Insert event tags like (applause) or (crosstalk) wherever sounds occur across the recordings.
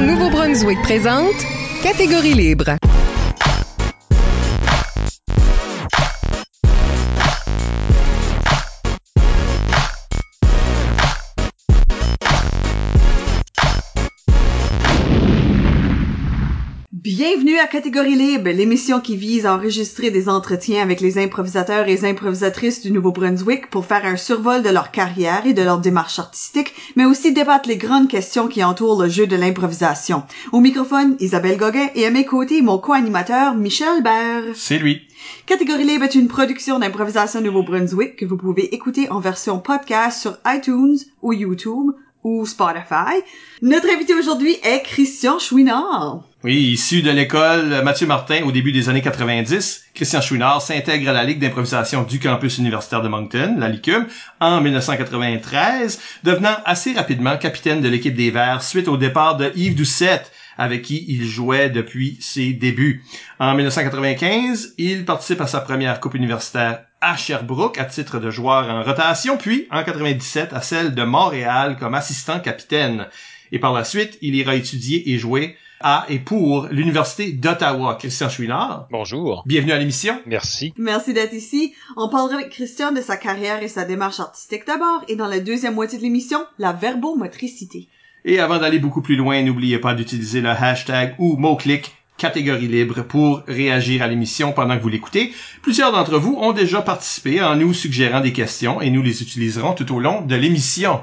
Nouveau-Brunswick présente Catégorie libre. Bienvenue à Catégorie Libre, l'émission qui vise à enregistrer des entretiens avec les improvisateurs et les improvisatrices du Nouveau-Brunswick pour faire un survol de leur carrière et de leur démarche artistique, mais aussi débattre les grandes questions qui entourent le jeu de l'improvisation. Au microphone, Isabelle Gauguin et à mes côtés, mon co-animateur, Michel Baird. C'est lui. Catégorie Libre est une production d'improvisation Nouveau-Brunswick que vous pouvez écouter en version podcast sur iTunes ou YouTube ou Spotify. Notre invité aujourd'hui est Christian Chouinard. Oui, issu de l'école Mathieu Martin au début des années 90, Christian Chouinard s'intègre à la Ligue d'improvisation du campus universitaire de Moncton, la LICUM, en 1993, devenant assez rapidement capitaine de l'équipe des Verts suite au départ de Yves Doucette, avec qui il jouait depuis ses débuts. En 1995, il participe à sa première coupe universitaire à Sherbrooke à titre de joueur en rotation, puis en 97 à celle de Montréal comme assistant capitaine. Et par la suite, il ira étudier et jouer à et pour l'Université d'Ottawa. Christian Chouinard. Bonjour. Bienvenue à l'émission. Merci. Merci d'être ici. On parlera avec Christian de sa carrière et sa démarche artistique d'abord, et dans la deuxième moitié de l'émission, la verbomotricité. Et avant d'aller beaucoup plus loin, n'oubliez pas d'utiliser le hashtag ou mot-clic catégorie libre pour réagir à l'émission pendant que vous l'écoutez. Plusieurs d'entre vous ont déjà participé en nous suggérant des questions et nous les utiliserons tout au long de l'émission.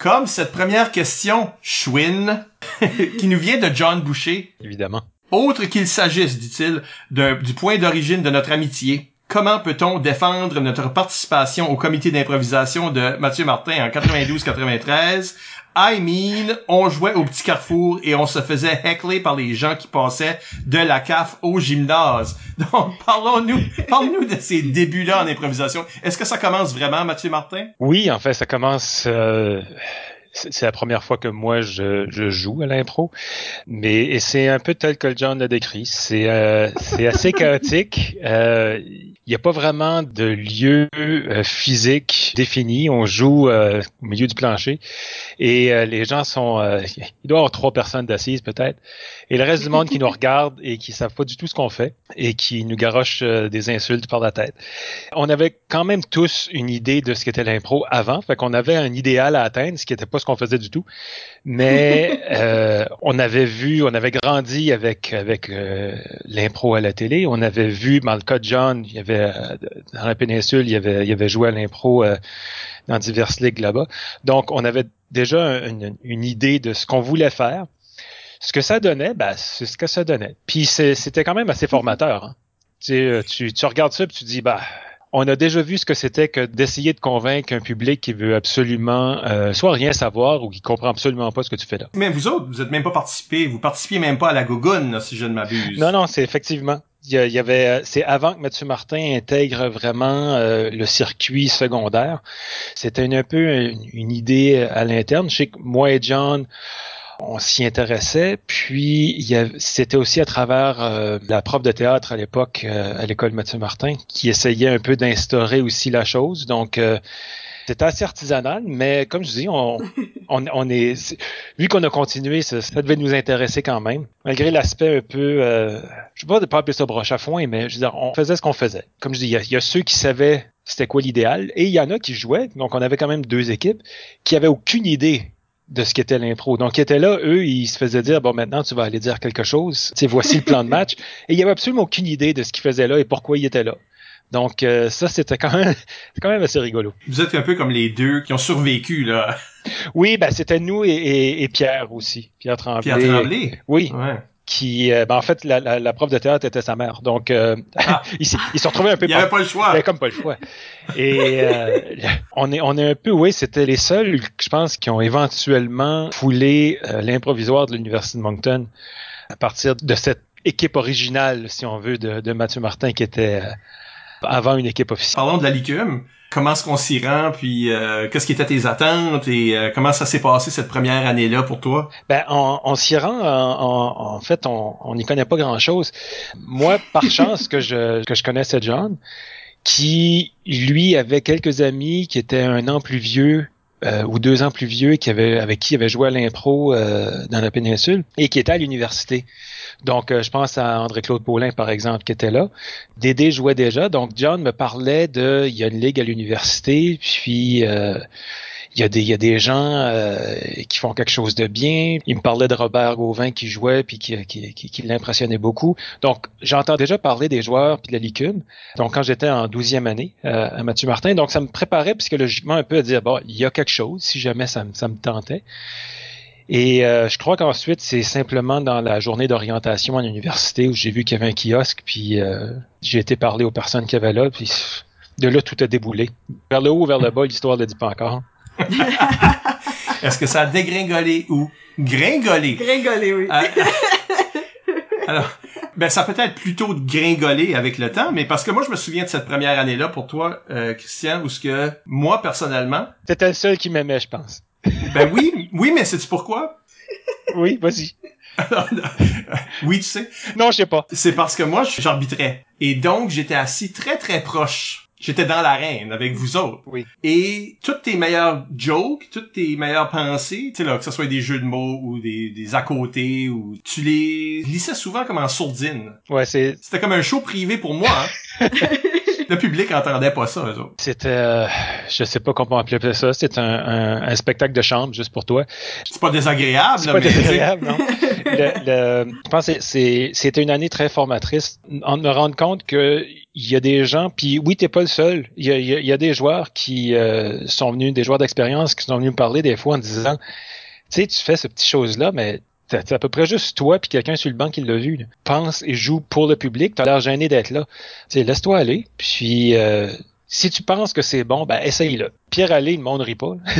Comme cette première question, Schwinn, (laughs) qui nous vient de John Boucher. Évidemment. Autre qu'il s'agisse, dit-il, du point d'origine de notre amitié. Comment peut-on défendre notre participation au comité d'improvisation de Mathieu Martin en 92-93 I mean, on jouait au petit carrefour et on se faisait heckler par les gens qui passaient de la CAF au gymnase. (laughs) Donc, parlons-nous, parlons-nous de ces débuts-là en improvisation. Est-ce que ça commence vraiment, Mathieu Martin? Oui, en fait, ça commence, euh, c'est la première fois que moi je, joue à l'impro, mais et c'est un peu tel que John l'a décrit. C'est euh, c'est assez chaotique. (laughs) Euh, il n'y a pas vraiment de lieu euh, physique défini. On joue au milieu du plancher et les gens sont. (laughs) il doit y avoir trois personnes d'assises peut-être, et le reste du monde qui nous regarde et qui savent pas du tout ce qu'on fait et qui nous garoche des insultes par la tête. On avait quand même tous une idée de ce qu'était l'impro avant, fait qu'on avait un idéal à atteindre, ce qui était pas ce qu'on faisait du tout. Mais (laughs) euh, on avait vu, on avait grandi avec avec euh, l'impro à la télé. On avait vu, dans le cas de John, il y avait euh, dans la péninsule, il y avait, il avait joué à l'impro dans diverses ligues là-bas. Donc, on avait déjà une, une idée de ce qu'on voulait faire. Ce que ça donnait, ben, c'est ce que ça donnait. Puis c'était quand même assez formateur. Hein. Tu, tu, tu regardes ça et tu dis, bah, on a déjà vu ce que c'était que d'essayer de convaincre un public qui veut absolument euh, soit rien savoir ou qui comprend absolument pas ce que tu fais là. Mais vous autres, vous êtes même pas participé, vous participiez même pas à la gogoune, si je ne m'abuse. Non, non, c'est effectivement. Il y, avait, euh, c'est avant que Mathieu Martin intègre vraiment euh, le circuit secondaire. C'était un peu une, idée à l'interne. Je sais que moi et John, on s'y intéressait. Puis c'était aussi à travers euh, la prof de théâtre à l'époque euh, à l'école Mathieu Martin qui essayait un peu d'instaurer aussi la chose. Donc euh, c'était assez artisanal, mais comme je dis, on, (laughs) on, est vu qu'on a continué, ça, devait nous intéresser quand même, malgré l'aspect un peu, euh, je sais pas de pas appeler ça broche à foin, mais je veux dire, on faisait ce qu'on faisait. Comme je dis, il y, a ceux qui savaient c'était quoi l'idéal, et il y en a qui jouaient, donc on avait quand même deux équipes qui avaient aucune idée de ce qu'était l'impro. Donc, ils étaient là, eux, ils se faisaient dire, bon, maintenant, tu vas aller dire quelque chose. Tu sais, voici le plan de match. Et il n'y avait absolument aucune idée de ce qu'ils faisaient là et pourquoi ils étaient là. Donc, euh, ça, c'était quand même, (laughs) quand même assez rigolo. Vous êtes un peu comme les deux qui ont survécu, là. Oui, ben, c'était nous et, et, Pierre aussi. Pierre Tremblay. Pierre Tremblay? Oui. Ouais qui, euh, ben en fait, la, la, la, prof de théâtre était sa mère. Donc, euh, ah. (laughs) il, s'est retrouvé un peu. Il n'y avait pas le choix. Il avait comme pas le choix. Et euh, on est, on est un peu, oui, c'était les seuls, je pense, qui ont éventuellement foulé euh, l'improvisoire de l'université de Moncton à partir de cette équipe originale, si on veut, de, de Mathieu Martin, qui était avant une équipe officielle. Parlons de la LICUM comment est-ce qu'on s'y rend, puis euh, qu'est-ce qui était tes attentes et euh, comment ça s'est passé cette première année-là pour toi? Ben, on, s'y rend, en, en, fait, on n'y connaît pas grand-chose. Moi, par (laughs) chance que je, que je connaissais John, qui, lui, avait quelques amis qui étaient un an plus vieux euh, ou deux ans plus vieux qui avait, avec qui il avait joué à l'impro euh, dans la péninsule et qui était à l'université. Donc, euh, je pense à André-Claude Paulin, par exemple, qui était là. Dédé jouait déjà. Donc, John me parlait de, il y a une ligue à l'université, puis il y a des, il y a des gens euh, qui font quelque chose de bien. Il me parlait de Robert Gauvin qui jouait puis qui, qui, qui, l'impressionnait beaucoup. Donc, j'entends déjà parler des joueurs puis de la licume. Donc, quand j'étais en douzième année euh, à Mathieu Martin, donc ça me préparait psychologiquement un peu à dire, bon, il y a quelque chose si jamais ça, ça me tentait. Et euh, je crois qu'ensuite, c'est simplement dans la journée d'orientation à l'université où j'ai vu qu'il y avait un kiosque, puis j'ai été parler aux personnes qui avaient là, puis de là, tout a déboulé. Vers le haut ou vers le bas, (laughs) l'histoire ne le dit pas encore. (laughs) Est-ce que ça a dégringolé ou gringolé? Gringolé, oui. Euh, alors, ben ça peut être plutôt gringolé avec le temps, mais parce que moi je me souviens de cette première année-là pour toi, euh, Christian, où ce que moi personnellement. T'étais le seul qui m'aimait, je pense. Ben oui, oui, mais sais-tu pourquoi? oui, vas-y. oui, tu sais. Non, je sais pas. C'est parce que moi, j'arbitrais. Et donc, j'étais assis très, très proche J'étais dans l'arène avec vous autres. Oui. Et toutes tes meilleures jokes, toutes tes meilleures pensées, tu sais là, que ce soit des jeux de mots ou des, des à côté ou tu les glissais souvent comme en sourdine. Ouais, c'est. C'était comme un show privé pour moi. Hein? (laughs) le public entendait pas ça, eux autres. C'était, euh, je sais pas comment on appeler ça, c'était un, un, spectacle de chambre juste pour toi. C'est pas désagréable, C'est pas désagréable, non? (laughs) le, je pense que c'était une année très formatrice. En me rendre compte que il y a des gens, puis oui, t'es pas le seul. Il y a, il y a des joueurs qui euh, sont venus, des joueurs d'expérience qui sont venus me parler des fois en disant, tu sais, tu fais ce petit chose-là, mais c'est à peu près juste toi puis quelqu'un sur le banc qui l'a vu. Pense et joue pour le public. T'as l'air gêné d'être là. Tu laisse-toi aller. Puis euh, si tu penses que c'est bon, ben essaye-le. Pierre aller, le monde rit pas. (laughs)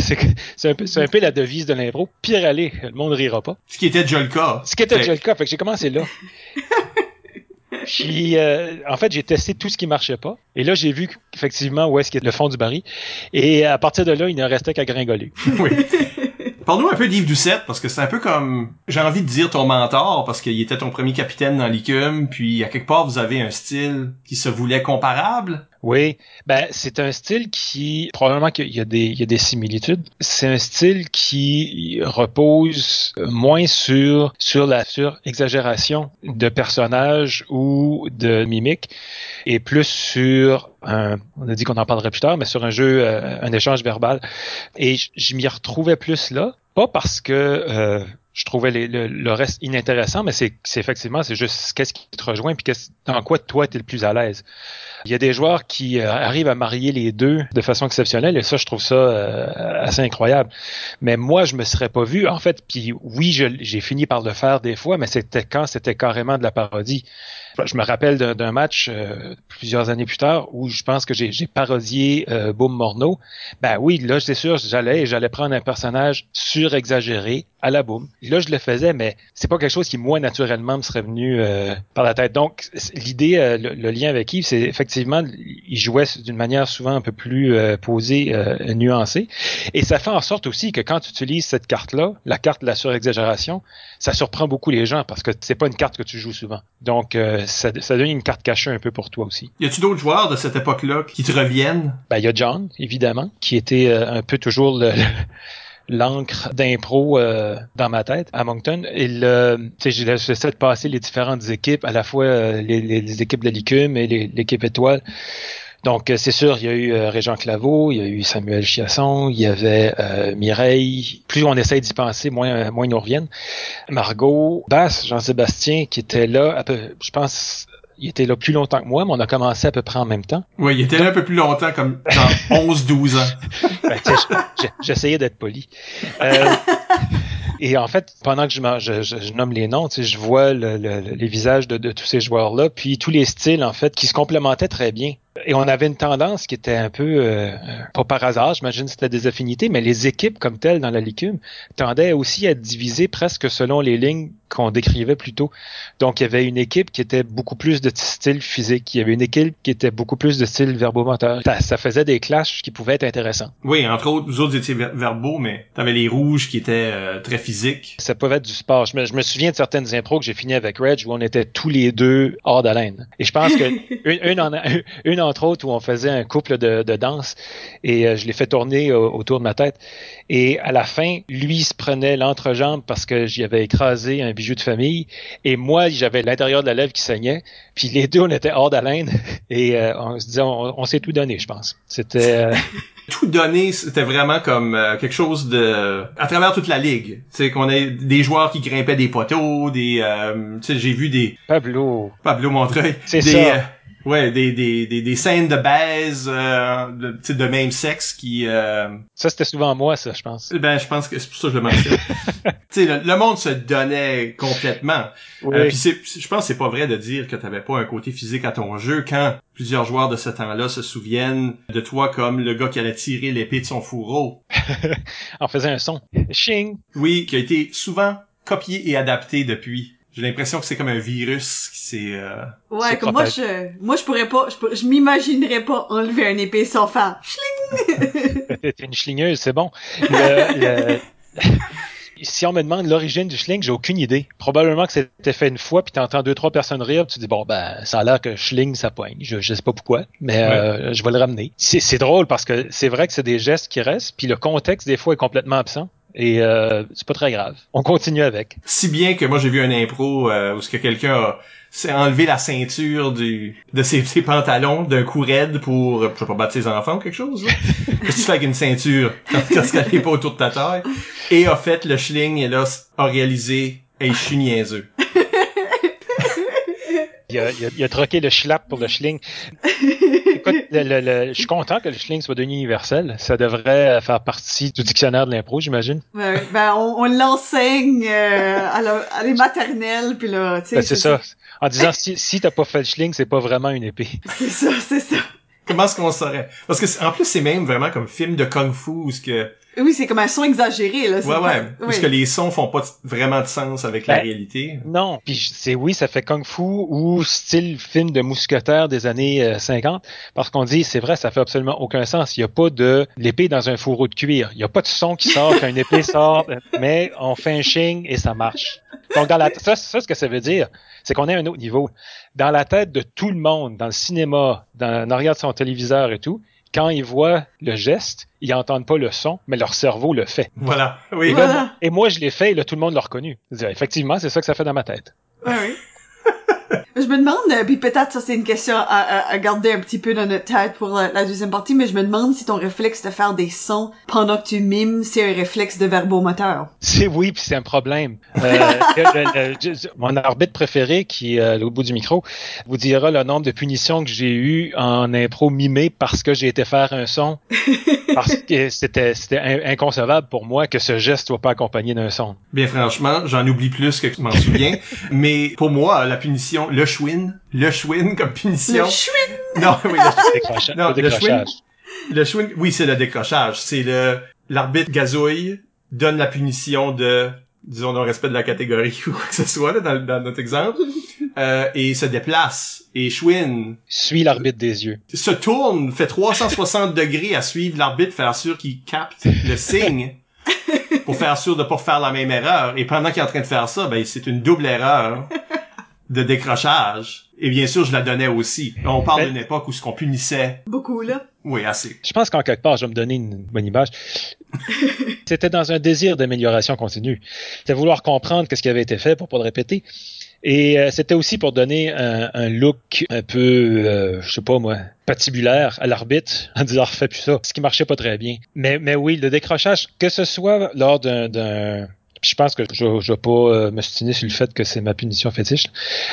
c'est un peu, c'est un peu la devise de l'impro. Pierre aller, le monde rira pas. Ce qui était déjà le cas. Ce qui était déjà le cas. Fait que j'ai commencé là. (laughs) Puis, euh, en fait, j'ai testé tout ce qui marchait pas. Et là, j'ai vu effectivement où est-ce qu'il y a le fond du baril. Et à partir de là, il ne restait qu'à gringoler. (laughs) oui. Parle-nous un peu d'Yves Doucette, parce que c'est un peu comme, j'ai envie de dire ton mentor, parce qu'il était ton premier capitaine dans l'ICUM, puis à quelque part, vous avez un style qui se voulait comparable. Oui, ben c'est un style qui probablement qu'il y a des similitudes. C'est un style qui repose moins sur sur la sur exagération de personnages ou de mimiques et plus sur un on a dit qu'on en parlerait plus tard mais sur un jeu euh, un échange verbal et je m'y retrouvais plus là pas parce que euh, je trouvais le, reste inintéressant, mais c'est effectivement, c'est juste qu'est-ce qui te rejoint, puis dans quoi toi tu es le plus à l'aise. Il y a des joueurs qui euh, arrivent à marier les deux de façon exceptionnelle et ça, je trouve ça euh, assez incroyable. Mais moi, je me serais pas vu. En fait, puis oui, j'ai fini par le faire des fois, mais c'était quand? C'était carrément de la parodie. Je me rappelle d'un match euh, plusieurs années plus tard où je pense que j'ai parodié euh, Boom Morneau. Ben oui, là, c'est sûr, j'allais j'allais prendre un personnage surexagéré à la Boom. Là, je le faisais, mais c'est pas quelque chose qui, moi, naturellement, me serait venu euh, par la tête. Donc, l'idée, euh, le, lien avec Yves, c'est effectivement, il jouait d'une manière souvent un peu plus posée, nuancée. Et ça fait en sorte aussi que quand tu utilises cette carte-là, la carte de la surexagération, ça surprend beaucoup les gens parce que c'est pas une carte que tu joues souvent. Donc, ça, ça donne une carte cachée un peu pour toi aussi. Y a-tu d'autres joueurs de cette époque-là qui te reviennent? Ben, il y a John, évidemment, qui était euh, un peu toujours le, l'encre d'impro euh, dans ma tête à Moncton. Et le, j'essaie de passer les différentes équipes, à la fois euh, les, les, équipes de l'ICUM et l'équipe étoile. Donc, c'est sûr, il y a eu Régent Claveau, il y a eu Samuel Chiasson, il y avait Mireille. Plus on essaie d'y penser, moins, moins ils nous reviennent. Margot, Basse, Jean-Sébastien, qui était là, un peu, je pense, il était là plus longtemps que moi, mais on a commencé à peu près en même temps. Oui, il était là un peu plus longtemps, comme genre (laughs) 11-12 ans. ben, J'essayais d'être poli. Euh, et en fait, pendant que je, je, je nomme les noms, je vois le, les visages de, de tous ces joueurs-là, puis tous les styles, en fait, qui se complémentaient très bien. Et on avait une tendance qui était un peu, euh, pas par hasard, j'imagine c'était des affinités, mais les équipes comme telles dans la licume tendaient aussi à diviser presque selon les lignes qu'on décrivait plus tôt. Donc, il y avait une équipe qui était beaucoup plus de style physique. Il y avait une équipe qui était beaucoup plus de style verbomoteur. Ça, ça faisait des clashs qui pouvaient être intéressants. Oui, entre autres, vous autres étiez verbaux, mais t'avais les rouges qui étaient euh, très physiques. Ça pouvait être du sport. Je me, je me souviens de certaines impros que j'ai fini avec Reg où on était tous les deux hors d'haleine. Et je pense que (laughs) une, une, en, une en entre autres, où on faisait un couple de, de danse et euh, je l'ai fait tourner au- autour de ma tête. Et à la fin, lui se prenait l'entrejambe parce que j'y avais écrasé un bijou de famille et moi, j'avais l'intérieur de la lèvre qui saignait. Puis les deux, on était hors d'haleine (laughs) et euh, on se disait, on, on s'est tout donné, je pense. C'était... euh, (laughs) Tout donné, c'était vraiment comme euh, quelque chose de... À travers toute la ligue. Sais, qu'on ait des joueurs qui grimpaient des poteaux, des... euh, tu sais, j'ai vu des... Pablo. Pablo Montreuil. C'est des, ça. Euh, ouais, des, des, des, des scènes de baise euh, de, de même sexe qui... euh, Ça, c'était souvent moi, ça, je pense. ben, je pense que c'est pour ça que je le mentionne. (laughs) tu sais, le, le monde se donnait complètement. Euh, puis c'est, c'est- je pense que c'est pas vrai de dire que t'avais pas un côté physique à ton jeu quand plusieurs joueurs de ce temps-là se souviennent de toi comme le gars qui allait tirer l'épée de son fourreau. (laughs) On faisait un son. Ching! Oui, qui a été souvent copié et adapté depuis. J'ai l'impression que c'est comme un virus qui s'est... euh, Ouais, comme moi, je, moi, je pourrais pas, je, pour- je m'imaginerais pas enlever un épée sans faire. (laughs) T'es une schlingeuse, c'est bon. Le- le- (laughs) Si on me demande l'origine du schling, j'ai aucune idée. Probablement que c'était fait une fois, puis t'entends deux, trois personnes rire, puis tu dis, bon, ben, ça a l'air que schling, ça poigne. Je, je sais pas pourquoi, mais euh, je vais le ramener. C'est c'est drôle parce que c'est vrai que c'est des gestes qui restent, puis le contexte, des fois, est complètement absent. Et euh, c'est pas très grave. On continue avec. Si bien que moi j'ai vu un impro euh, où ce que quelqu'un a s'est enlevé la ceinture du de ses, ses pantalons d'un coup raide pour je sais pas battre ses enfants ou quelque chose. là. (laughs) Qu'est-ce que tu fais avec une ceinture (laughs) quand, quand elle est pas autour de ta taille et a fait le schling et là a réalisé hey, je suis niaiseux. Il a, il a- il a troqué le schlapp pour le schling. (laughs) Écoute, le- le- le- je suis content que le schling soit devenu universel. Ça devrait faire partie du dictionnaire de l'impro, j'imagine. Ouais, ben, on, on l'enseigne euh, à, la, à les maternelles, puis là, tu sais. Ben, c'est ça. En disant si, si t'as pas fait le schling, c'est pas vraiment une épée. (laughs) C'est ça, c'est ça. Comment est-ce qu'on saurait? Parce que c'est- en plus c'est même vraiment comme film de kung-fu où ce que Oui, c'est comme un son exagéré, là. ouais pas- ouais oui. parce que les sons font pas vraiment de sens avec la Ben, réalité. Non, puis c'est oui, ça fait kung fu ou style film de mousquetaire des années euh, 50 parce qu'on dit c'est vrai, ça fait absolument aucun sens. Il y a pas de l'épée dans un fourreau de cuir. Il y a pas de son qui sort quand une épée sort, (laughs) mais on fait un shing et ça marche. Donc dans la ça, ça ce que ça veut dire, c'est qu'on est à un autre niveau. Dans la tête de tout le monde, dans le cinéma, dans en arrière de son téléviseur et tout, quand ils voient le geste, ils entendent pas le son, mais leur cerveau le fait. Voilà. Oui. Et, là, Voilà. et moi, je l'ai fait et là, tout le monde l'a reconnu. Je dis, Effectivement, c'est ça que ça fait dans ma tête. Ouais, oui. Je me demande, euh, puis peut-être ça c'est une question à, à- à garder un petit peu dans notre tête pour la, la deuxième partie, mais je me demande si ton réflexe de faire des sons pendant que tu mimes, c'est un réflexe de verbomoteur. C'est oui, puis c'est un problème. Euh, (laughs) le- le- je- mon arbitre préféré, qui est l'autre bout du micro, vous dira le nombre de punitions que j'ai eu en impro mimé parce que j'ai été faire un son. (laughs) Parce que c'était c'était in- inconcevable pour moi que ce geste soit pas accompagné d'un son. Bien franchement, j'en oublie plus que je m'en souviens. (laughs) mais pour moi, la punition, le chouin, le chouin comme punition. Le chouin! (laughs) Non, oui, le, Décrocha- Non, le le décrochage. le chouin, oui, c'est le décrochage. C'est le l'arbitre gazouille donne la punition de disons dans le respect de la catégorie (laughs) ou quoi que ce soit là, dans, dans notre exemple euh, et se déplace et chouin Suis l'arbitre des yeux. se tourne fait 360 degrés à suivre l'arbitre faire sûr qu'il capte le signe (laughs) pour faire sûr de pas faire la même erreur et pendant qu'il est en train de faire ça ben c'est une double erreur de décrochage et bien sûr je la donnais aussi on parle Ben- d'une époque où ce qu'on punissait Beaucoup, là. Oui assez Je pense qu'en quelque part, je vais me donner une bonne image. (laughs) C'était dans un désir d'amélioration continue. C'était vouloir comprendre ce qui avait été fait pour pas le répéter. Et euh, c'était aussi pour donner un, un look un peu, euh, je sais pas moi, patibulaire à l'arbitre en disant refais plus ça, ce qui marchait pas très bien. Mais, mais oui, le décrochage, que ce soit lors d'un, d'un je pense que je ne vais pas euh, me stiner sur le fait que c'est ma punition fétiche.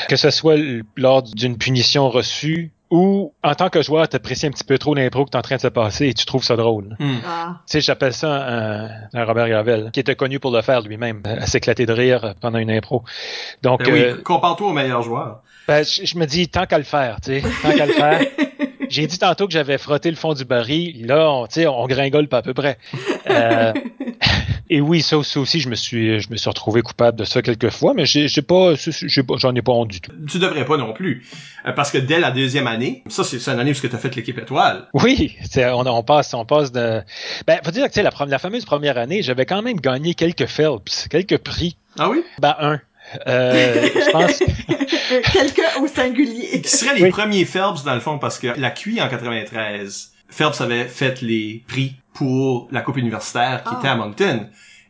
Que ce soit lors d'une punition reçue ou en tant que joueur, t'apprécies un petit peu trop l'impro que t'es en train de se passer et tu trouves ça drôle. Hmm. Ah. Tu sais, j'appelle ça un, un Robert Gravel, qui était connu pour le faire lui-même, à s'éclater de rire pendant une impro. Donc, Ben oui, euh, compare-toi au meilleur joueur. ben, je, me dis, tant qu'à le faire, tu sais, tant qu'à le faire. (laughs) J'ai dit tantôt que j'avais frotté le fond du baril. Là, on, tu sais, on gringole pas à peu près. Euh, (laughs) et oui, ça, ça aussi, je me suis, je me suis retrouvé coupable de ça quelques fois, mais j'ai j'ai pas, j'ai pas- j'en ai pas honte du tout. Tu devrais pas non plus. Euh, parce que dès la deuxième année, ça c'est c'est une année où tu as fait l'équipe étoile. Oui, c'est- on, on passe, on passe de. Ben, faut dire que tu sais, la, première- la fameuse première année, j'avais quand même gagné quelques Phelps, quelques prix. Ah oui? Ben un. Euh, (laughs) je pense. Quelqu'un au singulier. Qui seraient les Oui. premiers Phelps, dans le fond, parce que la QI en 93, Phelps avait fait les prix pour la Coupe universitaire qui Ah. était à Moncton.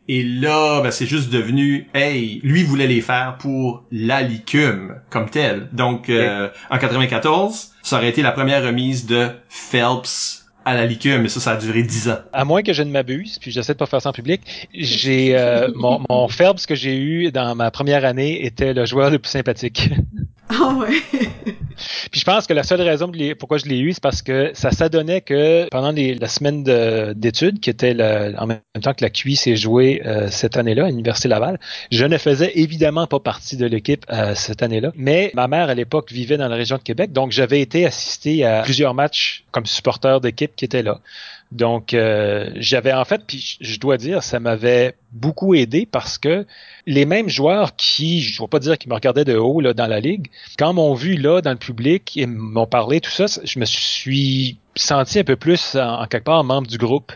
Et là, ben, c'est juste devenu, hey, lui voulait les faire pour la licume comme telle. Donc, euh, en 94, ça aurait été la première remise de Phelps à la licume, et ça, ça a duré 10 ans. À moins que je ne m'abuse, puis j'essaie de pas faire ça en public, j'ai euh, mon, mon Phelps que j'ai eu dans ma première année était le joueur le plus sympathique. (laughs) Ah ouais. (laughs) Puis je pense que la seule raison pourquoi je l'ai eu, c'est parce que ça s'adonnait que pendant les, la semaine de- d'études, qui était en même temps que la QI s'est jouée euh, cette année-là à l'Université Laval, je ne faisais évidemment pas partie de l'équipe euh, cette année-là. Mais ma mère, à l'époque, vivait dans la région de Québec, donc j'avais été assister à plusieurs matchs comme supporter d'équipe qui étaient là. Donc, euh, j'avais en fait, puis je dois dire, ça m'avait beaucoup aidé parce que les mêmes joueurs qui, je ne vais pas dire qu'ils me regardaient de haut là, dans la ligue, quand m'ont vu là dans le public et m'ont parlé tout ça, je me suis senti un peu plus en quelque part membre du groupe.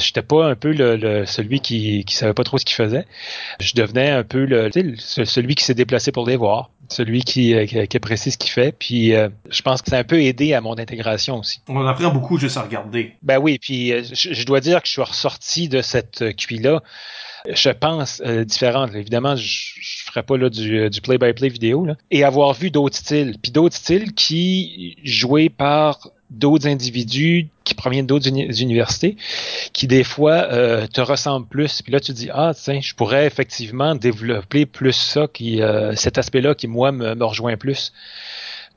J'étais pas un peu le, le- celui qui qui savait pas trop ce qu'il faisait. Je devenais un peu le, celui qui s'est déplacé pour les voir, celui qui, euh, qui, qui apprécie ce qu'il fait. Puis euh, je pense que ça a un peu aidé à mon intégration aussi. On apprend beaucoup juste à regarder. Ben oui, puis euh, je, je dois dire que je suis ressorti de cette euh, QI-là, je pense, euh, différente. Évidemment, je, je ferai pas là du, du play-by-play vidéo, là. et avoir vu d'autres styles, puis d'autres styles qui joués par d'autres individus qui proviennent d'autres uni- universités, qui des fois euh, te ressemblent plus. Puis là, tu dis ah tiens, je pourrais effectivement développer plus ça, qui euh, cet aspect-là qui moi me, me rejoint plus.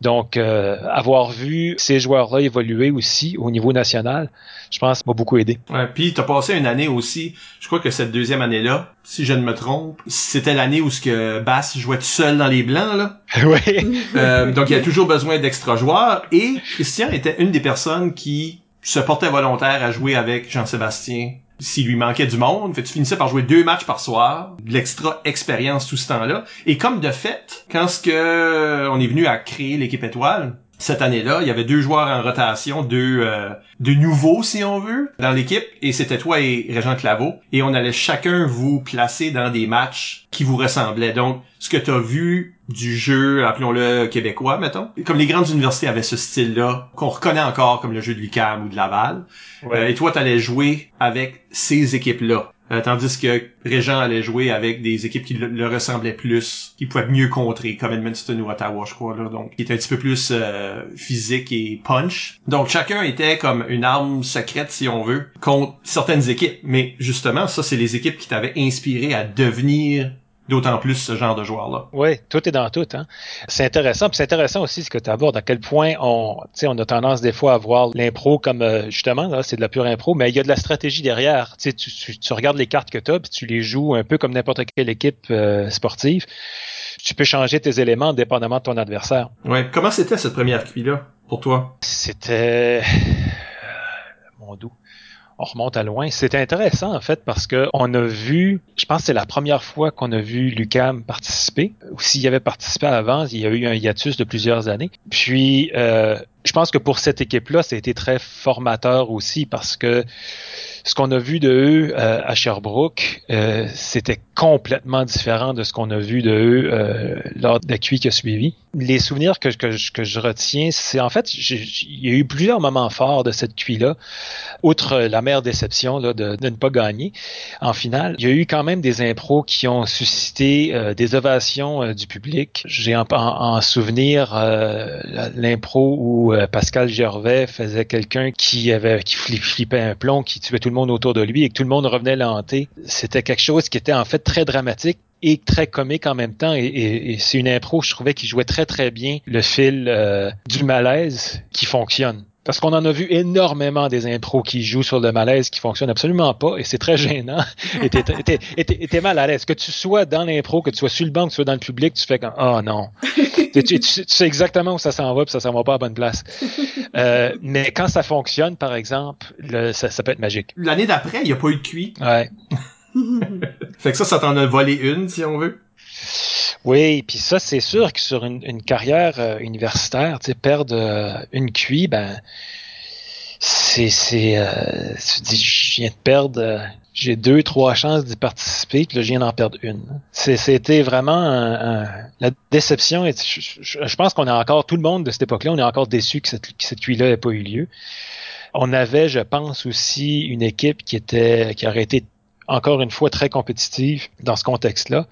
Donc, euh, avoir vu ces joueurs-là évoluer aussi au niveau national, je pense, m'a beaucoup aidé. Ouais, puis t'as passé une année aussi. Je crois que cette deuxième année-là, si je ne me trompe, c'était l'année où ce que Bass jouait tout seul dans les blancs là. (laughs) oui. (laughs) Euh, donc il y a toujours besoin d'extra joueurs. Et Christian était une des personnes qui se portait volontaire à jouer avec Jean-Sébastien s'il lui manquait du monde. Fait tu finissais par jouer deux matchs par soir, de l'extra expérience tout ce temps-là. Et comme de fait, quand ce que on est venu à créer l'équipe étoile, cette année-là, il y avait deux joueurs en rotation, deux, euh, deux nouveaux, si on veut, dans l'équipe, et c'était toi et Régent Claveau, et on allait chacun vous placer dans des matchs qui vous ressemblaient. Donc, ce que tu as vu du jeu, appelons-le québécois, mettons, comme les grandes universités avaient ce style-là, qu'on reconnaît encore comme le jeu de l'UQAM ou de Laval, euh, et toi, t'allais jouer avec ces équipes-là. Euh, tandis que Régent allait jouer avec des équipes qui le, ressemblaient plus, qui pouvaient mieux contrer, comme Edmundston ou Ottawa, je crois, là, donc, qui était un petit peu plus euh, physique et punch. Donc, chacun était comme une arme secrète, si on veut, contre certaines équipes. Mais justement, ça, c'est les équipes qui t'avaient inspiré à devenir d'autant plus ce genre de joueur-là. Oui, tout est dans tout. Hein. C'est intéressant. Puis c'est intéressant aussi ce que tu abordes, à quel point on, tu sais, on a tendance des fois à voir l'impro comme euh, justement, là, c'est de la pure impro, mais il y a de la stratégie derrière. Tu, sais, tu, tu, tu regardes les cartes que tu as, puis tu les joues un peu comme n'importe quelle équipe euh, sportive. Tu peux changer tes éléments dépendamment de ton adversaire. Ouais. Comment c'était cette première QI-là pour toi? C'était mon doux. On remonte à loin. C'était intéressant en fait parce que on a vu, je pense que c'est la première fois qu'on a vu Lucam participer. Ou s'il avait participé avant, il y a eu un hiatus de plusieurs années. Puis euh, je pense que pour cette équipe-là, ça a été très formateur aussi parce que ce qu'on a vu de eux euh, à Sherbrooke, euh, c'était complètement différent de ce qu'on a vu de eux euh, lors de la QI qui a suivi. Les souvenirs que, que, je- que je retiens, c'est en fait, il y a eu plusieurs moments forts de cette QI-là, outre la mère déception là, de, de ne pas gagner en finale. Il y a eu quand même des impros qui ont suscité euh, des ovations euh, du public. J'ai en, en- en souvenir euh, l'impro où Pascal Gervais faisait quelqu'un qui avait qui fli- flippait un plomb, qui tuait tout le monde autour de lui et que tout le monde revenait l'hanter. C'était quelque chose qui était en fait très dramatique et très comique en même temps. Et c'est une impro, je trouvais, qui jouait très très bien le fil euh, du malaise qui fonctionne. Parce qu'on en a vu énormément des impros qui jouent sur le malaise qui fonctionnent absolument pas et c'est très gênant. (laughs) et t'es, t'es- t'es- et t'es- et t'es mal à l'aise. Que tu sois dans l'impro, que tu sois sur le banc, que tu sois dans le public, tu fais comme oh non. (laughs) tu, tu- tu sais exactement où ça s'en va puis ça s'en va pas à bonne place. (laughs) Euh, mais quand ça fonctionne, par exemple, le- ça, ça peut être magique. L'année d'après, il n'y a pas eu de QI. Ouais. Fait que ça, ça t'en a volé une, si on veut. Oui, puis ça, c'est sûr que sur une, une carrière euh, universitaire, tu sais, perdre euh, une QI, ben, c'est, c'est, euh, tu dis, je viens de perdre, euh, j'ai deux, trois chances d'y participer, que là, je viens d'en perdre une. C'était vraiment un, la déception. Et je, pense qu'on a encore, tout le monde de cette époque-là, on est encore déçu que cette, que cette là n'ait pas eu lieu. On avait, je pense, aussi une équipe qui était, qui aurait été encore une fois très compétitive dans ce contexte-là.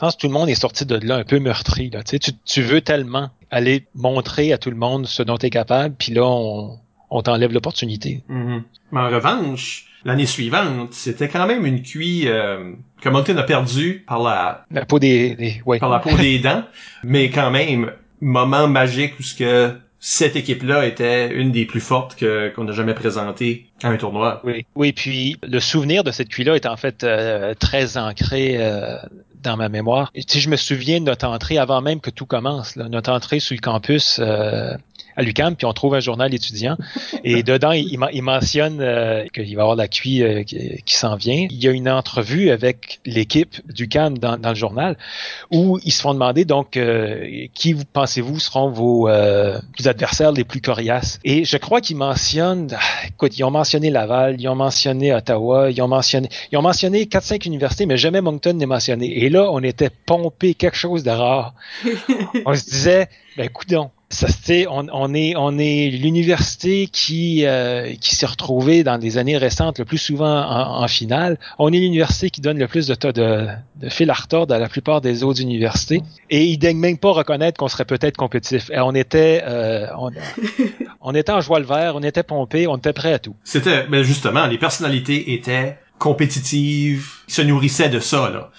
Je pense que tout le monde est sorti de là un peu meurtri. Là. Tu, veux tellement aller montrer à tout le monde ce dont tu es capable, puis là, on, on t'enlève l'opportunité. Mm-hmm. Mais en revanche, l'année suivante, c'était quand même une cuille euh, que Moncton a perdu par la, la peau des, ouais. par la peau des (laughs) dents, mais quand même moment magique où ce que cette équipe-là était une des plus fortes que qu'on a jamais présentées à un tournoi. Oui, oui. Puis le souvenir de cette cuille-là est en fait euh, très ancré euh, dans ma mémoire. Si je me souviens de notre entrée avant même que tout commence, là, notre entrée sur le campus euh, à l'UCAM, puis on trouve un journal étudiant. Et (laughs) dedans, il, il mentionne euh, qu'il va y avoir la QI euh, qui, s'en vient. Il y a une entrevue avec l'équipe d'UCAM dans, dans le journal où ils se font demander donc euh, qui vous pensez-vous seront vos, adversaires les plus coriaces? Et je crois qu'ils mentionnent, écoute, ils ont mentionné Laval, ils ont mentionné Ottawa, ils ont mentionné, ils ont mentionné 4-5 universités, mais jamais Moncton n'est mentionné. Et là, on était pompé quelque chose de rare. (laughs) on se disait, ben, coudons ça c'est on, on, est on est l'université qui euh, qui s'est retrouvée dans des années récentes le plus souvent en, en finale. On est l'université qui donne le plus de de, de fil à retordre à la plupart des autres universités et ils daignent même pas reconnaître qu'on serait peut-être compétitif. Et on était euh, on, (laughs) on, était en joie le vert, on était pompé, on était prêt à tout. C'était mais justement les personnalités étaient compétitives, ils se nourrissaient de ça là.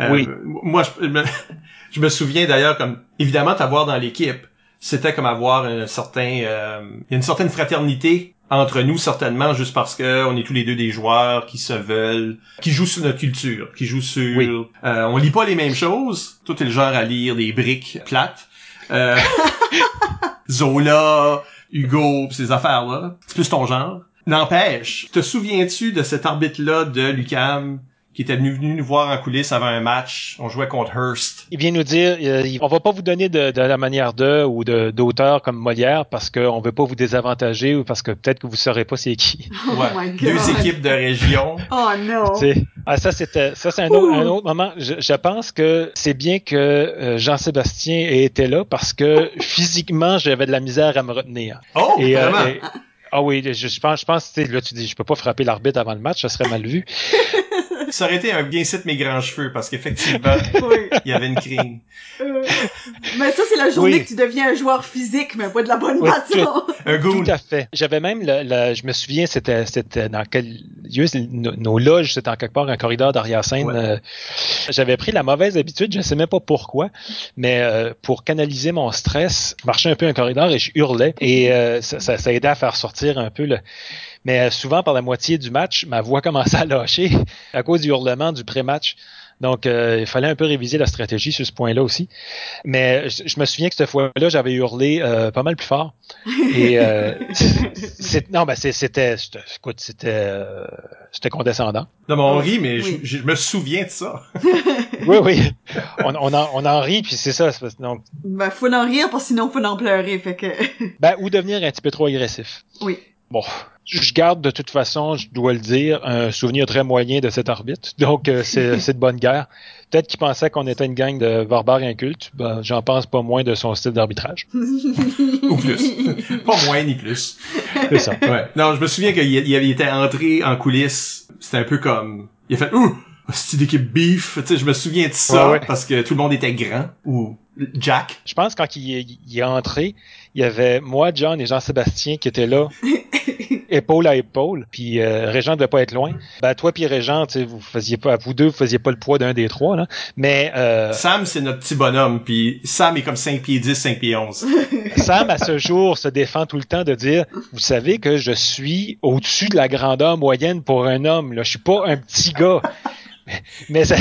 Euh, oui. Moi je, (laughs) je me souviens d'ailleurs comme évidemment t'avoir dans l'équipe c'était comme avoir un certain euh, une certaine fraternité entre nous certainement juste parce que on est tous les deux des joueurs qui se veulent qui jouent sur notre culture qui jouent sur euh, on lit pas les mêmes choses. Tout est le genre à lire des briques plates. Euh, (laughs) Zola Hugo ces affaires là c'est plus ton genre. N'empêche te souviens-tu de cet arbitre là de Lucam qui était venu, nous voir en coulisses avant un match. On jouait contre Hearst. Il vient nous dire, euh, on va pas vous donner de, la manière de ou de d'auteur comme Molière parce qu'on veut pas vous désavantager ou parce que peut-être que vous saurez pas c'est qui. (laughs) Oh ouais. Deux équipes de région. oh non. Ah, ça c'était ça c'est un autre, un autre moment. Je, je pense que c'est bien que euh, Jean-Sébastien ait été là parce que physiquement j'avais de la misère à me retenir. Oh, et, euh, vraiment? ah oui, je, je pense, je pense, là tu dis, je peux pas frapper l'arbitre avant le match, ça serait mal vu. (laughs) ça aurait été un bien site mes grands cheveux parce qu'effectivement, (laughs) il y avait une crime. Euh, mais ça, c'est la journée que tu deviens un joueur physique, mais pas de la bonne façon. (laughs) un goût. Tout à fait. J'avais même, le, je me souviens, c'était, c'était dans quel lieu, nos, loges, c'était en quelque part un corridor d'arrière-scène. Euh, j'avais pris la mauvaise habitude, je sais même pas pourquoi, mais euh, pour canaliser mon stress, je marchais un peu un corridor et je hurlais et ça, ça, ça aidait à faire sortir un peu le mais euh, souvent, par la moitié du match, ma voix (laughs) commençait à lâcher à cause du hurlement du pré-match. Donc, euh, il fallait un peu réviser la stratégie sur ce point-là aussi. Mais je, me souviens que cette fois-là, j'avais hurlé euh, pas mal plus fort. Et (laughs) non, ben c'était, écoute, c'était, c'était condescendant. Non, mais on rit, mais je, me souviens de ça. (laughs) oui, oui. On, on, en, on en rit, puis c'est ça. Donc... Ben, faut en rire, parce que sinon, faut en pleurer, fait que. ben, ou devenir un petit peu trop agressif. Oui. Bon, je garde de toute façon, je dois le dire, un souvenir très moyen de cet arbitre. (laughs) Donc, euh, (laughs) c'est de bonne guerre. Peut-être qu'il pensait qu'on était une gang de barbares incultes. Ben, J'en pense pas moins de son style d'arbitrage. (laughs) Ou plus. pas moins ni plus. C'est ça. Ouais. Non, je me souviens qu'il il était entré en coulisses. C'était un peu comme... Il a fait « Ouh! C'est d'équipe beef. Tu sais, je me souviens de ça parce que tout le monde était grand ou Jack. Je pense quand il, il est entré, il y avait moi, John et Jean-Sébastien qui étaient là, (laughs) épaule à épaule. Puis euh, Régent devait pas être loin. Ben toi puis Régent, vous faisiez pas, vous deux, vous faisiez pas le poids d'un des trois là. Mais euh... Sam c'est notre petit bonhomme. Puis Sam est comme 5 pieds 10, 5 pieds 11. (laughs) Sam à ce jour se défend tout le temps de dire, vous savez que je suis au-dessus de la grandeur moyenne pour un homme. Là, je suis pas un petit gars (laughs) mais c'est,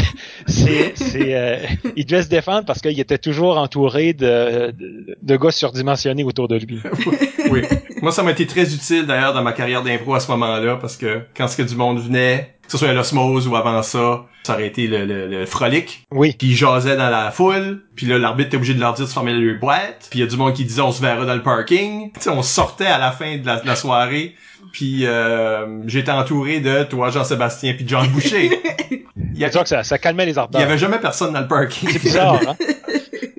c'est, euh, il devait se défendre parce qu'il était toujours entouré de, de, gars surdimensionnés autour de lui. (laughs) oui. Moi, ça m'a été très utile d'ailleurs dans ma carrière d'impro à ce moment-là parce que quand ce que du monde venait Que ce soit l'osmose ou avant ça, ça aurait été le, le, le frolic. Oui. Puis ils jasaient dans la foule. Puis là, l'arbitre était obligé de leur dire de se fermer les boîtes. Puis il y a du monde qui disait on se verra dans le parking. Tu sais, on sortait à la fin de la, de la soirée. Puis euh, j'étais entouré de toi, Jean-Sébastien, puis John Boucher. (laughs) Il y, a- C'est que ça, ça calmait les il y ardeurs. avait jamais personne dans le parking. C'est bizarre, hein? (laughs)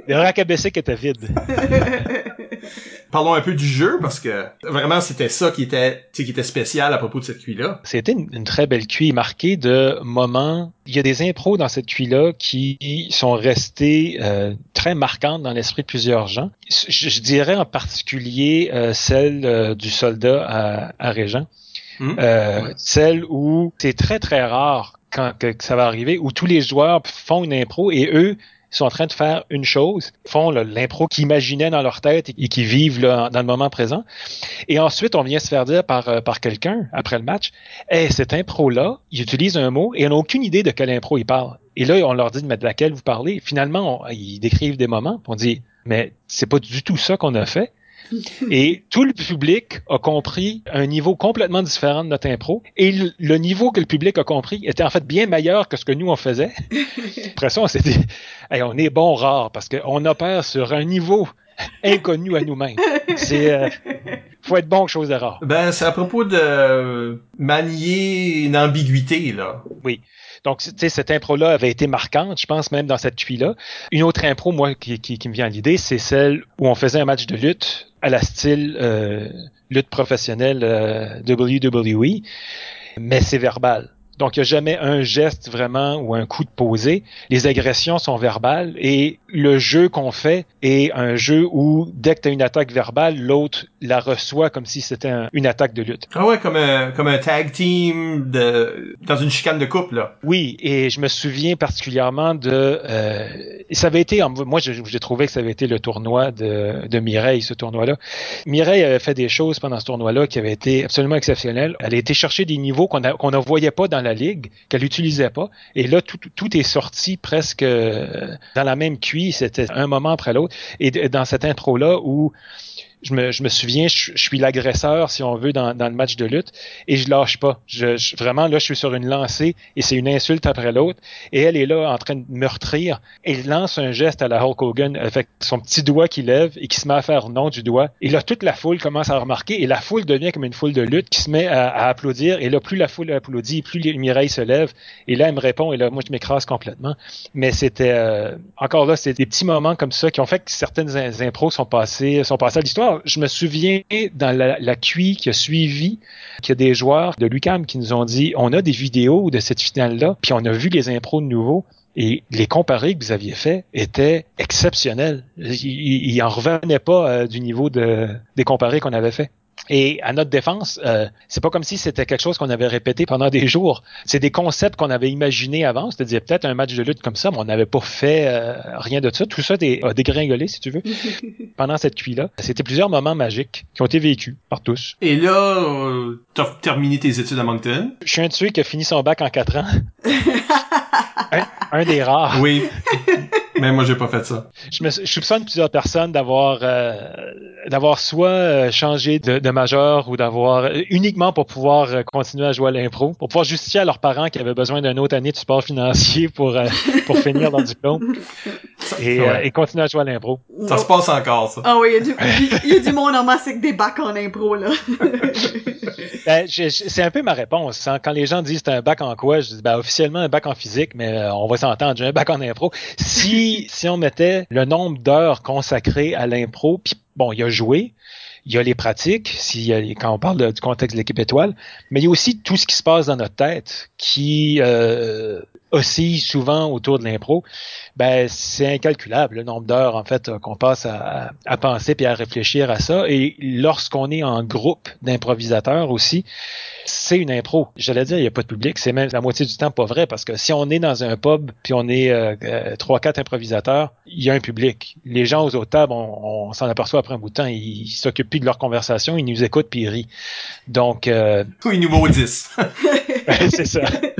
Les rack à baisser qui étaient vides. (laughs) Parlons un peu du jeu parce que vraiment c'était ça qui était, tu sais, qui était spécial à propos de cette cuit-là. C'était une, une très belle cuit marquée de moments. Il y a des impros dans cette cuit-là qui sont restés euh, très marquantes dans l'esprit de plusieurs gens. Je, je dirais en particulier euh, celle euh, du soldat à, à Régent. Hmm. Euh, Celle où c'est très très rare quand que, ça va arriver, où tous les joueurs font une impro et eux sont en train de faire une chose, font l'impro qu'ils imaginaient dans leur tête et, et qui vivent dans le moment présent. Et ensuite, on vient se faire dire par, euh, par quelqu'un, après le match, Hey, cette impro-là, il utilise un mot et on n'a aucune idée de quelle impro il parle. Et là, on leur dit, de laquelle vous parlez? Finalement, ils décrivent des moments, on dit, mais c'est pas du tout ça qu'on a fait. Et tout le public a compris un niveau complètement différent de notre impro. Et le, le niveau que le public a compris était en fait bien meilleur que ce que nous on faisait. (laughs) Après ça, on s'est dit, Hey, on est bon rare parce qu'on opère sur un niveau inconnu à nous-mêmes. C'est, euh, faut être bon quelque chose de rare. Ben c'est à propos de manier une ambiguïté là. Donc, tu sais, cette impro-là avait été marquante, je pense même dans cette cuit-là. Une autre impro, moi, qui me vient à l'idée, c'est celle où on faisait un match de lutte à la style euh, lutte professionnelle euh, WWE, mais c'est verbal. Donc, il n'y a jamais un geste vraiment ou un coup de posé. Les agressions sont verbales et le jeu qu'on fait est un jeu où, dès que tu as une attaque verbale, l'autre la reçoit comme si c'était un- une attaque de lutte. Ah ouais, comme un comme un tag team de dans une chicane de couple là. Oui, et je me souviens particulièrement de... Euh, ça avait été... Moi, j'ai trouvé que ça avait été le tournoi de, de Mireille, ce tournoi-là. Mireille avait fait des choses pendant ce tournoi-là qui avaient été absolument exceptionnelles. Elle a été chercher des niveaux qu'on qu'on ne voyait pas dans la ligue, qu'elle n'utilisait pas. Et là, tout, est sorti presque euh, dans la même cuisse. C'était un moment après l'autre. Et dans cette intro-là où... Je me, je me souviens, je, je suis l'agresseur, si on veut, dans, dans le match de lutte, et je lâche pas. Je, je- vraiment, là, je suis sur une lancée, et c'est une insulte après l'autre, et elle est là en train de meurtrir, et elle lance un geste à la Hulk Hogan avec son petit doigt qui lève et qui se met à faire non du doigt. Et là, toute la foule commence à remarquer, et la foule devient comme une foule de lutte qui se met à, applaudir, et là, plus la foule applaudit, plus les- Mireille se lève, et là, elle me répond, et là, moi, je m'écrase complètement. Mais c'était, euh, encore là, c'est des petits moments comme ça qui ont fait que certaines in- impros sont passées, sont passées à l'histoire. Je me souviens dans la, la QI qui a suivi, qu'il y a des joueurs de l'UCAM qui nous ont dit, on a des vidéos de cette finale-là, puis on a vu les impros de nouveau. Et les comparés que vous aviez faits étaient exceptionnels. Ils, ils, ils en revenaient pas euh, du niveau de, des comparés qu'on avait fait. Et à notre défense, euh, c'est pas comme si c'était quelque chose qu'on avait répété pendant des jours. C'est des concepts qu'on avait imaginés avant, c'est-à-dire peut-être un match de lutte comme ça, mais on n'avait pas fait euh, rien de ça. Tout ça a dégringolé, si tu veux, (laughs) pendant cette cuit-là. C'était plusieurs moments magiques qui ont été vécus par tous. Et là, euh, t'as terminé tes études à Moncton? Je suis un de ceux qui a fini son bac en quatre ans. (laughs) un, un des rares. Oui. (laughs) Mais moi j'ai pas fait ça. Je, me, je soupçonne plusieurs personnes d'avoir euh, d'avoir soit euh, changé de, de majeur ou d'avoir euh, uniquement pour pouvoir euh, continuer à jouer à l'impro, pour pouvoir justifier à leurs parents qu'ils avaient besoin d'une autre année de support financier (laughs) pour euh, pour finir leur diplôme et, euh, et continuer à jouer à l'impro. Ça se passe encore ça. Ah oui, il y, a du- il y a du monde en masse avec des bacs en impro, là. (laughs) Ben, c'est un peu ma réponse. hein. Quand les gens disent c'est un bac en quoi, je dis ben, officiellement un bac en physique, mais euh, on va s'entendre, j'ai un bac en impro. Si (laughs) si on mettait le nombre d'heures consacrées à l'impro, puis bon, il y a joué, il y a les pratiques, s'il y a les- quand on parle de- du contexte de l'équipe étoile, mais il y a aussi tout ce qui se passe dans notre tête qui euh, oscille souvent autour de l'impro. Ben, c'est incalculable le nombre d'heures en fait euh, qu'on passe à, à penser puis à réfléchir à ça. Et lorsqu'on est en groupe d'improvisateurs aussi, c'est une impro. J'allais dire, il n'y a pas de public. C'est même la moitié du temps pas vrai parce que si on est dans un pub puis on est euh, euh, trois, quatre improvisateurs, il y a un public. Les gens aux autres tables, on, on s'en aperçoit après un bout de temps, ils ils s'occupent plus de leur conversation, ils nous écoutent puis ils rient. Donc, euh, Oui, numéro 10. c'est ça. (laughs)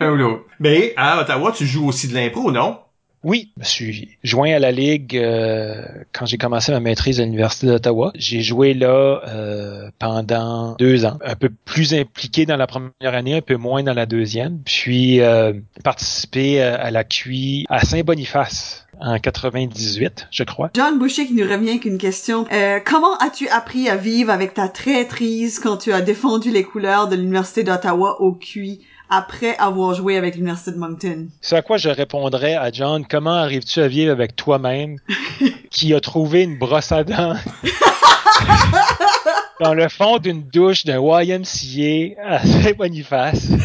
Un ou l'autre. Mais à Ottawa, tu joues aussi de l'impro, non? Oui, je me suis joint à la Ligue euh, quand j'ai commencé ma maîtrise à l'Université d'Ottawa. J'ai joué là euh, pendant deux ans, un peu plus impliqué dans la première année, un peu moins dans la deuxième, puis euh, participé à la QI à Saint-Boniface en 98, je crois. John Boucher qui nous revient avec une question. Euh, comment as-tu appris à vivre avec ta traîtrise quand tu as défendu les couleurs de l'Université d'Ottawa au QI après avoir joué avec l'Université de Moncton? C'est à quoi je répondrais à John, comment arrives-tu à vivre avec toi-même (laughs) qui a trouvé une brosse à dents (laughs) dans le fond d'une douche d'un YMCA à Saint-Boniface, une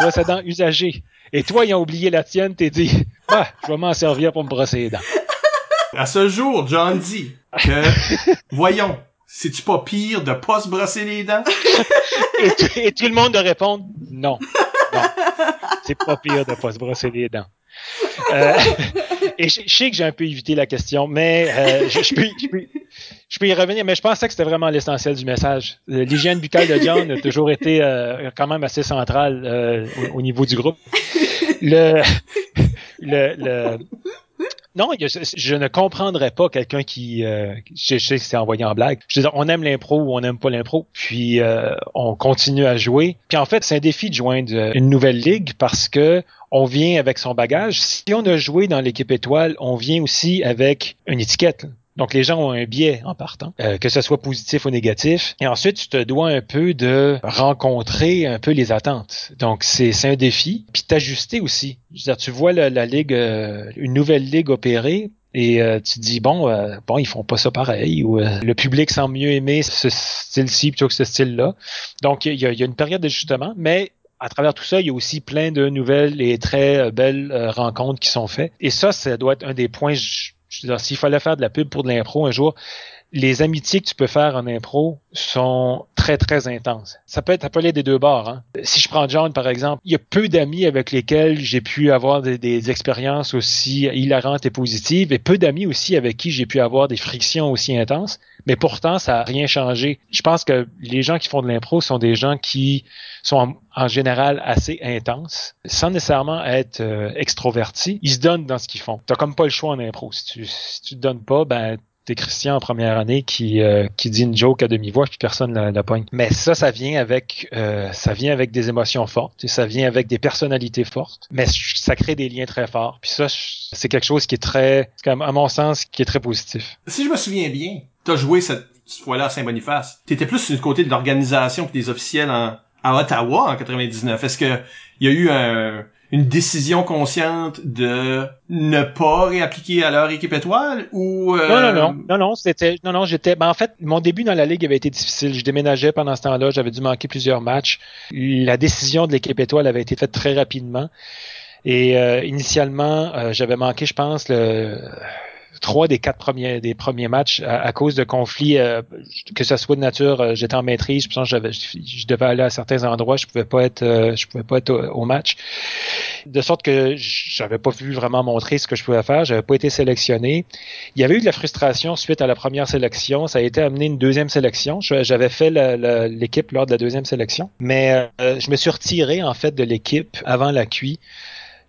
brosse à dents usagée. Et toi, ils ont oublié la tienne, t'es dit, ah, je vais m'en servir pour me brosser les dents. À ce jour, John dit que, (laughs) voyons, c'est-tu pas pire de pas se brosser les dents? et, tout le monde de répondre, non, c'est pas pire de pas se brosser les dents. Euh, (laughs) et je, sais que j'ai un peu évité la question, mais euh, je, je, peux, je, peux, y revenir, mais je pensais que c'était vraiment l'essentiel du message. Euh, l'hygiène buccale de John a toujours été quand même assez centrale au, au, niveau du groupe. Le, non, je, ne comprendrais pas quelqu'un qui, euh, je, sais que c'est envoyé en blague. Je veux on aime l'impro ou on n'aime pas l'impro, puis euh, on continue à jouer. Puis en fait, c'est un défi de joindre une nouvelle ligue parce que on vient avec son bagage. Si on a joué dans l'équipe étoile, on vient aussi avec une étiquette. Donc les gens ont un biais en partant, euh, que ce soit positif ou négatif. Et ensuite, tu te dois un peu de rencontrer un peu les attentes. Donc c'est un défi. Puis t'ajuster aussi. Je veux dire, tu vois la, ligue, euh, une nouvelle ligue opérer, et euh, tu dis bon euh, bon ils font pas ça pareil ou le public semble mieux aimer ce style-ci plutôt que ce style-là donc il y a, y a, une période d'ajustement mais à travers tout ça il y a aussi plein de nouvelles et très belles rencontres qui sont faites et ça ça doit être un des points s'il fallait faire de la pub pour de l'impro un jour, les amitiés que tu peux faire en impro sont très, très intenses. Ça peut être appelé des deux bords. Hein. Si je prends John, par exemple, il y a peu d'amis avec lesquels j'ai pu avoir des, expériences aussi hilarantes et positives, et peu d'amis aussi avec qui j'ai pu avoir des frictions aussi intenses, mais pourtant, ça n'a rien changé. Je pense que les gens qui font de l'impro sont des gens qui sont en, en, général assez intenses, sans nécessairement être euh, extrovertis. Ils se donnent dans ce qu'ils font. T'as comme pas le choix en impro. Si tu, si tu te donnes pas, ben t'es Christian en première année qui euh, qui dit une joke à demi-voix puis personne la, la pogne. Mais ça, ça vient avec euh, ça vient avec des émotions fortes, ça vient avec des personnalités fortes, mais ça crée des liens très forts. Puis ça, c'est quelque chose qui est très, à mon sens, qui est très positif. Si je me souviens bien, t'as joué cette, cette fois-là à Saint-Boniface. T'étais plus du côté de l'organisation que des officiels en, à Ottawa en 99. Est-ce que il y a eu un une décision consciente de ne pas réappliquer à leur équipe étoile ou euh... non non non. Non non c'était non non j'étais ben en fait mon début dans la ligue avait été difficile. Je déménageais pendant ce temps-là. J'avais dû manquer plusieurs matchs. La décision de l'équipe étoile avait été faite très rapidement. Et euh, initialement euh, j'avais manqué je pense le trois des quatre premiers des premiers matchs à, cause de conflits euh, que ce soit de nature euh, j'étais en maîtrise je pense j'avais je, devais aller à certains endroits je pouvais pas être euh, je pouvais pas être au, match. De sorte que j'avais pas pu vraiment montrer ce que je pouvais faire j'avais pas été sélectionné. Il y avait eu de la frustration suite à la première sélection ça a été amené une deuxième sélection. J'avais fait l'équipe lors de la deuxième sélection. Mais je me suis retiré en fait de l'équipe avant la QI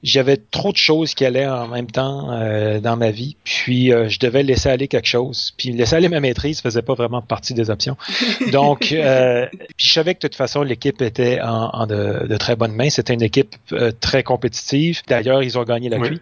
j'avais trop de choses qui allaient en même temps euh, dans ma vie, puis euh, je devais laisser aller quelque chose. Puis laisser aller ma maîtrise faisait pas vraiment partie des options. (laughs) Donc, euh, puis je savais que de toute façon l'équipe était en, en de, de, très bonnes mains. C'était une équipe euh, très compétitive. D'ailleurs, ils ont gagné la oui.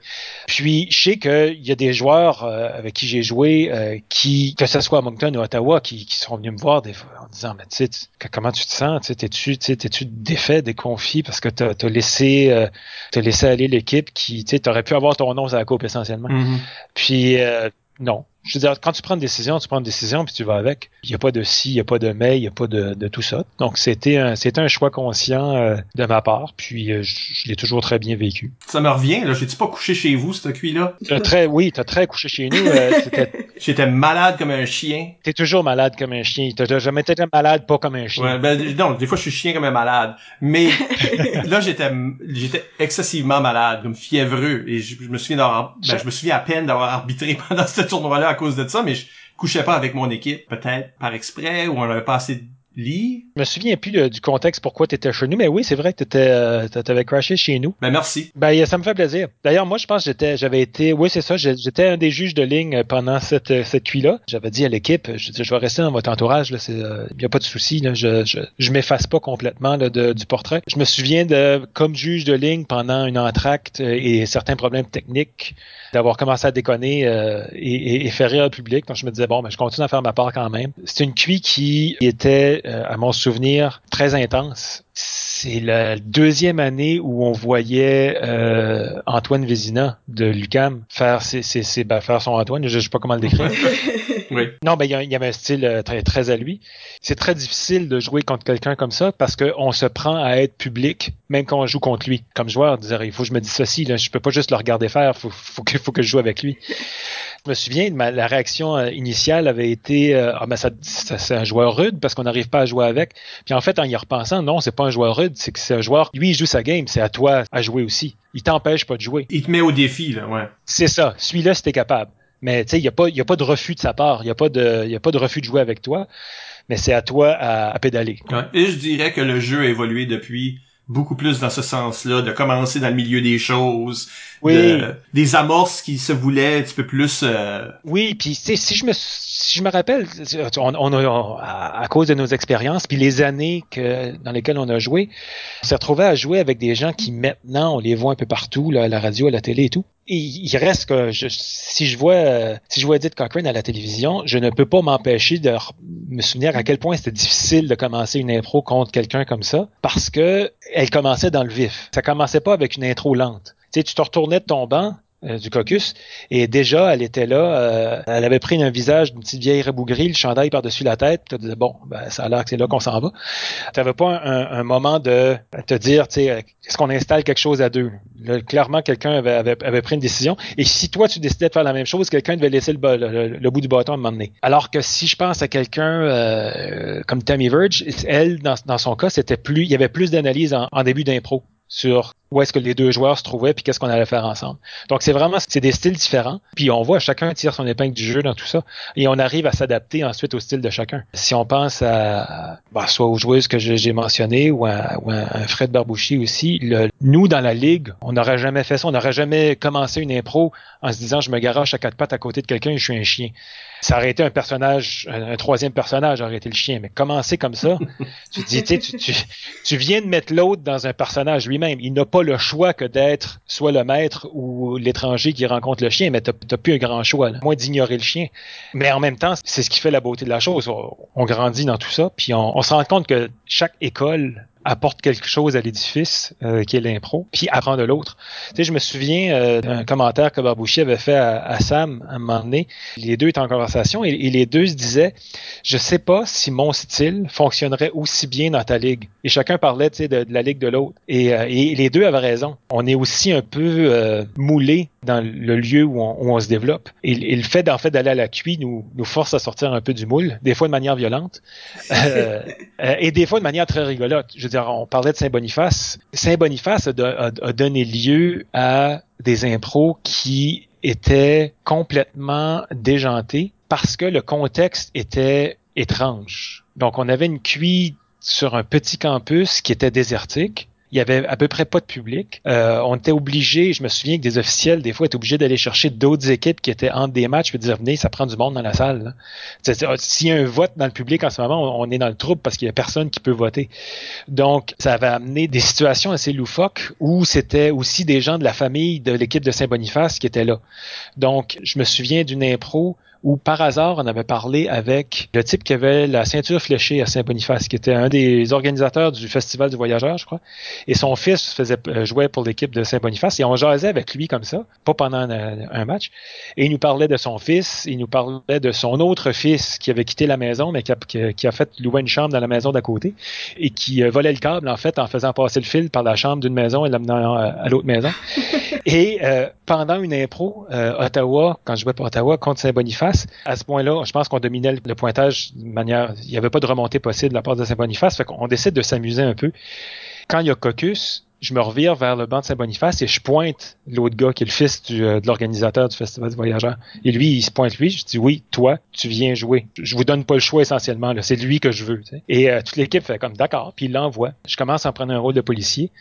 Puis je sais qu'il y a des joueurs euh, avec qui j'ai joué, euh, qui que ce soit à Moncton ou à Ottawa, qui, qui sont venus me voir des fois, en disant, mais tu sais, comment tu te sens? T'es-tu t'es-tu défait, déconfit parce que t'as as laissé t'as laissé aller l'équipe qui, tu sais, t'aurais pu avoir ton nom à la coupe essentiellement. Mm -hmm. Puis euh, non, je veux dire, quand tu prends une décision, tu prends une décision puis tu vas avec. Il n'y a pas de si, il n'y a pas de mais, il n'y a pas de, de, tout ça. Donc c'était un, c'était un choix conscient euh, de ma part, puis euh, je, l'ai toujours très bien vécu. Ça me revient, là. J'ai-tu pas couché chez vous, ce cuit-là? très, oui, t'as très couché chez nous. Euh, (laughs) J'étais malade comme un chien. T'es toujours malade comme un chien. T'as jamais été malade pas comme un chien. Ouais, ben, non, des fois je suis chien comme un malade. Mais (laughs) là, j'étais, j'étais excessivement malade, comme fiévreux. Et je, je me souviens d'avoir, ben, je me souviens à peine d'avoir arbitré (laughs) pendant ce tournoi-là à cause de ça, mais je couchais pas avec mon équipe, peut-être par exprès, ou on avait pas assez Lee. Je me souviens plus du contexte pourquoi tu étais chez nous, mais oui, c'est vrai que tu avais crashé chez nous. Ben merci. Ben, ça me fait plaisir. D'ailleurs, moi, je pense que j'étais, j'avais été, oui, c'est ça, j'étais un des juges de ligne pendant cette, cette cuit-là. J'avais dit à l'équipe, je, je vais rester dans votre entourage, là, il n'y a pas de souci, là, je, je, je m'efface pas complètement là, de- du portrait. Je me souviens de, comme juge de ligne pendant une entracte euh, et certains problèmes techniques, d'avoir commencé à déconner euh, et, et- et faire rire le public. Donc, je me disais, bon, ben, je continue à faire ma part quand même. C'est une cuit qui était, euh, à mon souvenir, très intense. C'est la deuxième année où on voyait euh, Antoine Vézina de Lucam faire, ses, ses, ses- ben, faire son Antoine. Je ne sais pas comment le décrire. (laughs) Oui. Non, ben il y, avait un style euh, très, très à lui. C'est très difficile de jouer contre quelqu'un comme ça parce qu'on se prend à être public, même quand on joue contre lui. Comme joueur, dire il faut que je me dissocie, là, je peux pas juste le regarder faire, faut, faut que, faut que je joue avec lui. Je me souviens, ma, la réaction euh, initiale avait été euh, ah ben ça, ça- c'est un joueur rude parce qu'on n'arrive pas à jouer avec. Puis en fait, en y repensant, non, c'est pas un joueur rude, c'est que c'est un joueur. Lui, il joue sa game, c'est à toi à jouer aussi. Il t'empêche pas de jouer. Il te met au défi, là, ouais. C'est ça. Celui-là, c'était capable. Mais tu sais, il n'y a, pas- y a pas de refus de sa part. Il n'y a, pas de- y a pas de refus de jouer avec toi. Mais c'est à toi à, à pédaler. Ouais. Et je dirais que le jeu a évolué depuis beaucoup plus dans ce sens-là, de commencer dans le milieu des choses, Oui. de- des amorces qui se voulaient un petit peu plus... euh, Oui, puis si je me si je me rappelle, on, on a, on- à, à cause de nos expériences, puis les années que dans lesquelles on a joué, on s'est retrouvé à jouer avec des gens qui maintenant on les voit un peu partout, là, à la radio, à la télé et tout. Il reste que je, si je vois si je vois Edith Cochrane à la télévision, je ne peux pas m'empêcher de me souvenir à quel point c'était difficile de commencer une impro contre quelqu'un comme ça, parce que elle commençait dans le vif. Ça commençait pas avec une intro lente. Tu sais, tu te retournais de ton banc du caucus et déjà elle était là, euh, elle avait pris un visage d'une petite vieille rabougrie, le chandail par-dessus la tête, tu disais bon, ben, ça a l'air que c'est là qu'on s'en va. Tu n'avais pas un, moment de te dire, tu sais, euh, est-ce qu'on installe quelque chose à deux? Clairement, quelqu'un avait, pris une décision. Et si toi, tu décidais de faire la même chose, quelqu'un devait laisser le, bout du bâton à un moment donné. Alors que si je pense à quelqu'un euh, comme Tammy Verge, elle, dans, dans son cas, c'était plus, il y avait plus d'analyse en, en début d'impro sur où est-ce que les deux joueurs se trouvaient puis qu'est-ce qu'on allait faire ensemble. Donc c'est vraiment c'est des styles différents. Puis on voit chacun tire son épingle du jeu dans tout ça et on arrive à s'adapter ensuite au style de chacun. Si on pense à bah, soit aux joueuses que j'ai mentionnées ou à, ou à Fred Barbouchi aussi, le, nous dans la ligue, on n'aurait jamais fait ça, on n'aurait jamais commencé une impro en se disant je me garoche à quatre pattes à côté de quelqu'un et je suis un chien. Ça aurait été un personnage, un, un troisième personnage aurait été le chien, mais commencer comme ça, (laughs) tu dis, tu, sais, tu, tu, viens de mettre l'autre dans un personnage lui-même. Il n'a pas le choix que d'être soit le maître ou l'étranger qui rencontre le chien, mais tu n'as plus un grand choix, là. moins d'ignorer le chien. Mais en même temps, c'est ce qui fait la beauté de la chose. On, on grandit dans tout ça, puis on, on se rend compte que chaque école apporte quelque chose à l'édifice euh, qui est l'impro, puis apprend de l'autre. Tu sais, je me souviens euh, d'un commentaire que Barbouchi avait fait à, à Sam à un moment donné. Les deux étaient en conversation et, les deux se disaient je sais pas si mon style fonctionnerait aussi bien dans ta ligue. Et chacun parlait de, la ligue de l'autre. Et, euh, et les deux avaient raison. On est aussi un peu moulé dans le lieu où on, où on se développe. Et, et le fait d'en fait d'aller à la cuit nous, nous force à sortir un peu du moule, des fois de manière violente, (laughs) euh, euh, et des fois de manière très rigolote. Je veux dire, on parlait de Saint-Boniface. Saint-Boniface a, a- a donné lieu à des impros qui étaient complètement déjantés parce que le contexte était étrange. Donc, on avait une cuit sur un petit campus qui était désertique. Il y avait à peu près pas de public. Euh, on était obligé, je me souviens que des officiels, des fois, étaient obligés d'aller chercher d'autres équipes qui étaient entre des matchs et dire, venez, ça prend du monde dans la salle. c'est- S'il y a un vote dans le public en ce moment, on, on est dans le trouble parce qu'il y a personne qui peut voter. Donc, ça avait amené des situations assez loufoques où c'était aussi des gens de la famille de l'équipe de Saint-Boniface qui étaient là. Donc, je me souviens d'une impro où par hasard, on avait parlé avec le type qui avait la ceinture fléchée à Saint-Boniface, qui était un des organisateurs du Festival du Voyageur, je crois. Et son fils faisait euh, jouait pour l'équipe de Saint-Boniface et on jasait avec lui comme ça, pas pendant un, un match. Et il nous parlait de son fils, il nous parlait de son autre fils qui avait quitté la maison, mais qui a, qui fait louer une chambre dans la maison d'à côté et qui euh, volait le câble en fait en faisant passer le fil par la chambre d'une maison et l'amenant à, à l'autre maison. (laughs) Et euh, pendant une impro, euh, Ottawa, quand je jouais pour Ottawa contre Saint-Boniface, à ce point-là, je pense qu'on dominait le, pointage de manière. Il n'y avait pas de remontée possible de la part de Saint-Boniface, fait qu'on décide de s'amuser un peu. Quand il y a caucus, je me revire vers le banc de Saint-Boniface et je pointe l'autre gars qui est le fils euh, de l'organisateur du Festival du Voyageur. Et lui, il se pointe lui. Je dis oui, toi, tu viens jouer. Je vous donne pas le choix essentiellement. C'est lui que je veux. Et euh, toute l'équipe fait comme d'accord. Puis il l'envoie. Je commence à en prendre un rôle de policier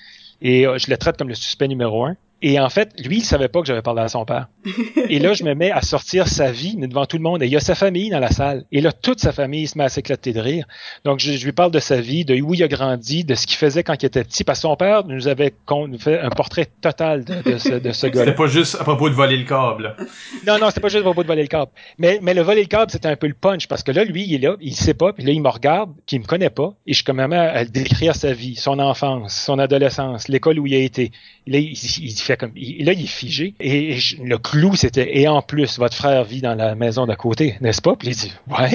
et euh, je le traite comme le suspect numéro un. Et en fait, lui, il savait pas que j'avais parlé à son père. (laughs) Et là, je me mets à sortir sa vie devant tout le monde. Et il y a sa famille dans la salle. Et là, toute sa famille se met à s'éclater de rire. Donc, je, je lui parle de sa vie, de où il a grandi, de ce qu'il faisait quand il était petit. Parce que son père nous avait fait un portrait total de, de ce, de ce gars-là. C'était pas juste à propos de voler le câble. Non, non, c'était pas juste au bout de voler le câble. Mais, mais le voler le câble, c'était un peu le punch parce que là, lui, il est là, il sait pas, puis là, il me regarde, puis il me connaît pas, et je commence à, à décrire sa vie, son enfance, son adolescence, l'école où il a été. Là, il, il fait comme, il- là, il est figé. Et, je- le clou, c'était, et en plus, votre frère vit dans la maison d'à côté, n'est-ce pas? Puis il dit, ouais.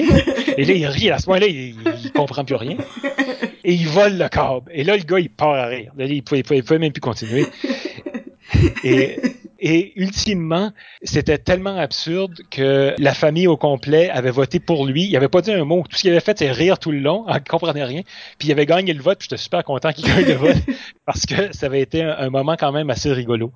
(laughs) Et là, il rit, à ce moment-là, il, il comprend plus rien. (laughs) Et il vole le câble. Et là, le gars, il part à rire. Là, il pouvait, il pouvait- il pouvait même plus continuer. (laughs) Et, et ultimement, c'était tellement absurde que la famille au complet avait voté pour lui. Il avait pas dit un mot. Tout ce qu'il avait fait, c'est rire tout le long. (laughs) Il comprenait rien. Puis il avait gagné le vote. Puis j'étais super content qu'il gagne le vote (laughs) parce que ça avait été un, un moment quand même assez rigolo.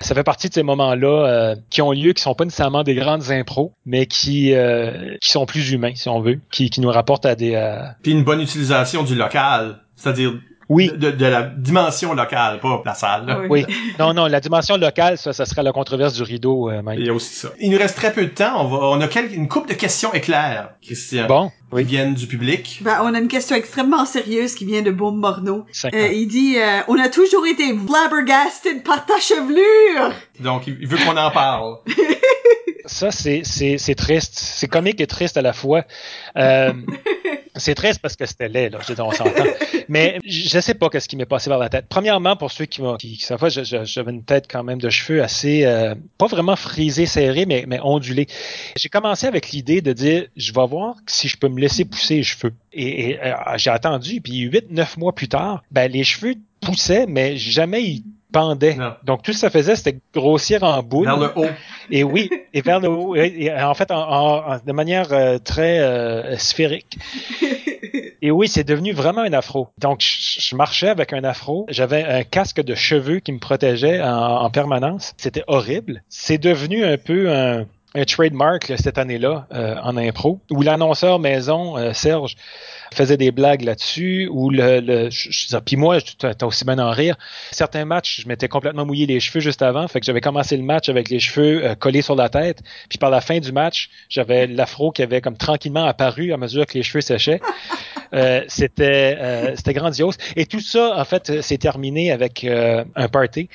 Ça fait partie de ces moments-là euh, qui ont lieu, qui sont pas nécessairement des grandes impros, mais qui euh, qui sont plus humains, si on veut, qui, qui nous rapportent à des. euh, Puis une bonne utilisation du local. C'est-à-dire Oui, de, de la dimension locale, pas la salle. là. oui. (laughs) Non, non, la dimension locale, ça, ça sera la controverse du rideau, euh, Mike. Il y a aussi ça. Il nous reste très peu de temps. On, va, on a quelques, une couple de questions éclairs, Christian, Bon, qui oui. viennent du public. Ben, on a une question extrêmement sérieuse qui vient de Boom Morneau. Cinq Euh, il dit euh, On a toujours été flabbergasted par ta chevelure! Donc, il veut qu'on en parle. (laughs) Ça, c'est, c'est, c'est triste. C'est comique et triste à la fois. Euh, (laughs) c'est triste parce que c'était laid, là. Je dire, on s'entend. Mais je sais pas qu'est-ce qui m'est passé par la tête. Premièrement, pour ceux qui m'ont, qui, qui savent j'avais une tête quand même de cheveux assez, euh, pas vraiment frisée, serrée, mais, mais ondulée. J'ai commencé avec l'idée de dire, je vais voir si je peux me laisser pousser les cheveux. Et, et, euh, j'ai attendu, puis huit, neuf mois plus tard, ben, les cheveux poussaient, mais jamais ils pendaient. Non. Donc, tout ce que ça faisait, c'était grossir en boule. Vers le haut. Et oui, et vers le haut, et- et en fait, en, en- en- de manière euh, très euh, sphérique. (laughs) Et oui, c'est devenu vraiment un afro. Donc, je, je marchais avec un afro. J'avais un casque de cheveux qui me protégeait en, en permanence. C'était horrible. C'est devenu un peu un, un trademark là, cette année-là euh, en impro, où l'annonceur maison, Serge, faisait des blagues là-dessus, ou le, le je, puis moi, t'as aussi bien en rire. Certains matchs, je m'étais complètement mouillé les cheveux juste avant, fait que j'avais commencé le match avec les cheveux euh, collés sur la tête, puis par la fin du match, j'avais l'afro qui avait comme tranquillement apparu à mesure que les cheveux séchaient. Euh, c'était euh, c'était grandiose. Et tout ça, en fait, euh, s'est terminé avec euh, un party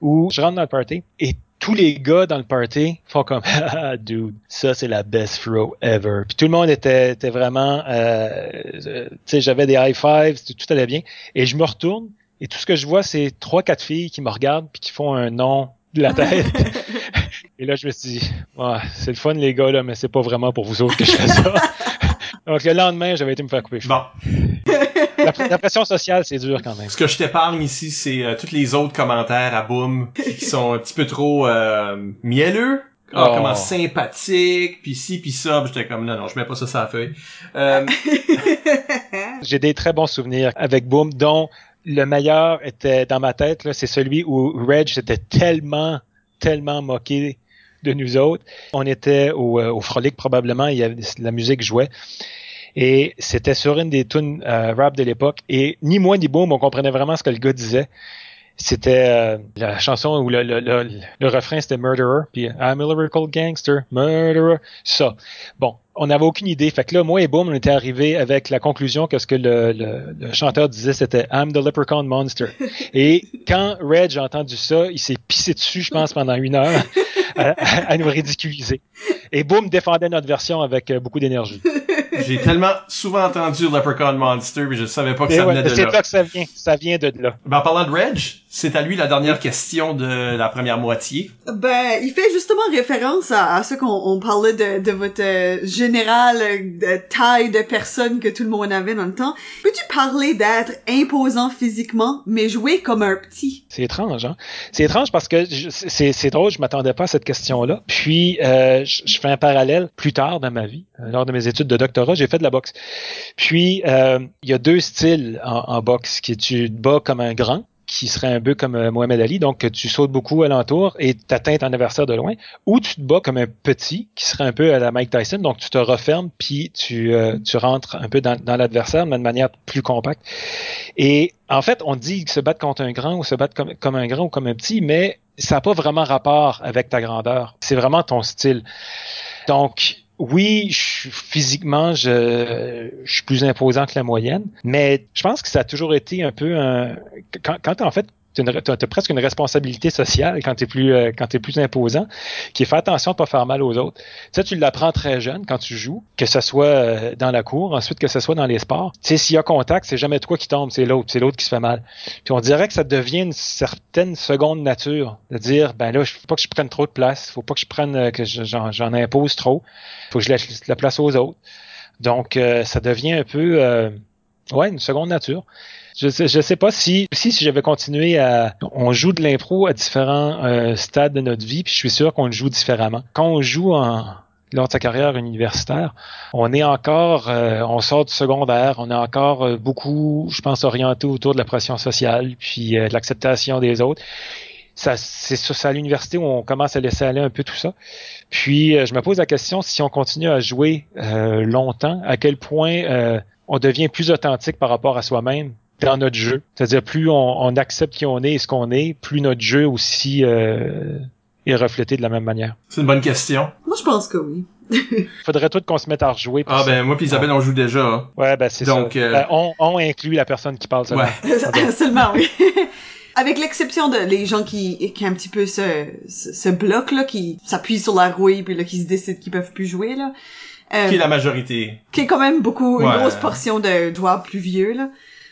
où je rentre dans le party et tous les gars dans le party font comme (laughs) ah dude ça c'est la best throw ever puis tout le monde était, était vraiment euh, euh, tu sais j'avais des high fives tout, tout allait bien et je me retourne et tout ce que je vois c'est trois quatre filles qui me regardent puis qui font un nom de la tête (laughs) (laughs) et là je me suis dit ouais, c'est le fun les gars là mais c'est pas vraiment pour vous autres que je fais ça donc le lendemain j'avais été me faire couper. Bon. La, la pression sociale c'est dur quand même Ce que je t'épargne ici, c'est euh, tous les autres commentaires à Boom qui sont un petit peu trop euh, mielleux. Ah, Oh. comment sympathique, pis ci, pis ça. Puis J'étais comme, non, non, je mets pas ça sur la feuille. Euh, (laughs) J'ai des très bons souvenirs avec Boom, dont le meilleur était dans ma tête, là, c'est celui où Reg s'était tellement, tellement moqué de nous autres. On était au, euh, au Frolic probablement, il y avait, la musique jouait. Et c'était sur une des tunes euh, rap de l'époque. Et ni moi ni Boom, on comprenait vraiment ce que le gars disait. C'était euh, la chanson où le, le, le, le refrain c'était Murderer, puis I'm a lyrical gangster, murderer, ça. Bon, on n'avait aucune idée. Fait que là, moi et Boom, on était arrivés avec la conclusion que ce que le, le, le chanteur disait, c'était I'm the leprechaun monster. (laughs) Et quand Reg a entendu ça, il s'est pissé dessus, je pense, pendant une heure (laughs) à, à- à nous ridiculiser. Et Boom défendait notre version avec euh, beaucoup d'énergie. (laughs) J'ai tellement souvent entendu Leprechaun Monster, mais je savais pas que Et ça ouais, venait de c'est là. là que ça vient. Ça vient de là. Ben, en parlant de Reg, c'est à lui la dernière question de la première moitié. Ben, il fait justement référence à, à ce qu'on on parlait de, de votre euh, générale euh, de taille de personne que tout le monde avait dans le temps. Peux-tu parler d'être imposant physiquement, mais jouer comme un petit? C'est étrange, hein? C'est étrange parce que c'est c'est drôle, je m'attendais pas à cette question-là. Puis, euh, je, fais un parallèle plus tard dans ma vie. Lors de mes études de doctorat, j'ai fait de la boxe. Puis, euh, il y a deux styles en, boxe, qui tu te bats comme un grand, qui serait un peu comme euh, Mohamed Ali, donc tu sautes beaucoup alentour et t'atteins ton adversaire de loin, ou tu te bats comme un petit, qui serait un peu à la Mike Tyson, donc tu te refermes puis tu, euh, tu rentres un peu dans, dans l'adversaire, mais de manière plus compacte. Et en fait, on dit se battre contre un grand ou se battre comme, comme un grand ou comme un petit, mais ça n'a pas vraiment rapport avec ta grandeur. C'est vraiment ton style. Donc, oui, physiquement, je, je, suis plus imposant que la moyenne, mais je pense que ça a toujours été un peu un... Quand, quand en fait, tu as, presque une responsabilité sociale quand tu es plus euh, quand es plus imposant, qui est faire attention de pas faire mal aux autres. Ça, tu l'apprends très jeune quand tu joues, que ce soit euh, dans la cour, ensuite que ce soit dans les sports. Tu sais, s'il y a contact, c'est jamais toi qui tombe, c'est l'autre, c'est l'autre qui se fait mal. Puis on dirait que ça devient une certaine seconde nature de dire, ben là, faut pas que je prenne trop de place, faut pas que je prenne euh, que j'en impose trop, faut que je laisse la place aux autres. Donc, ça devient un peu, ouais, une seconde nature. Je sais, sais pas si, si, si j'avais continué à, on joue de l'impro à différents euh, stades de notre vie, puis je suis sûr qu'on le joue différemment. Quand on joue en, lors de sa carrière universitaire, on est encore, euh, on sort du secondaire, on est encore euh, beaucoup, je pense, orienté autour de la pression sociale, puis de l'acceptation des autres. Ça, c'est ça à l'université où on commence à laisser aller un peu tout ça. Puis je me pose la question si on continue à jouer longtemps, à quel point on devient plus authentique par rapport à soi-même dans notre jeu. C'est-à-dire plus on, accepte qui on est et ce qu'on est, plus notre jeu aussi euh, est reflété de la même manière. C'est une bonne question. Moi, je pense que oui. (laughs) Faudrait tout qu'on se mette à rejouer. Ah ben moi puis Isabelle on joue déjà. Hein. Ouais ben c'est ça. Donc euh, ben, on, on, inclut la personne qui parle seulement. Ouais. (laughs) seulement oui. (laughs) Avec l'exception de les gens qui qui un petit peu ce ce, bloc là qui s'appuient sur la rouille puis là qui se décident qu'ils peuvent plus jouer là. Euh, qui est la majorité. Qui est quand même beaucoup une grosse portion de joueurs plus vieux là.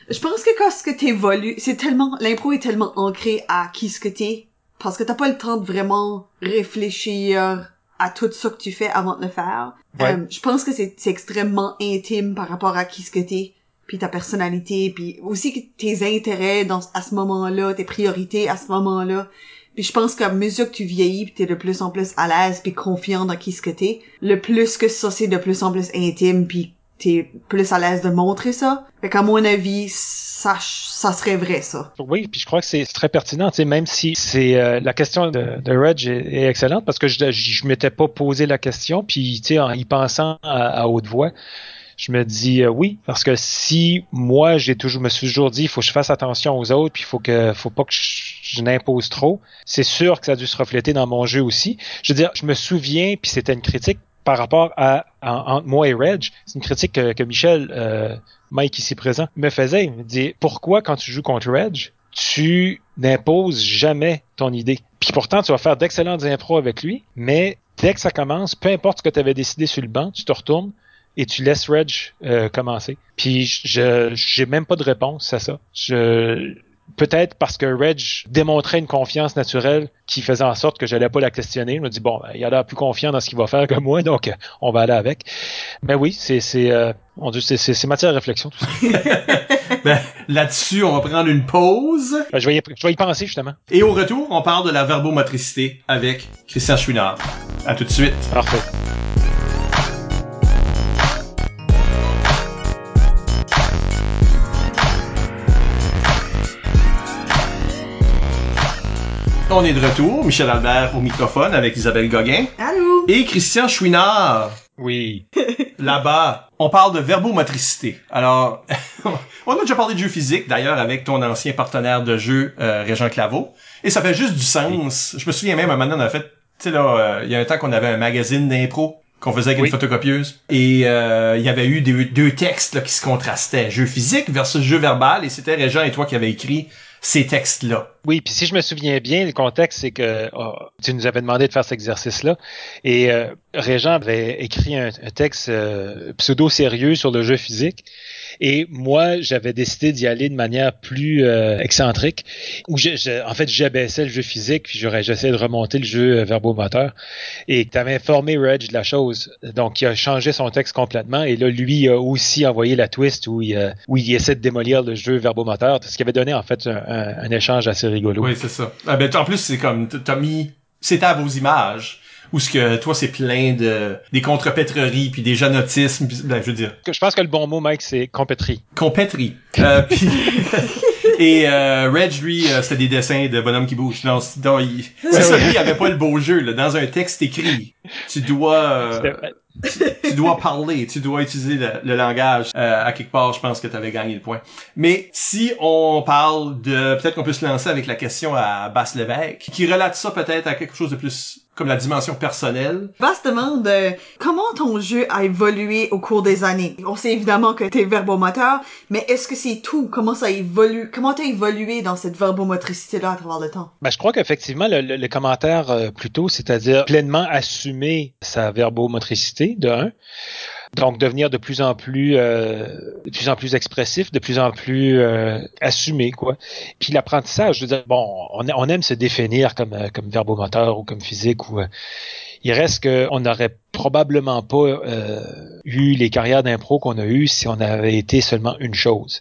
Je pense que quand ce que t'évolues, c'est tellement, l'impro est tellement ancré à qui ce que t'es, parce que t'as pas le temps de vraiment réfléchir à tout ce que tu fais avant de le faire. Euh, je pense que c'est extrêmement intime par rapport à qui ce que t'es, puis ta personnalité, puis aussi tes intérêts dans à ce moment-là, tes priorités à ce moment-là. Puis je pense qu'à mesure que tu vieillis, pis t'es de plus en plus à l'aise puis confiant dans qui ce que t'es, le plus que ça c'est de plus en plus intime puis t'es plus à l'aise de montrer ça. Fait qu'à mon avis, ça, ça serait vrai, ça. Oui, puis je crois que c'est très pertinent, tu sais, même si c'est euh, la question de, de Reg est, excellente parce que je, je, m'étais pas posé la question, puis tu sais, en y pensant à, haute voix, je me dis euh, oui parce que si moi j'ai toujours me suis toujours dit il faut que je fasse attention aux autres puis il faut que faut pas que je, n'impose trop c'est sûr que ça a dû se refléter dans mon jeu aussi je veux dire je me souviens puis c'était une critique par rapport à, entre moi et Reg, c'est une critique que, Michel, euh, Mike ici présent, me faisait. Il me dit pourquoi quand tu joues contre Reg, tu n'imposes jamais ton idée? Puis pourtant, tu vas faire d'excellentes impros avec lui, mais dès que ça commence, peu importe ce que tu avais décidé sur le banc, tu te retournes et tu laisses Reg euh, commencer. Puis je j'ai même pas de réponse à ça. Je peut-être parce que Reg démontrait une confiance naturelle qui faisait en sorte que j'allais pas la questionner. Je me dis bon, ben, il a l'air plus confiant dans ce qu'il va faire que moi, (laughs) donc on va aller avec. Mais oui, c'est c'est euh, c'est matière de réflexion tout ça. (laughs) ben, là-dessus, on va prendre une pause. Ben, je, vais y, je vais y penser justement. Et au retour, on parle de la verbomotricité avec Christian Chouinard. À tout de suite. Parfait. On est de retour, Michel Albert au microphone avec Isabelle Gauguin. Allô? Et Christian Chouinard. Oui. (laughs) Là-bas, on parle de verbomotricité. Alors, (laughs) on a déjà parlé de jeu physique, d'ailleurs, avec ton ancien partenaire de jeu, euh, Régent Claveau. Et ça fait juste du sens. Je me souviens même, un moment, on a fait, tu sais là, euh, il y a un temps qu'on avait un magazine d'impro qu'on faisait avec une photocopieuse. Et euh, il y avait eu deux, textes qui se contrastaient. Jeu physique versus jeu verbal. Et c'était Régent et toi qui avez écrit ces textes-là. Oui, puis si je me souviens bien, le contexte, c'est que oh, tu nous avais demandé de faire cet exercice-là. Et euh, Régent avait écrit un, texte euh, pseudo-sérieux sur le jeu physique. Et moi, j'avais décidé d'y aller de manière plus euh, excentrique, où en fait, j'abaissais le jeu physique, puis j'essayais de remonter le jeu euh, verbomoteur. Et tu avais informé Reg de la chose. Donc, il a changé son texte complètement. Et là, lui a aussi envoyé la twist où il, euh, où il essaie de démolir le jeu verbomoteur, ce qui avait donné, en fait, un, un échange assez rigolo. Oui, c'est ça. Ah, ben, en plus, c'est comme, t'as mis, c'était à vos images ou ce que toi c'est plein de des contrepétreries puis des janotismes ben, je veux dire je pense que le bon mot Mike c'est compétrie compétrie euh, (laughs) puis Et euh, Reg, lui, euh, c'était des dessins de bonhomme qui bouge. Non, c'est non, il- c'est ça, lui, il avait pas le beau jeu. Là. Dans un texte écrit, tu dois... euh, tu dois parler, tu dois utiliser le, le langage. Euh, à quelque part, je pense que tu avais gagné le point. Mais si on parle de... Peut-être qu'on peut se lancer avec la question à Basse Lévesque, qui relate ça peut-être à quelque chose de plus comme la dimension personnelle. Vaste demande euh, comment ton jeu a évolué au cours des années. On sait évidemment que t'es verbomoteur, mais est-ce que c'est tout? Comment ça évolue? Comment t'as évolué dans cette verbomotricité-là à travers le temps? Ben, je crois qu'effectivement, le, le- le commentaire euh, plus tôt, c'est-à-dire pleinement assumer sa verbomotricité, de un. Donc, devenir de plus en plus, euh, de plus en plus expressif, de plus en plus euh, assumé, quoi. Puis l'apprentissage, je veux dire, bon, on, aime se définir comme, euh, comme verbomoteur ou comme physique ou... il reste qu'on n'aurait probablement pas eu les carrières d'impro qu'on a eues si on avait été seulement une chose.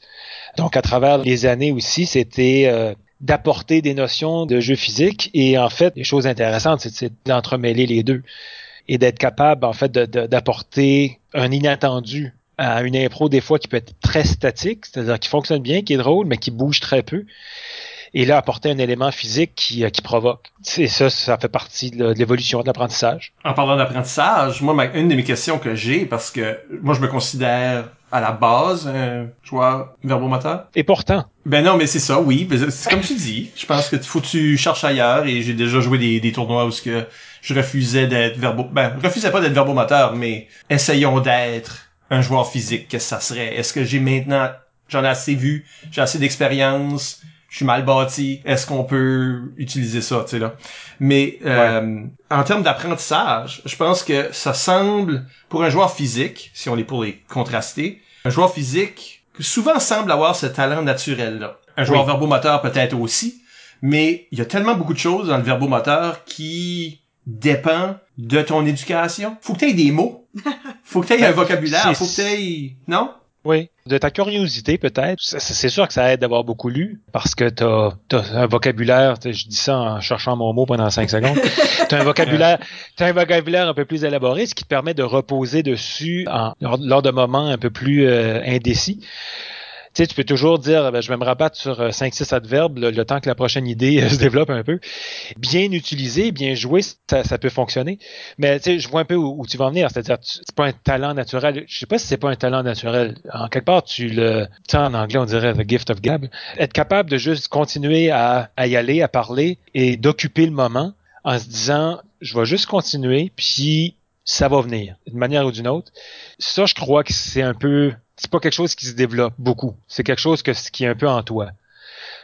Donc, à travers les années aussi, c'était d'apporter des notions de jeu physique et en fait, les choses intéressantes, c'est d'entremêler les deux et d'être capable en fait d'apporter un inattendu à une impro des fois qui peut être très statique, c'est-à-dire qui fonctionne bien, qui est drôle, mais qui bouge très peu. Et là, apporter un élément physique qui, euh, provoque. Et ça, ça fait partie de l'évolution de l'apprentissage. En parlant d'apprentissage, moi, une de mes questions que j'ai, parce que moi, je me considère à la base un joueur verbomoteur? Et pourtant, Ben non, mais c'est ça, oui. Mais C'est comme tu dis. Je pense que faut que tu cherches ailleurs et j'ai déjà joué des, des tournois où ce que je refusais d'être verbo... Ben, je refusais pas d'être verbomoteur, mais essayons d'être un joueur physique. Qu'est-ce que ça serait? Est-ce que j'ai maintenant... J'en ai assez vu, j'ai assez d'expérience, je suis mal bâti. Est-ce qu'on peut utiliser ça, tu sais, là? Mais euh, en termes d'apprentissage, je pense que ça semble, pour un joueur physique, si on est pour les contraster, un joueur physique souvent semble avoir ce talent naturel-là. Un joueur Oui. verbomoteur peut-être aussi, mais il y a tellement beaucoup de choses dans le verbomoteur qui dépend de ton éducation. Faut que tu aies des mots. (laughs) Faut que tu aies un vocabulaire. c'est- Faut que tu aies... Non? Oui, de ta curiosité peut-être. C'est- sûr que ça aide d'avoir beaucoup lu parce que t'as as un vocabulaire. Je dis ça en cherchant mon mot pendant cinq secondes. (laughs) T'as un vocabulaire, t'as un vocabulaire un peu plus élaboré, ce qui te permet de reposer dessus en, lors, lors de moments un peu plus euh, indécis. Tu sais, tu peux toujours dire, ben, je vais me rabattre sur 5-6 adverbes le, temps que la prochaine idée euh, (laughs) se développe un peu. Bien utilisé, bien joué, ça, peut fonctionner. Mais tu je vois un peu où, tu vas en venir. C'est-à-dire, c'est pas un talent naturel. Je sais pas si c'est pas un talent naturel. En quelque part, tu le, en anglais, on dirait the gift of gab. Être capable de juste continuer à, à y aller, à parler et d'occuper le moment en se disant, je vais juste continuer, puis ça va venir, d'une manière ou d'une autre. Ça, je crois que c'est un peu, c'est pas quelque chose qui se développe beaucoup. C'est quelque chose que, qui est un peu en toi.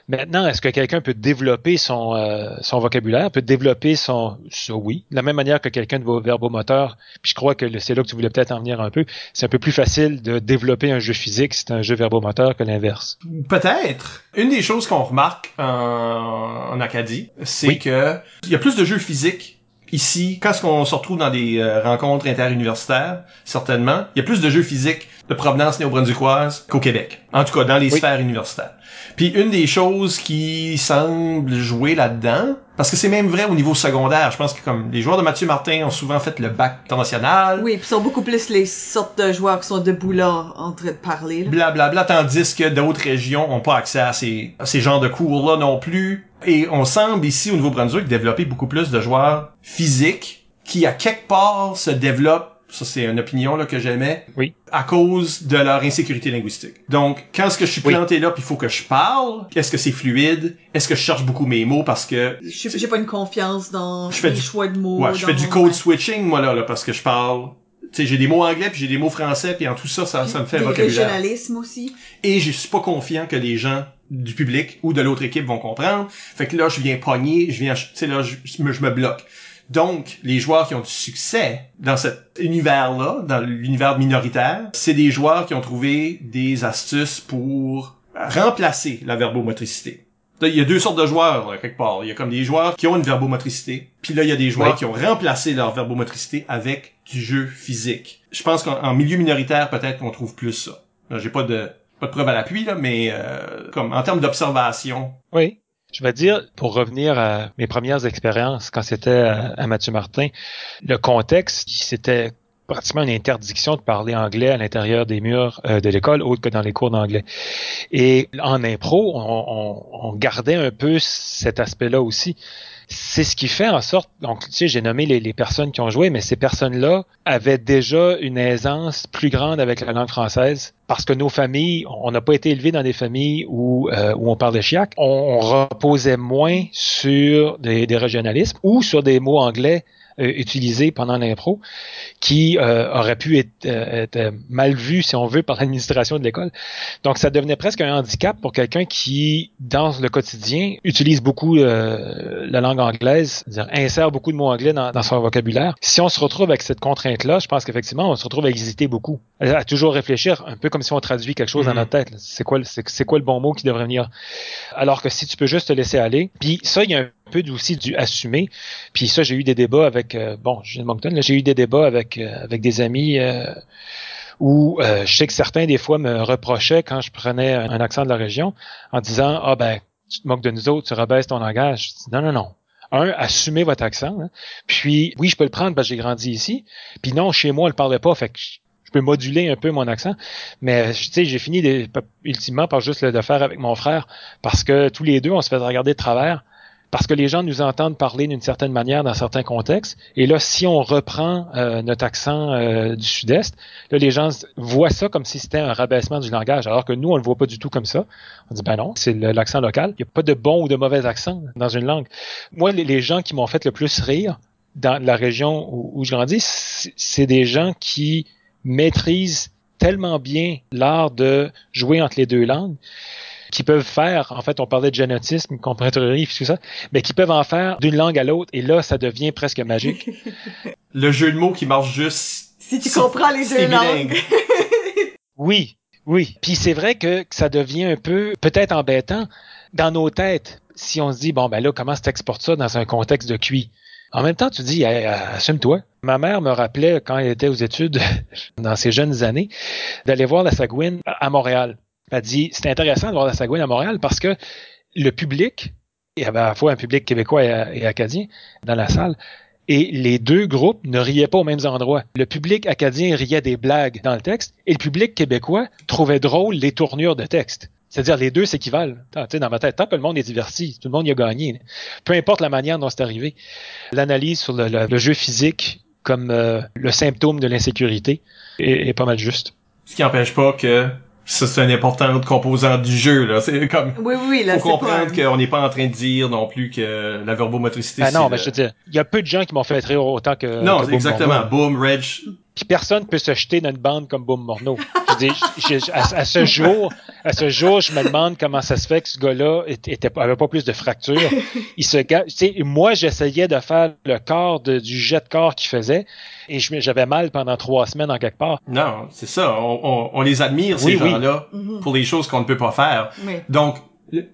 Maintenant, est-ce que quelqu'un peut développer son, euh, son vocabulaire, peut développer son, oui, de la même manière que quelqu'un de vos verbomoteur, puis je crois que c'est là que tu voulais peut-être en venir un peu, c'est un peu plus facile de développer un jeu physique si c'est un jeu verbomoteur que l'inverse. Peut-être. Une des choses qu'on remarque en, en Acadie, c'est Oui. que il y a plus de jeux physiques ici. Quand on se retrouve dans des euh, rencontres interuniversitaires, certainement, il y a plus de jeux physiques de provenance néo-brunswickoise qu'au Québec. En tout cas, dans les Oui. sphères universitaires. Puis une des choses qui semble jouer là-dedans, parce que c'est même vrai au niveau secondaire, je pense que comme les joueurs de Mathieu Martin ont souvent fait le bac international, Oui, puis sont beaucoup plus les sortes de joueurs qui sont debout là, en train de parler. Blablabla, tandis que d'autres régions ont pas accès à ces, à ces genres de cours-là non plus. Et on semble ici, au Nouveau-Brunswick, développer beaucoup plus de joueurs physiques qui, à quelque part, se développent ça c'est une opinion là que j'aimais Oui. à cause de leur insécurité linguistique. Donc quand est-ce que je suis Oui. planté là puis il faut que je parle, est-ce que c'est fluide? Est-ce que je cherche beaucoup mes mots parce que J'ai pas une confiance dans Je fais les du- choix de mots. ouais, je fais du code ouais. switching moi là, là parce que je parle tu sais j'ai des mots anglais puis j'ai des mots français puis en tout ça ça, ça me fait un vocabulaire régionalismes aussi. et je suis pas confiant que les gens du public ou de l'autre équipe vont comprendre. Fait que là, je viens pogner, je viens, tu sais, là, je, je me, je me bloque. Donc, les joueurs qui ont du succès dans cet univers-là, dans l'univers minoritaire, c'est des joueurs qui ont trouvé des astuces pour remplacer la verbomotricité. Il y a deux sortes de joueurs, là, quelque part. Il y a comme des joueurs qui ont une verbomotricité, puis là, il y a des joueurs Oui. qui ont remplacé leur verbomotricité avec du jeu physique. Je pense qu'en en milieu minoritaire, peut-être qu'on trouve plus ça. J'ai pas de pas de preuve à l'appui, là, mais euh, comme en termes d'observation, Oui. Je vais dire, pour revenir à mes premières expériences quand c'était à, Mathieu Martin, le contexte, c'était pratiquement une interdiction de parler anglais à l'intérieur des murs euh, de l'école, autre que dans les cours d'anglais. Et en impro, on, on, gardait un peu cet aspect-là aussi. C'est ce qui fait en sorte, donc tu sais, j'ai nommé les, personnes qui ont joué, mais ces personnes-là avaient déjà une aisance plus grande avec la langue française parce que nos familles, on n'a pas été élevés dans des familles où, euh, on parle chiac. On, on reposait moins sur des, des régionalismes ou sur des mots anglais utilisé pendant l'impro, qui euh, aurait pu être, euh, être, mal vu, si on veut, (laughs) par l'administration de l'école. Donc, ça devenait presque un handicap pour quelqu'un qui, dans le quotidien, utilise beaucoup la langue anglaise, c'est-à-dire insère beaucoup de mots anglais dans, dans, son vocabulaire. Si on se retrouve avec cette contrainte-là, je pense qu'effectivement, on se retrouve à hésiter beaucoup, à, toujours réfléchir, un peu comme si on traduit quelque chose dans mm-hmm. notre tête. C'est quoi, c'est quoi le bon mot qui devrait venir? Alors que si tu peux juste te laisser aller, puis ça, il y a un peu aussi du assumer. Puis ça, j'ai eu des débats avec, euh, bon, j'ai eu des débats avec, euh, avec des amis euh, où je sais que certains, des fois, me reprochaient quand je prenais un accent de la région en disant, ah ben, tu te moques de nous autres, tu rabaisses ton langage. non, non, non. Un, assumez votre accent. Hein. Puis, oui, je peux le prendre parce que j'ai grandi ici. Puis non, chez moi, on le parlait pas. Fait que je peux moduler un peu mon accent, mais tu sais, j'ai fini ultimement par juste le faire avec mon frère parce que tous les deux, on se fait regarder de travers parce que les gens nous entendent parler d'une certaine manière dans certains contextes. Et là, si on reprend euh, notre accent euh, du sud-est, là, les gens voient ça comme si c'était un rabaissement du langage, alors que nous, on le voit pas du tout comme ça. On dit, ben non, c'est l'accent local. Il n'y a pas de bon ou de mauvais accent dans une langue. Moi, les, gens qui m'ont fait le plus rire dans la région où je grandis, c'est des gens qui maîtrisent tellement bien l'art de jouer entre les deux langues qui peuvent faire, en fait, on parlait de génotisme, compréhension, tout ça, mais qui peuvent en faire d'une langue à l'autre, et là, ça devient presque magique. (laughs) Le jeu de mots qui marche juste. Si tu comprends les deux langues. (laughs) oui, oui. Puis c'est vrai que ça devient un peu, peut-être embêtant, dans nos têtes, si on se dit, bon, ben là, comment t'exportes ça dans un contexte de cuit? En même temps, tu dis, assume-toi. Ma mère me rappelait, quand elle était aux études, (laughs) dans ses jeunes années, d'aller voir la Sagouine à Montréal. Elle dit, c'est intéressant de voir la Sagouine à Montréal parce que le public, il y avait à la fois un public québécois et, acadien dans la salle, et les deux groupes ne riaient pas aux mêmes endroits. Le public acadien riait des blagues dans le texte et le public québécois trouvait drôle les tournures de texte. C'est-à-dire les deux s'équivalent. Dans ma tête, tant que le monde est diverti, tout le monde y a gagné. Peu importe la manière dont c'est arrivé. L'analyse sur le, jeu physique comme euh, le symptôme de l'insécurité est, est, pas mal juste. Ce qui n'empêche pas que ça c'est une importante composante du jeu là. C'est comme oui oui là faut comprendre qu'on n'est pas en train de dire non plus que la verbomotricité ah non mais je veux dire il y a peu de gens qui m'ont fait rire autant que non exactement. Boom reg. Puis personne peut se jeter dans une bande comme Boom Morneau. (laughs) Je à, ce jour, à ce jour, je me demande comment ça se fait que ce gars-là était, avait pas plus de fractures. Il se, moi, j'essayais de faire le corps de, du jet de corps qu'il faisait et j'avais mal pendant trois semaines en quelque part. Non, c'est ça. On, on, on, les admire ces gens-là mm-hmm. pour les choses qu'on ne peut pas faire. Donc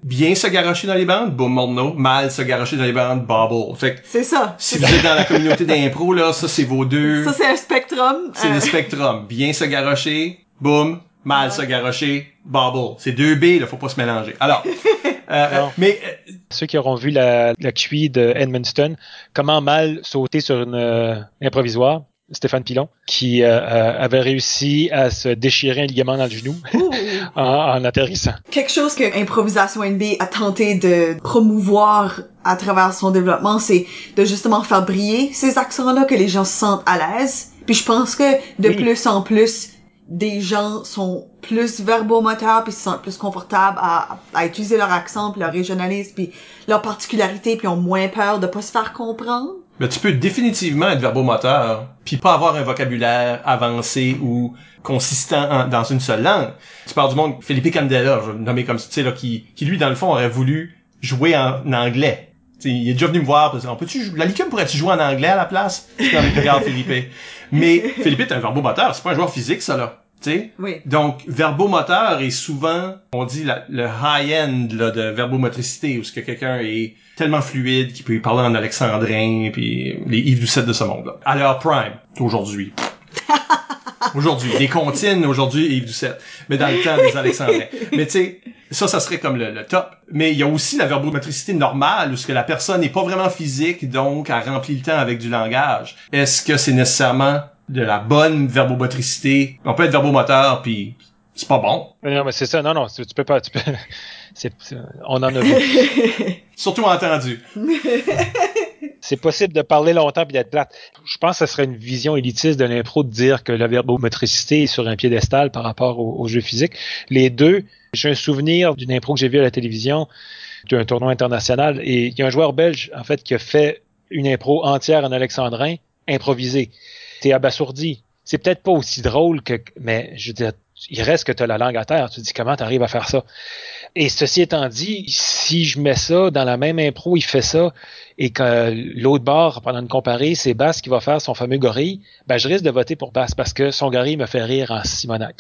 bien se garocher dans les bandes, boom morno, mal se garocher dans les bandes, bobble. Fait c'est ça. Si vous êtes dans la communauté d'impro, là, ça c'est vos deux. Ça c'est un spectrum. C'est le euh. spectrum. Bien se garocher, boom, mal se garocher, bobble. C'est deux B, là, faut pas se mélanger. Alors, (laughs) euh, mais euh, ceux qui auront vu la, la QI de Edmundston, comment mal sauter sur une euh, improvisoire, Stéphane Pilon, qui euh, euh, avait réussi à se déchirer un ligament dans le genou (laughs) en, atterrissant. Quelque chose que Improvisation NB a tenté de promouvoir à travers son développement, c'est de justement faire briller ces accents-là, que les gens se sentent à l'aise. Puis je pense que de plus en plus, des gens sont plus verbomoteurs puis se sentent plus confortables à, à utiliser leur accent puis leur régionalisme puis leur particularité puis ont moins peur de pas se faire comprendre. Mais tu peux définitivement être verbomoteur, puis pas avoir un vocabulaire avancé ou consistant dans une seule langue. Tu parles du monde Philippe Candela, je vais le nommer comme tu sais là, qui, qui lui dans le fond aurait voulu jouer en, anglais. T'sais, il est déjà venu me voir, parce que, peut-tu, la licorne pourrait-tu jouer en anglais à la place? regarde Philippe. Mais Philippe est un verbomoteur, c'est pas un joueur physique ça là. Oui. Donc, verbomoteur est souvent, on dit, le high-end de verbomotricité, où ce que quelqu'un est tellement fluide qu'il peut parler en alexandrin, puis les Yves Doucette de ce monde-là. À leur prime, aujourd'hui. (laughs) aujourd'hui. Les comptines, aujourd'hui, Yves Doucette. Mais dans le temps des alexandrins. Mais tu sais, ça, ça serait comme le, top. Mais il y a aussi la verbomotricité normale, où ce que la personne n'est pas vraiment physique, donc elle remplit le temps avec du langage. Est-ce que c'est nécessairement de la bonne verbomotricité? On peut être verbomoteur puis c'est pas bon. Non, mais c'est ça. Non, non, tu peux pas. Tu peux... (laughs) c'est, on en a vu. Surtout entendu. (laughs) c'est possible de parler longtemps puis d'être plate. Je pense que ce serait une vision élitiste de l'impro de dire que la verbomotricité est sur un piédestal par rapport au, au jeu physique. Les deux, j'ai un souvenir d'une impro que j'ai vue à la télévision d'un tournoi international et il y a un joueur belge en fait qui a fait une impro entière en alexandrin improvisée. T'es abasourdi. C'est peut-être pas aussi drôle que mais je veux dire il reste que tu as la langue à terre. Tu te dis comment tu arrives à faire ça? Et ceci étant dit, si je mets ça dans la même impro, il fait ça, et que l'autre bord, pendant une comparée, c'est Bass qui va faire son fameux gorille, ben je risque de voter pour Bass parce que son gorille me fait rire en Simonac.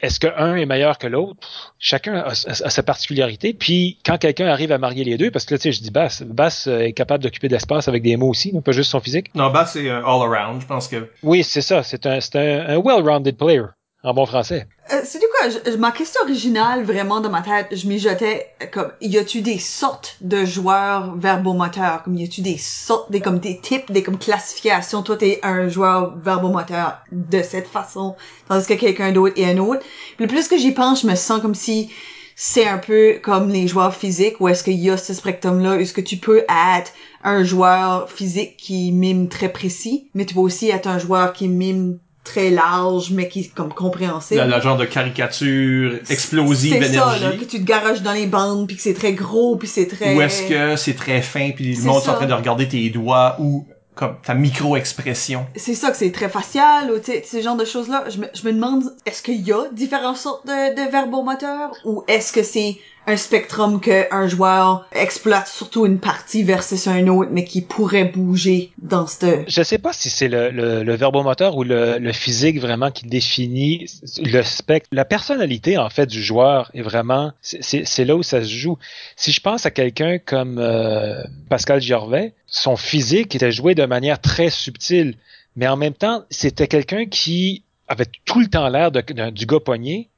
Est-ce que un est meilleur que l'autre? Chacun a, sa particularité. Puis quand quelqu'un arrive à marier les deux, parce que là, tu sais, je dis Bass, Bass est capable d'occuper de l'espace avec des mots aussi, pas juste son physique. Non, Bass c'est all around, je pense que. Oui, c'est ça. C'est un, un, un well-rounded player en bon français. Euh, c'est du quoi, ma question originale, vraiment, dans ma tête, je mijotais, comme, y a-tu des sortes de joueurs verbomoteurs? Comme, y a-tu des sortes, des, comme, des types, des, comme, classifications? Toi, t'es un joueur verbomoteur de cette façon, tandis que quelqu'un d'autre est un autre. Puis, le plus que j'y pense, je me sens comme si c'est un peu comme les joueurs physiques, où est-ce qu'il y a ce spectrum-là, est-ce que tu peux être un joueur physique qui mime très précis, mais tu peux aussi être un joueur qui mime très large mais qui est comme compréhensible. Le, genre de caricature explosive d'énergie. C'est ça là, que tu te garages dans les bandes puis que c'est très gros puis c'est très Ou est-ce que c'est très fin puis le monde est en train de regarder tes doigts ou comme ta micro-expression. C'est ça que c'est très facial ou tu sais ce genre de choses là. Je me, je me demande est-ce qu'il y a différentes sortes de, de verbomoteurs ou est-ce que c'est un spectrum que un joueur exploite surtout une partie versus un autre, mais qui pourrait bouger dans ce... Je sais pas si c'est le, le, le, verbomoteur ou le, le, physique vraiment qui définit le spectre. La personnalité, en fait, du joueur est vraiment... C'est là où ça se joue. Si je pense à quelqu'un comme euh, Pascal Gervais, son physique était joué de manière très subtile, mais en même temps, c'était quelqu'un qui avait tout le temps l'air du gars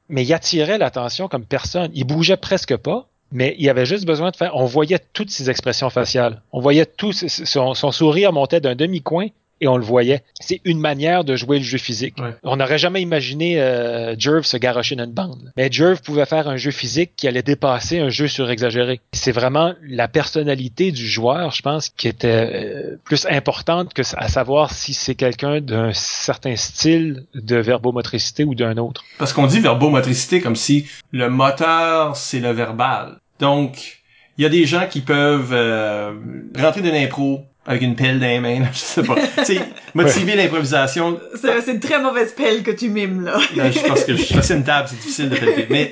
mais il attirait l'attention comme personne. Il bougeait presque pas, mais il avait juste besoin de faire. On voyait toutes ses expressions faciales. On voyait tout son, son sourire montait d'un demi-coin et on le voyait. C'est une manière de jouer le jeu physique. On n'aurait jamais imaginé euh, Jerv se garocher dans une bande. Mais Jerv pouvait faire un jeu physique qui allait dépasser un jeu surexagéré. C'est vraiment la personnalité du joueur, je pense, qui était euh, plus importante que à savoir si c'est quelqu'un d'un certain style de verbomotricité ou d'un autre. Parce qu'on dit verbomotricité comme si le moteur, c'est le verbal. Donc, il y a des gens qui peuvent euh, rentrer dans l'impro, avec une pelle dans les mains, je sais pas. (laughs) tu sais, motiver l'improvisation. C'est une très mauvaise pelle que tu mimes, là. je pense que je suis (laughs) une table, c'est difficile de pelleter. Mais,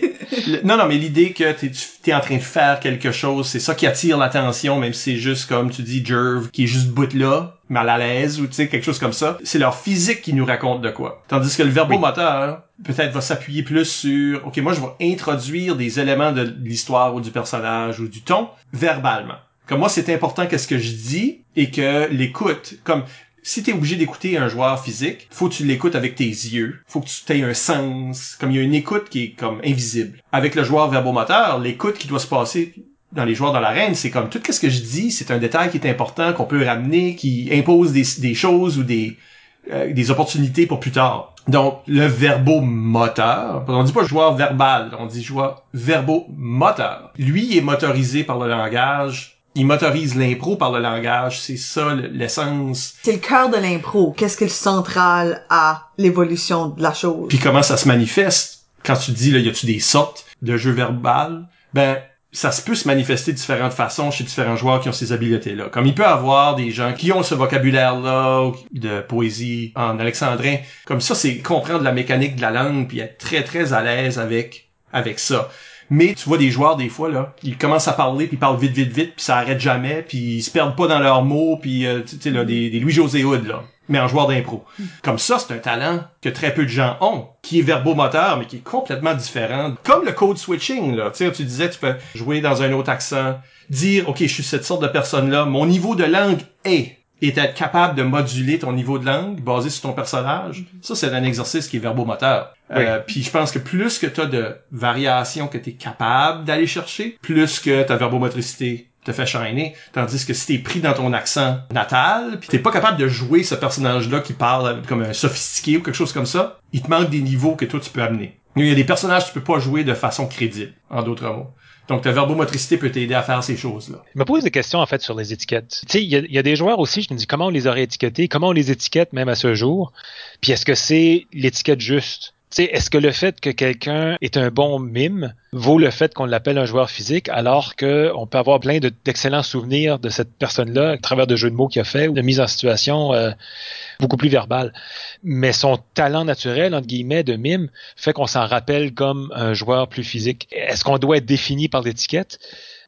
non, non, mais l'idée que t'es, es en train de faire quelque chose, c'est ça qui attire l'attention, même si c'est juste comme tu dis, Jerv, qui est juste bout là, mal à l'aise, ou tu sais, quelque chose comme ça. C'est leur physique qui nous raconte de quoi. Tandis que le verbomoteur, peut-être va s'appuyer plus sur, ok, moi je vais introduire des éléments de l'histoire ou du personnage ou du ton, verbalement. Comme moi, c'est important qu'est-ce que je dis et que l'écoute, comme si t'es obligé d'écouter un joueur physique, faut que tu l'écoutes avec tes yeux. Faut que tu aies un sens. Comme il y a une écoute qui est comme invisible. Avec le joueur verbomoteur, l'écoute qui doit se passer dans les joueurs dans l'arène, c'est comme tout ce que je dis, c'est un détail qui est important, qu'on peut ramener, qui impose des, des choses ou des, euh, des opportunités pour plus tard. Donc, le verbomoteur, on dit pas joueur verbal, on dit joueur verbomoteur. Lui est motorisé par le langage il motorise l'impro par le langage, c'est ça l'essence. C'est le cœur de l'impro. Qu'est-ce qui est central à l'évolution de la chose? Puis comment ça se manifeste? Quand tu dis, là, y a-tu des sortes de jeux verbal? Ben, ça se peut se manifester de différentes façons chez différents joueurs qui ont ces habiletés-là. Comme il peut avoir des gens qui ont ce vocabulaire-là de poésie en alexandrin. Comme ça, c'est comprendre la mécanique de la langue puis être très très à l'aise avec avec ça. Mais tu vois des joueurs des fois là, ils commencent à parler puis ils parlent vite vite vite puis ça arrête jamais puis ils se perdent pas dans leurs mots puis euh, tu sais là des, des Louis José Hood là mais en joueur d'impro. Comme ça, c'est un talent que très peu de gens ont, qui est verbomoteur, mais qui est complètement différent. Comme le code switching, là. Tu tu disais, tu peux jouer dans un autre accent, dire, OK, je suis cette sorte de personne-là, mon niveau de langue est et être capable de moduler ton niveau de langue basé sur ton personnage, mm-hmm. ça c'est un exercice qui est verbomoteur. Euh, puis je pense que plus que tu as de variations que tu es capable d'aller chercher, plus que ta verbomotricité te fait shiner. Tandis que si t'es pris dans ton accent natal, pis t'es pas capable de jouer ce personnage-là qui parle comme un sophistiqué ou quelque chose comme ça, il te manque des niveaux que toi tu peux amener. Il y a des personnages que tu peux pas jouer de façon crédible, en d'autres mots. Donc ta verbomotricité peut t'aider à faire ces choses-là. Je me pose des questions en fait sur les étiquettes. Tu sais, il y, a des joueurs aussi, je me dis comment on les aurait étiquetés, comment on les étiquette même à ce jour, puis est-ce que c'est l'étiquette juste? est-ce que le fait que quelqu'un est un bon mime vaut le fait qu'on l'appelle un joueur physique alors qu'on peut avoir plein d'excellents souvenirs de cette personne-là à travers de jeux de mots qu'il a fait ou de mise en situation euh, beaucoup plus verbale. Mais son talent naturel, entre guillemets, de mime fait qu'on s'en rappelle comme un joueur plus physique. Est-ce qu'on doit être défini par l'étiquette?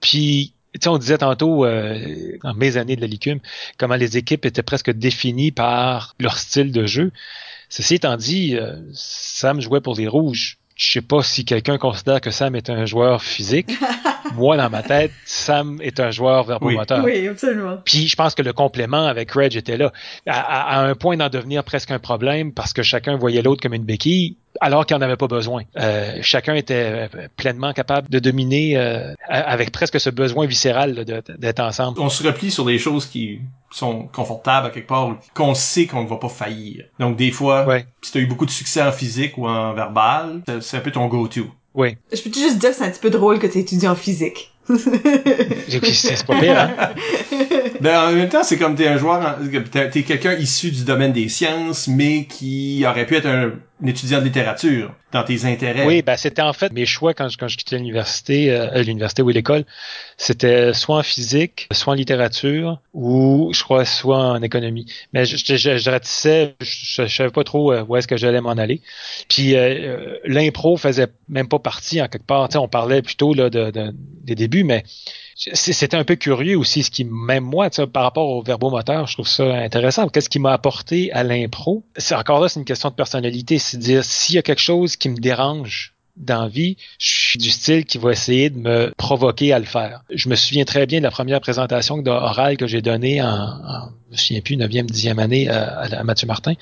Puis tu on disait tantôt, euh, dans mes années de la licume, comment les équipes étaient presque définies par leur style de jeu. Ceci étant dit, euh, Sam jouait pour les Rouges. Je sais pas si quelqu'un considère que Sam est un joueur physique. (laughs) Moi, dans ma tête, Sam est un joueur verbomoteur. Oui. oui, absolument. Puis je pense que le complément avec Reg était là. À, à un point d'en devenir presque un problème parce que chacun voyait l'autre comme une béquille alors qu'il n'en avait pas besoin. Euh, chacun était euh, pleinement capable de dominer euh, avec presque ce besoin viscéral d'être ensemble. On se replie sur des choses qui sont confortables à quelque part, qu'on sait qu'on ne va pas faillir. Donc des fois, si tu as eu beaucoup de succès en physique ou en verbal, c'est un peu ton go-to. Oui. Je peux juste dire que c'est un petit peu drôle que tu étudies en physique. (laughs) c'est pas pire, hein? (laughs) ben, en même temps, c'est comme t'es un joueur, t'es quelqu'un issu du domaine des sciences, mais qui aurait pu être un, étudiant de littérature dans tes intérêts. Oui, ben c'était en fait mes choix quand je, quand je quittais l'université, euh, l'université ou l'école, c'était soit en physique, soit en littérature, ou je crois soit en économie. Mais je, je, je, je ratissais, je, savais pas trop euh, où est-ce que j'allais m'en aller. Puis euh, euh, l'impro faisait même pas partie en quelque part. sais, on parlait plutôt là de, de des débuts, mais c'était un peu curieux aussi, ce qui, même moi, par rapport au verbomoteur, je trouve ça intéressant. Qu'est-ce qui m'a apporté à l'impro? C'est encore là, c'est une question de personnalité. C'est dire, s'il y a quelque chose qui me dérange dans vie, je suis du style qui va essayer de me provoquer à le faire. Je me souviens très bien de la première présentation orale que j'ai donnée en, en, je me souviens plus, 9e, 10e année à, à Mathieu Martin.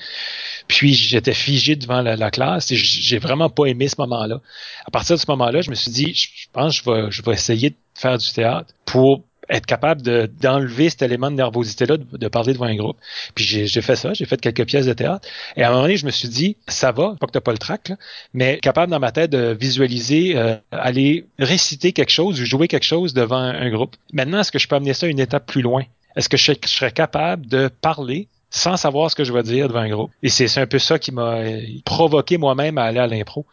Puis j'étais figé devant la, classe et j'ai vraiment pas aimé ce moment-là. À partir de ce moment-là, je me suis dit, je pense que je vais, je vais essayer de faire du théâtre pour être capable d'enlever cet élément de nervosité-là, de, parler devant un groupe. Puis j'ai fait ça, j'ai fait quelques pièces de théâtre. Et à un moment donné, je me suis dit, ça va, pas que t'as pas le trac, mais capable dans ma tête de visualiser, euh, aller réciter quelque chose ou jouer quelque chose devant un, groupe. Maintenant, est-ce que je peux amener ça une étape plus loin? Est-ce que je serais capable de parler sans savoir ce que je vais dire devant un groupe. Et c'est un peu ça qui m'a provoqué moi-même à aller à l'impro.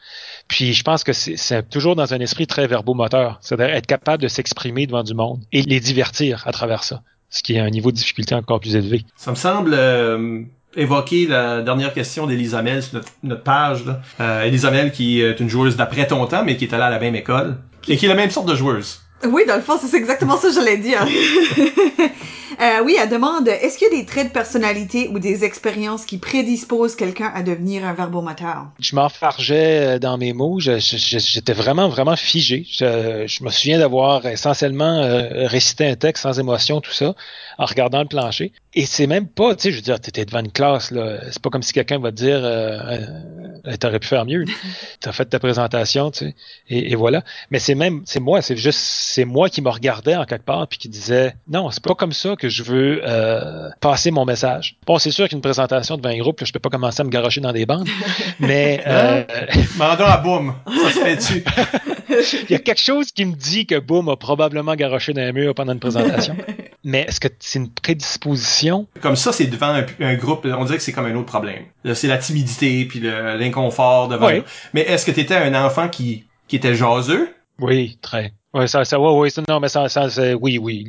Puis je pense que c'est toujours dans un esprit très verbomoteur, c'est-à-dire être capable de s'exprimer devant du monde et les divertir à travers ça, ce qui est un niveau de difficulté encore plus élevé. Ça me semble euh, évoquer la dernière question d'Elisabeth sur notre, page. Là. Euh, qui est une joueuse d'après ton temps, mais qui est allée à la même école et qui est la même sorte de joueuse. Oui, dans le fond, c'est exactement ça que j'allais dire. (laughs) Euh, oui, elle demande, est-ce qu'il y a des traits de personnalité ou des expériences qui prédisposent quelqu'un à devenir un verbomoteur? Je m'enfargeais euh, dans mes mots. J'étais vraiment, vraiment figé. Je, me souviens d'avoir essentiellement euh, récité un texte sans émotion, tout ça, en regardant le plancher. Et c'est même pas, tu sais, je veux dire, t'étais devant une classe, là. C'est pas comme si quelqu'un va te dire, euh, t'aurais pu faire mieux. (laughs) T'as fait ta présentation, tu sais. Et, et voilà. Mais c'est même, c'est moi, c'est juste, c'est moi qui me regardais en quelque part puis qui disait, non, c'est pas comme ça que je veux euh, passer mon message. Bon, c'est sûr qu'une présentation devant un groupe, là, je peux pas commencer à me garocher dans des bandes, (laughs) mais... Euh, (laughs) Mandons à Boom, ça se fait dessus. (laughs) Il y a quelque chose qui me dit que Boom a probablement garoché dans un mur pendant une présentation. mais est-ce que c'est une prédisposition? Comme ça, c'est devant un, groupe, on dirait que c'est comme un autre problème. C'est la timidité puis l'inconfort devant. Oui. Mais est-ce que tu étais un enfant qui, qui était jaseux? Oui, très. Ouais, ça, ça, ouais, ouais, non, mais ça, ça, oui, oui.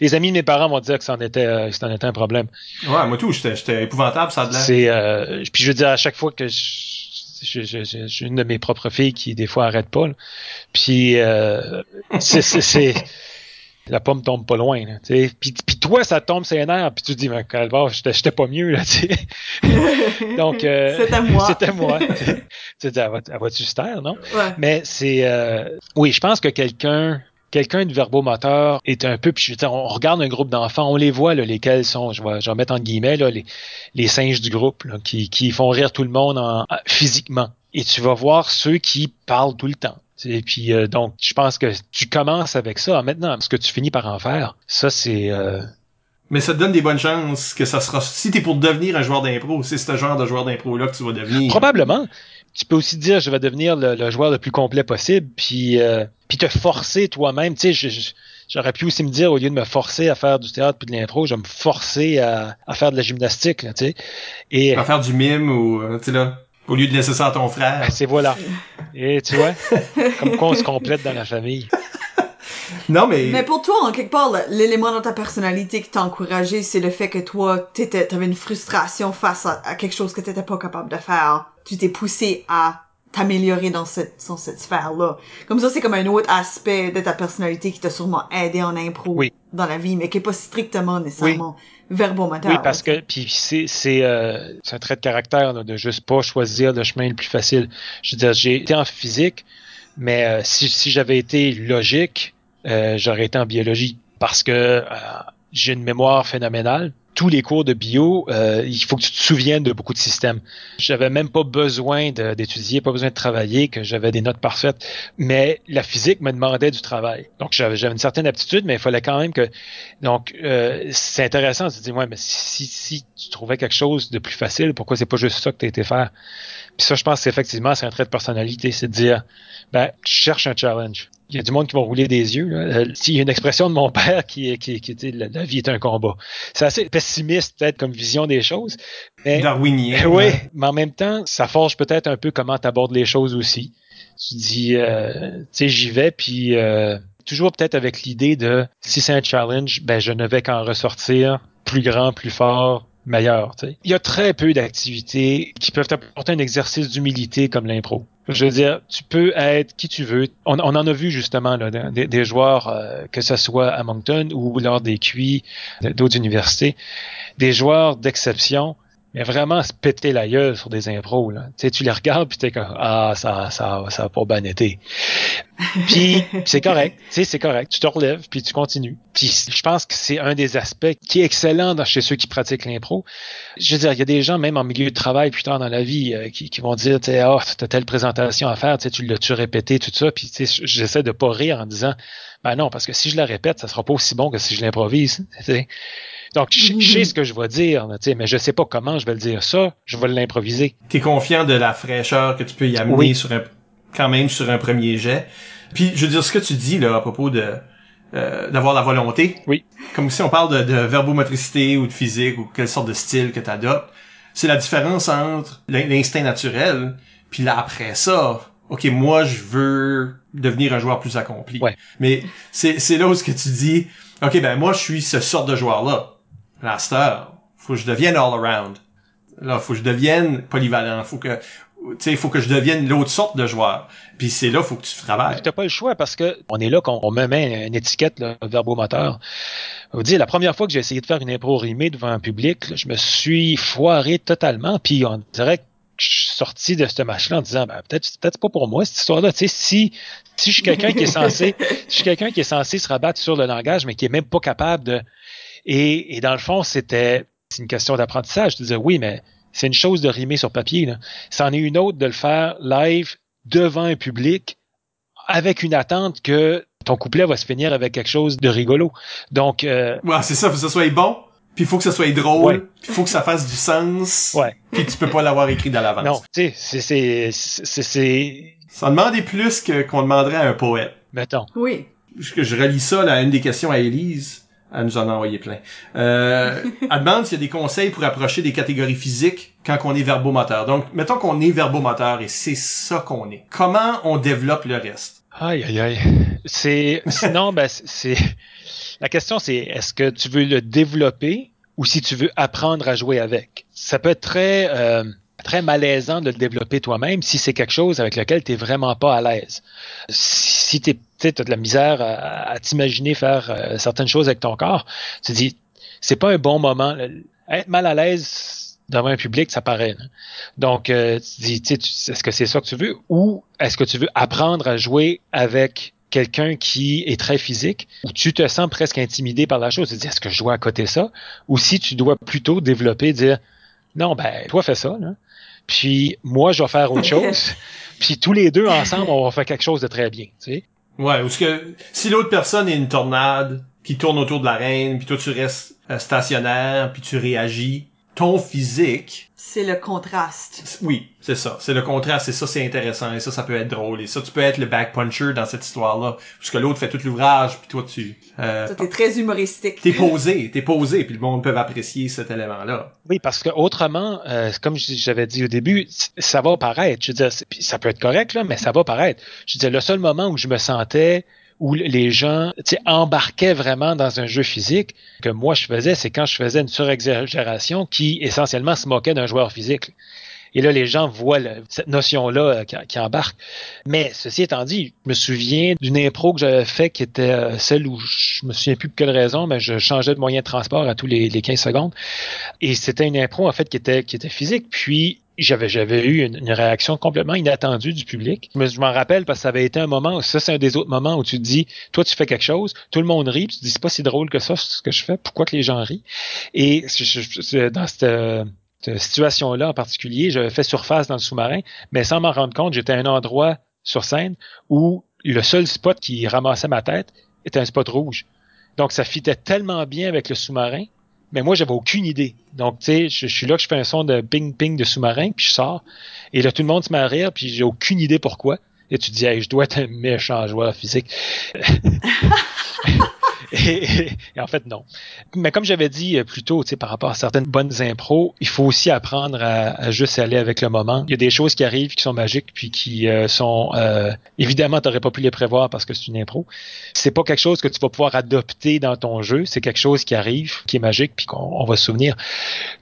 Les, amis de mes parents vont dire que c'en était, euh, c'en était un problème. Ouais, moi tout, j'étais épouvantable, ça de l'air. C'est, euh, puis je veux dire, à chaque fois que j'ai je, une de mes propres filles qui des fois arrête pas, là. puis euh, c'est, c'est, la pomme tombe pas loin. Là, puis, puis toi, ça tombe c'est nerfs, puis tu te dis, mais calvaire, j'étais pas mieux. Là, sais. (laughs) Donc, euh, c'était moi. C'était moi. (laughs) tu dis, elle va-tu se taire, non? Ouais. Mais c'est... Euh, oui, je pense que quelqu'un quelqu'un de verbomoteur est un peu, puis je veux dire, on regarde un groupe d'enfants, on les voit, là, lesquels sont, je vais, je vais mettre en guillemets, là, les, les singes du groupe, là, qui, qui font rire tout le monde en, physiquement. Et tu vas voir ceux qui parlent tout le temps Et puis euh, donc, je pense que tu commences avec ça. Maintenant, ce que tu finis par en faire, ça c'est. Euh, Mais ça te donne des bonnes chances que ça sera. Si t'es pour devenir un joueur d'impro, c'est ce genre de joueur d'impro là que tu vas devenir. Probablement. Tu peux aussi dire, je vais devenir le, joueur le plus complet possible, puis euh, puis te forcer toi-même. Tu sais, j'aurais pu aussi me dire, au lieu de me forcer à faire du théâtre puis de l'impro, je vais me forcer à, à faire de la gymnastique. tu sais, et à faire du mime ou tu sais là au lieu de laisser ça à ton frère. Ben, c'est voilà. Et tu vois, comme quoi on se complète dans la famille. Non, mais... Mais pour toi, en quelque part, l'élément dans ta personnalité qui t'a encouragé, c'est le fait que toi, t'avais une frustration face à, quelque chose que t'étais pas capable de faire. Tu t'es poussé à t'améliorer dans cette, dans cette sphère-là. Comme ça, c'est comme un autre aspect de ta personnalité qui t'a sûrement aidé en impro dans la vie, mais qui est pas strictement nécessairement verbomoteur. Oui, parce que puis c'est c'est euh, un trait de caractère là, de juste pas choisir le chemin le plus facile. Je veux dire, j'ai été en physique, mais euh, si, si j'avais été logique, euh, j'aurais été en biologie parce que euh, j'ai une mémoire phénoménale tous les cours de bio, euh, il faut que tu te souviennes de beaucoup de systèmes. J'avais même pas besoin d'étudier, pas besoin de travailler, que j'avais des notes parfaites, mais la physique me demandait du travail. Donc j'avais une certaine aptitude, mais il fallait quand même que. Donc euh, c'est intéressant de se dire ouais, mais si, si tu trouvais quelque chose de plus facile, pourquoi c'est pas juste ça que tu été faire? Puis ça, je pense qu'effectivement, c'est un trait de personnalité, c'est de dire ben cherche un challenge il y a du monde qui va rouler des yeux. Là. Euh, il y a une expression de mon (laughs) père qui, qui, qui était la, vie est un combat. C'est assez pessimiste peut-être comme vision des choses. Mais, Darwinien. (laughs) Oui, mais en même temps, ça forge peut-être un peu comment tu abordes les choses aussi. Tu dis, euh, tu sais, j'y vais, puis euh, toujours peut-être avec l'idée de si c'est un challenge, ben je ne vais qu'en ressortir plus grand, plus fort, meilleur. Il y a très peu d'activités qui peuvent apporter un exercice d'humilité comme l'impro. Je veux dire, tu peux être qui tu veux. On, en a vu justement là, des, joueurs, euh, que ce soit à Moncton ou lors des QI d'autres universités, des joueurs d'exception mais vraiment se péter la gueule sur des impros. Là. Tu, sais, tu les regardes puis t'es comme Ah, ça, ça, ça a pas bien été. (laughs) puis c'est correct, tu sais, c'est correct. Tu te relèves puis tu continues. Puis je pense que c'est un des aspects qui est excellent dans, chez ceux qui pratiquent l'impro. Je veux dire, il y a des gens même en milieu de travail plus tard dans la vie euh, qui, vont dire tu sais, oh, t'as telle présentation à faire, tu tu l'as-tu répété, tout ça. Puis tu sais, j'essaie de pas rire en disant ben non, parce que si je la répète, ça sera pas aussi bon que si je l'improvise. Donc, je, sais ce que je vais dire, mais je sais pas comment je vais le dire. Ça, je vais l'improviser. Tu es confiant de la fraîcheur que tu peux y amener sur un, quand même sur un premier jet. Puis, je veux dire, ce que tu dis là à propos de euh, d'avoir la volonté. Oui. Comme si on parle de, de verbomotricité ou de physique ou quelle sorte de style que tu adoptes. C'est la différence entre l'instinct naturel, puis là après ça, ok, moi je veux devenir un joueur plus accompli. Ouais. Mais c'est c'est là où ce que tu dis, ok ben moi je suis ce sort de joueur là. Master, faut que je devienne all around. Là, faut que je devienne polyvalent. Faut que, tu sais, faut que je devienne l'autre sorte de joueur. Puis c'est là, faut que tu travailles. T'as pas le choix parce que on est là qu'on me met une étiquette là, verbomoteur. Vous dire, la première fois que j'ai essayé de faire une impro rimée devant un public, je me suis foiré totalement. Puis on dirait que je suis sorti de ce match-là en disant, ben, peut-être, peut-être pas pour moi cette histoire-là. Tu sais, si, si je suis quelqu'un qui est censé, si (laughs) je suis quelqu'un qui est censé se rabattre sur le langage, mais qui est même pas capable de et, et dans le fond, c'était une question d'apprentissage. Je disais, oui, mais c'est une chose de rimer sur papier. Là. C'en est une autre de le faire live devant un public avec une attente que ton couplet va se finir avec quelque chose de rigolo. Donc, euh, ouais, c'est ça, faut que ça soit bon. Puis il faut que ça soit drôle, il faut que ça fasse du sens. Ouais. Puis tu peux pas l'avoir écrit dans l'avance. Non, tu sais, c'est c'est c'est ça demandait plus que qu'on demanderait à un poète. Mettons. Oui. Je, je relis ça là, une des questions à Élise. Elle nous en a envoyé plein. Euh, elle demande s'il y a des conseils pour approcher des catégories physiques quand on est verbomoteur. Donc, mettons qu'on est verbomoteur et c'est ça qu'on est. Comment on développe le reste? Aïe, aïe, aïe. C'est, sinon, ben, c'est, la question c'est, est-ce que tu veux le développer ou si tu veux apprendre à jouer avec? Ça peut être très, euh, très malaisant de le développer toi-même si c'est quelque chose avec lequel tu n'es vraiment pas à l'aise. Si tu as de la misère à, t'imaginer faire euh, certaines choses avec ton corps, tu te dis, c'est pas un bon moment. Être mal à l'aise devant un public, ça paraît. Donc, euh, tu dis, est-ce que c'est ça que tu veux? Ou est-ce que tu veux apprendre à jouer avec quelqu'un qui est très physique, ou tu te sens presque intimidé par la chose, tu te dis, est-ce que je dois à côté ça? Ou si tu dois plutôt développer, dire, Non, ben, toi fais ça, là. Puis moi, je vais faire autre (laughs) chose. puis tous les deux ensemble, on va faire quelque chose de très bien, tu sais. Ouais, ou que si l'autre personne est une tornade qui tourne autour de la reine, puis toi tu restes euh, stationnaire, puis tu réagis, ton physique, C'est le contraste. oui, c'est ça, c'est le contraste, et ça c'est intéressant, et ça ça peut être drôle, et ça tu peux être le back puncher dans cette histoire-là, puisque l'autre fait tout l'ouvrage, puis toi tu euh, Ça, t'es très humoristique. t'es posé, t'es posé, puis le monde peut apprécier cet élément-là. Oui, parce que autrement, euh, comme je- j'avais dit au début, ça va paraître. Je veux dire, ça peut être correct là, mais ça va paraître. Je veux dire, le seul moment où je me sentais où les gens embarquaient vraiment dans un jeu physique que moi je faisais, c'est quand je faisais une surexagération qui essentiellement se moquait d'un joueur physique. Et là, les gens voient cette notion-là euh, qui, qui embarque. Mais ceci étant dit, je me souviens d'une impro que j'avais fait qui était euh, celle où je me souviens plus pour quelle raison, mais je changeais de moyen de transport à tous les, les 15 secondes. Et c'était une impro en fait qui était qui était physique. Puis j'avais j'avais eu une, réaction complètement inattendue du public. Mais je m'en rappelle parce que ça avait été un moment. Ça c'est un des autres moments où tu dis, toi tu fais quelque chose, tout le monde rit, tu te dis c'est pas si drôle que ça ce que je fais. Pourquoi que les gens rient? Et dans cette cette situation-là en particulier, j'avais fait surface dans le sous-marin, mais sans m'en rendre compte, j'étais à un endroit sur scène où le seul spot qui ramassait ma tête était un spot rouge. Donc ça fitait tellement bien avec le sous-marin, mais moi j'avais aucune idée. Donc tu sais, je, suis là que je fais un son de ping ping de sous-marin, puis je sors, et là tout le monde se met à rire, puis j'ai aucune idée pourquoi. Et tu dis, hey, je dois être un méchant joueur physique. et, (laughs) et- et en fait, non. Mais comme j'avais dit euh, plus tôt, tu sais, par rapport à certaines bonnes impros, il faut aussi apprendre à, à juste aller avec le moment. Il y a des choses qui arrivent qui sont magiques puis qui euh, sont euh, évidemment t'aurais pas pu les prévoir parce que c'est une impro. C'est pas quelque chose que tu vas pouvoir adopter dans ton jeu. C'est quelque chose qui arrive, qui est magique puis qu'on on va se souvenir.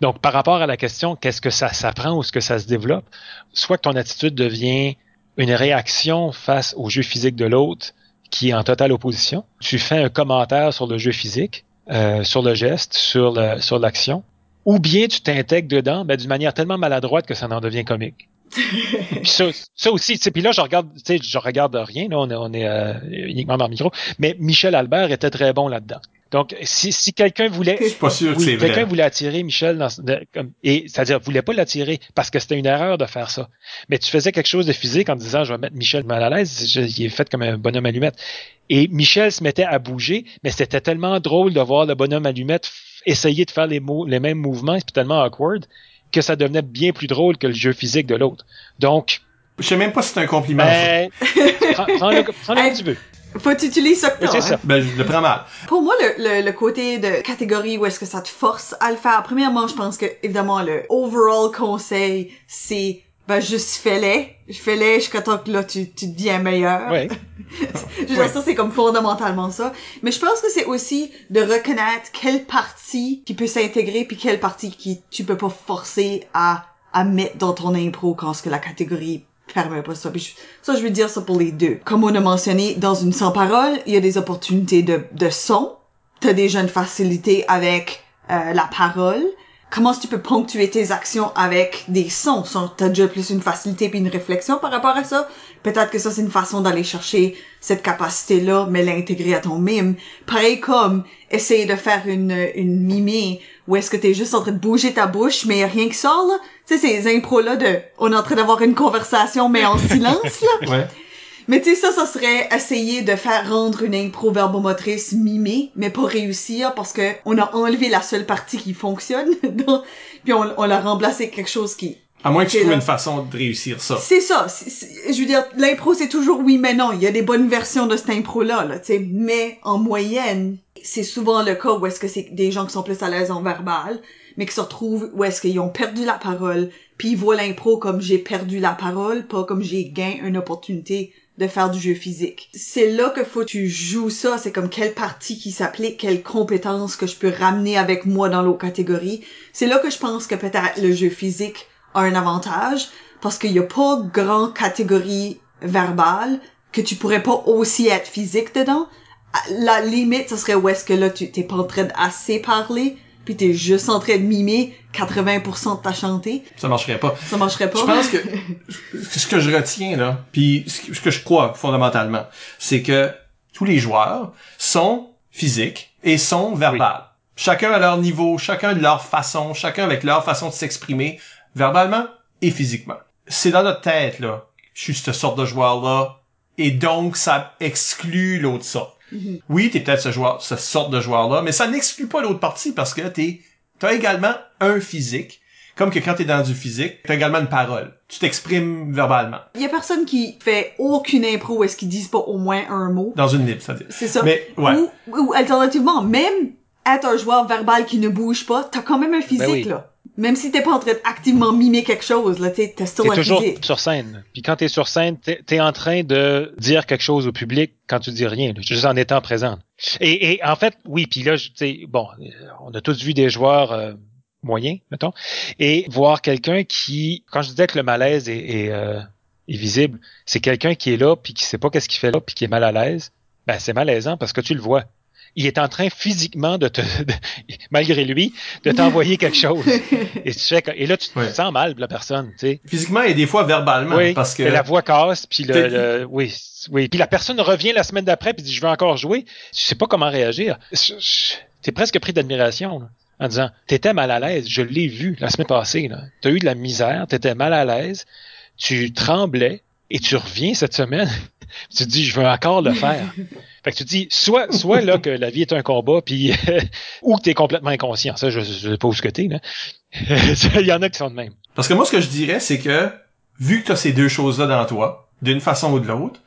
Donc par rapport à la question, qu'est-ce que ça s'apprend ou ce que ça se développe, soit que ton attitude devient une réaction face au jeu physique de l'autre qui est en totale opposition. Tu fais un commentaire sur le jeu physique, euh, sur le geste, sur le, sur l'action, ou bien tu t'intègres dedans, ben, d'une manière tellement maladroite que ça en devient comique. puis ça, ça aussi, puis là je regarde, je regarde rien, là, on est, on est euh, uniquement dans le micro, mais Michel Albert était très bon là-dedans. Donc si, si quelqu'un voulait, c'est quelqu'un voulait attirer Michel dans, de- comme, et c'est-à-dire voulait pas l'attirer parce que c'était une erreur de faire ça. Mais tu faisais quelque chose de physique en disant je vais mettre Michel mal à l'aise, je- il est fait comme un bonhomme allumette. Et Michel se mettait à bouger, mais c'était tellement drôle de voir le bonhomme allumette essayer de faire les, mots, les mêmes mouvements, c'est tellement awkward que ça devenait bien plus drôle que le jeu physique de l'autre. Donc, Je sais même pas si c'est un compliment. ben, (laughs) prends, prends-le, prends-le comme tu veux. Faut utiliser ça que Oui, c'est hein. ça. Ben, je le prends mal. Pour moi, le, le, le côté de catégorie où est-ce que ça te force à le faire, premièrement, je pense que, évidemment, le overall conseil, c'est, ben, juste fais-les. Fais-les jusqu'à temps que là, tu, tu deviens meilleur. Ouais. (laughs) Je veux dire, ça, c'est comme fondamentalement ça. Mais je pense que c'est aussi de reconnaître quelle partie qui peut s'intégrer puis quelle partie qui tu peux pas forcer à, à mettre dans ton impro quand ce que la catégorie permet pas ça. Puis je- ça, je veux dire ça pour les deux. Comme on a mentionné, dans une sans-parole, il y a des opportunités de, de son. T'as déjà une facilité avec euh, la parole. Comment tu peux ponctuer tes actions avec des sons? Son- T'as déjà plus une facilité puis une réflexion par rapport à ça. Peut-être que ça, c'est une façon d'aller chercher cette capacité-là, mais l'intégrer à ton mime. Pareil comme essayer de faire une, une mimée où est-ce que t'es juste en train de bouger ta bouche, mais y a rien qui sort, là? Tu sais, ces impros-là de, on est en train d'avoir une conversation, mais en (laughs) silence, là. Ouais. Mais tu sais, ça, ça serait essayer de faire rendre une impro verbomotrice mimée, mais pas réussir parce que on a enlevé la seule partie qui fonctionne, (laughs) donc, puis on, on l'a remplacé quelque chose qui... À moins que tu trouves là. une façon de réussir ça. C'est ça. je veux dire, l'impro, c'est toujours oui, mais non. Il y a des bonnes versions de cette impro-là, là, tu sais. Mais en moyenne, c'est souvent le cas où est-ce que c'est des gens qui sont plus à l'aise en verbal, mais qui se retrouvent où est-ce qu'ils ont perdu la parole, puis ils voient l'impro comme j'ai perdu la parole, pas comme j'ai gagné une opportunité de faire du jeu physique. C'est là que faut que tu joues ça, c'est comme quelle partie qui s'applique, quelle compétence que je peux ramener avec moi dans l'autre catégorie. C'est là que je pense que peut-être le jeu physique a un avantage, parce qu'il y a pas grand catégorie verbale que tu pourrais pas aussi être physique dedans. La limite, ce serait où est-ce que là, tu t'es pas en train d'assez parler, puis t'es juste en train de mimer 80% de ta chantée. Ça marcherait pas. Ça marcherait pas? Je pense que (laughs) ce que je retiens là, puis ce que- je crois fondamentalement, c'est que tous les joueurs sont physiques et sont verbales. Chacun à leur niveau, chacun de leur façon, chacun avec leur façon de s'exprimer, verbalement et physiquement. C'est dans notre tête, là. Je suis cette sorte de joueur-là. Et donc, ça exclut l'autre sorte. Oui, t'es peut-être ce joueur, cette sorte de joueur-là, mais ça n'exclut pas l'autre partie parce que t'es, t'as également un physique. Comme que quand t'es dans du physique, t'as également une parole. Tu t'exprimes verbalement. Il y a personne qui fait aucune impro où est-ce qu'ils disent pas au moins un mot. Dans une libre, c'est-à-dire. C'est ça. Mais, ouais. Ou, ou alternativement, même être un joueur verbal qui ne bouge pas, t'as quand même un physique, Ben oui. là. Même si t'es pas en train d'activement mimer quelque chose, là, t'es, toujours sur scène. Puis quand t'es sur scène, t'es es en train de dire quelque chose au public quand tu dis rien, là, juste en étant présent. Et, et en fait, oui, puis là, tu sais, bon, euh, on a tous vu des joueurs euh, moyens, mettons, et voir quelqu'un qui, quand je disais que le malaise est, est, euh, est visible, c'est quelqu'un qui est là, puis qui sait pas qu'est-ce qu'il fait là, puis qui est mal à l'aise. Ben, c'est malaisant parce que tu le vois. Il est en train physiquement de te, (laughs) de- malgré lui, de t'envoyer quelque chose. (laughs) Et, tu fais et là, tu te Ouais. sens mal, la personne, tu sais. Physiquement et des fois verbalement. Oui, parce que la voix casse, puis le, le- oui, oui, puis la personne revient la semaine d'après puis dit je veux encore jouer. Tu sais pas comment réagir. Je- je- T'es presque pris d'admiration là, en disant t'étais mal à l'aise, je l'ai vu la semaine passée. là. T'as eu de la misère, t'étais mal à l'aise, tu tremblais et tu reviens cette semaine. (laughs) tu te dis je veux encore le faire. Fait que tu te dis soit soit là que la vie est un combat puis (laughs) ou que t'es complètement inconscient. Ça je, je sais pas où ce que t'es là. (laughs) Il y en a qui sont de même. Parce que moi, ce que je dirais, c'est que, vu que tu as ces deux choses-là dans toi, d'une façon ou de l'autre,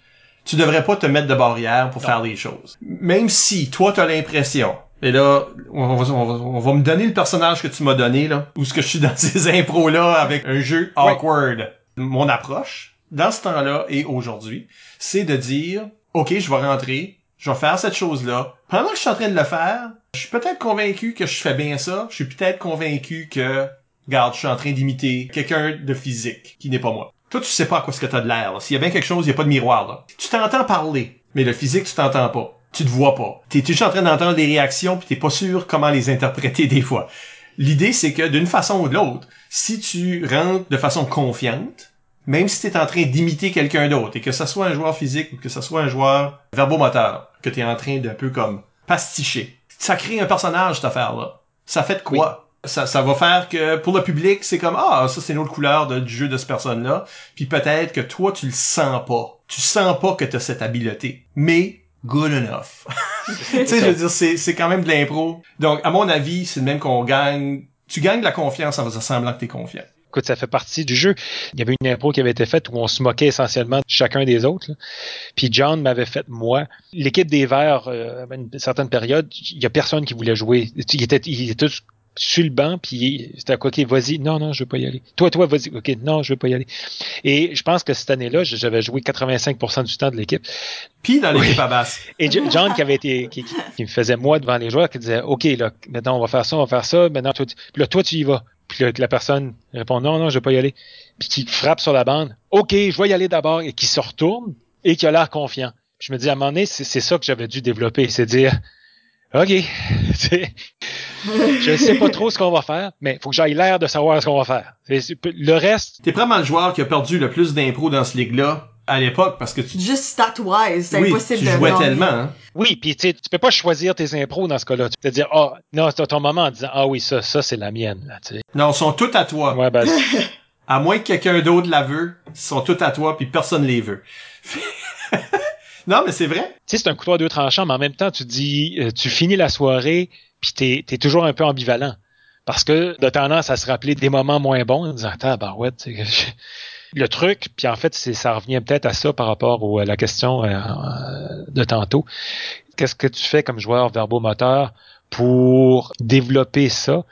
tu devrais pas te mettre de barrière pour faire les choses. Même si, toi, tu as l'impression, et là, on va, on, va, on va me donner le personnage que tu m'as donné, là, ou ce que je suis dans ces (laughs) impros-là avec un jeu Ouais. awkward. Mon approche, dans ce temps-là et aujourd'hui, c'est de dire, OK, je vais rentrer, je vais faire cette chose-là. Pendant que je suis en train de le faire, je suis peut-être convaincu que je fais bien ça. Je suis peut-être convaincu que, regarde, je suis en train d'imiter quelqu'un de physique qui n'est pas moi. Toi, tu sais pas à quoi ce que t'as de l'air. S'il y a bien quelque chose, il y a pas de miroir là. Tu t'entends parler, mais le physique, tu t'entends pas. Tu te vois pas. T'es juste en train d'entendre des réactions, puis t'es pas sûr comment les interpréter (laughs) des fois. L'idée, c'est que d'une façon ou de l'autre, si tu rentres de façon confiante, même si t'es en train d'imiter quelqu'un d'autre, et que ça soit un joueur physique ou que ça soit un joueur verbomoteur, que t'es en train d'un peu comme pasticher, ça crée un personnage, cette affaire-là. Ça fait de quoi? Ça, ça va faire que pour le public, c'est comme ah ça c'est une autre couleur de- du jeu de cette personne-là. Puis peut-être que toi tu le sens pas. Tu sens pas que t'as cette habileté. Mais good enough. (laughs) tu sais, je veux dire, c'est, c'est quand même de l'impro. Donc, à mon avis, c'est le même qu'on gagne. Tu gagnes de la confiance en faisant semblant que t'es confiant. Écoute, ça fait partie du jeu. Il y avait une impro qui avait été faite où on se moquait essentiellement de chacun des autres. là. Puis John m'avait fait moi. L'équipe des Verts, euh, à une certaine période, il y a personne qui voulait jouer. Il était, il était tous sur le banc, puis c'était à quoi, ok, vas-y, non, non, je veux pas y aller. Toi, toi, vas-y, ok, non, je veux pas y aller. Et je pense que cette année-là, j'avais joué 85% du temps de l'équipe. Puis dans l'équipe Oui. à basse. Et Jo- John qui avait été qui, qui- qui me faisait moi devant les joueurs qui disait OK là maintenant on va faire ça on va faire ça maintenant toi tu, puis là toi tu y vas puis la personne répond non non je vais pas y aller. Puis qui frappe sur la bande OK je vais y aller d'abord et qui se retourne et qui a l'air confiant. Je me dis à un moment donné c'est ça que j'avais dû développer c'est dire OK (laughs) je sais pas trop ce qu'on va faire mais faut que j'aille l'air de savoir ce qu'on va faire. Le reste T'es probablement le joueur qui a perdu le plus d'impro dans ce ligue-là à l'époque parce que tu, Juste stat-wise, c'est oui, impossible tu de jouais tellement. Hein. Oui, puis tu sais, tu peux pas choisir tes impros dans ce cas-là. Tu peux te dire, ah, non, c'est ton moment en disant, ah oui, ça, ça, c'est la mienne, là, tu sais. Non, ils sont tous à toi. Ouais, ben, (laughs) À moins que quelqu'un d'autre la veut, ils sont tous à toi puis personne les veut. (laughs) non, mais c'est vrai. tu sais, c'est un couteau à deux tranchants, mais en même temps, tu dis, euh, tu finis la soirée, puis t'es, t'es toujours un peu ambivalent. Parce que t'as tendance à se rappeler des moments moins bons en disant, attends, ben ouais, tu sais, le truc, puis en fait, c'est, ça revient peut-être à ça par rapport à la question euh, de tantôt. Qu'est-ce que tu fais comme joueur verbomoteur pour développer ça?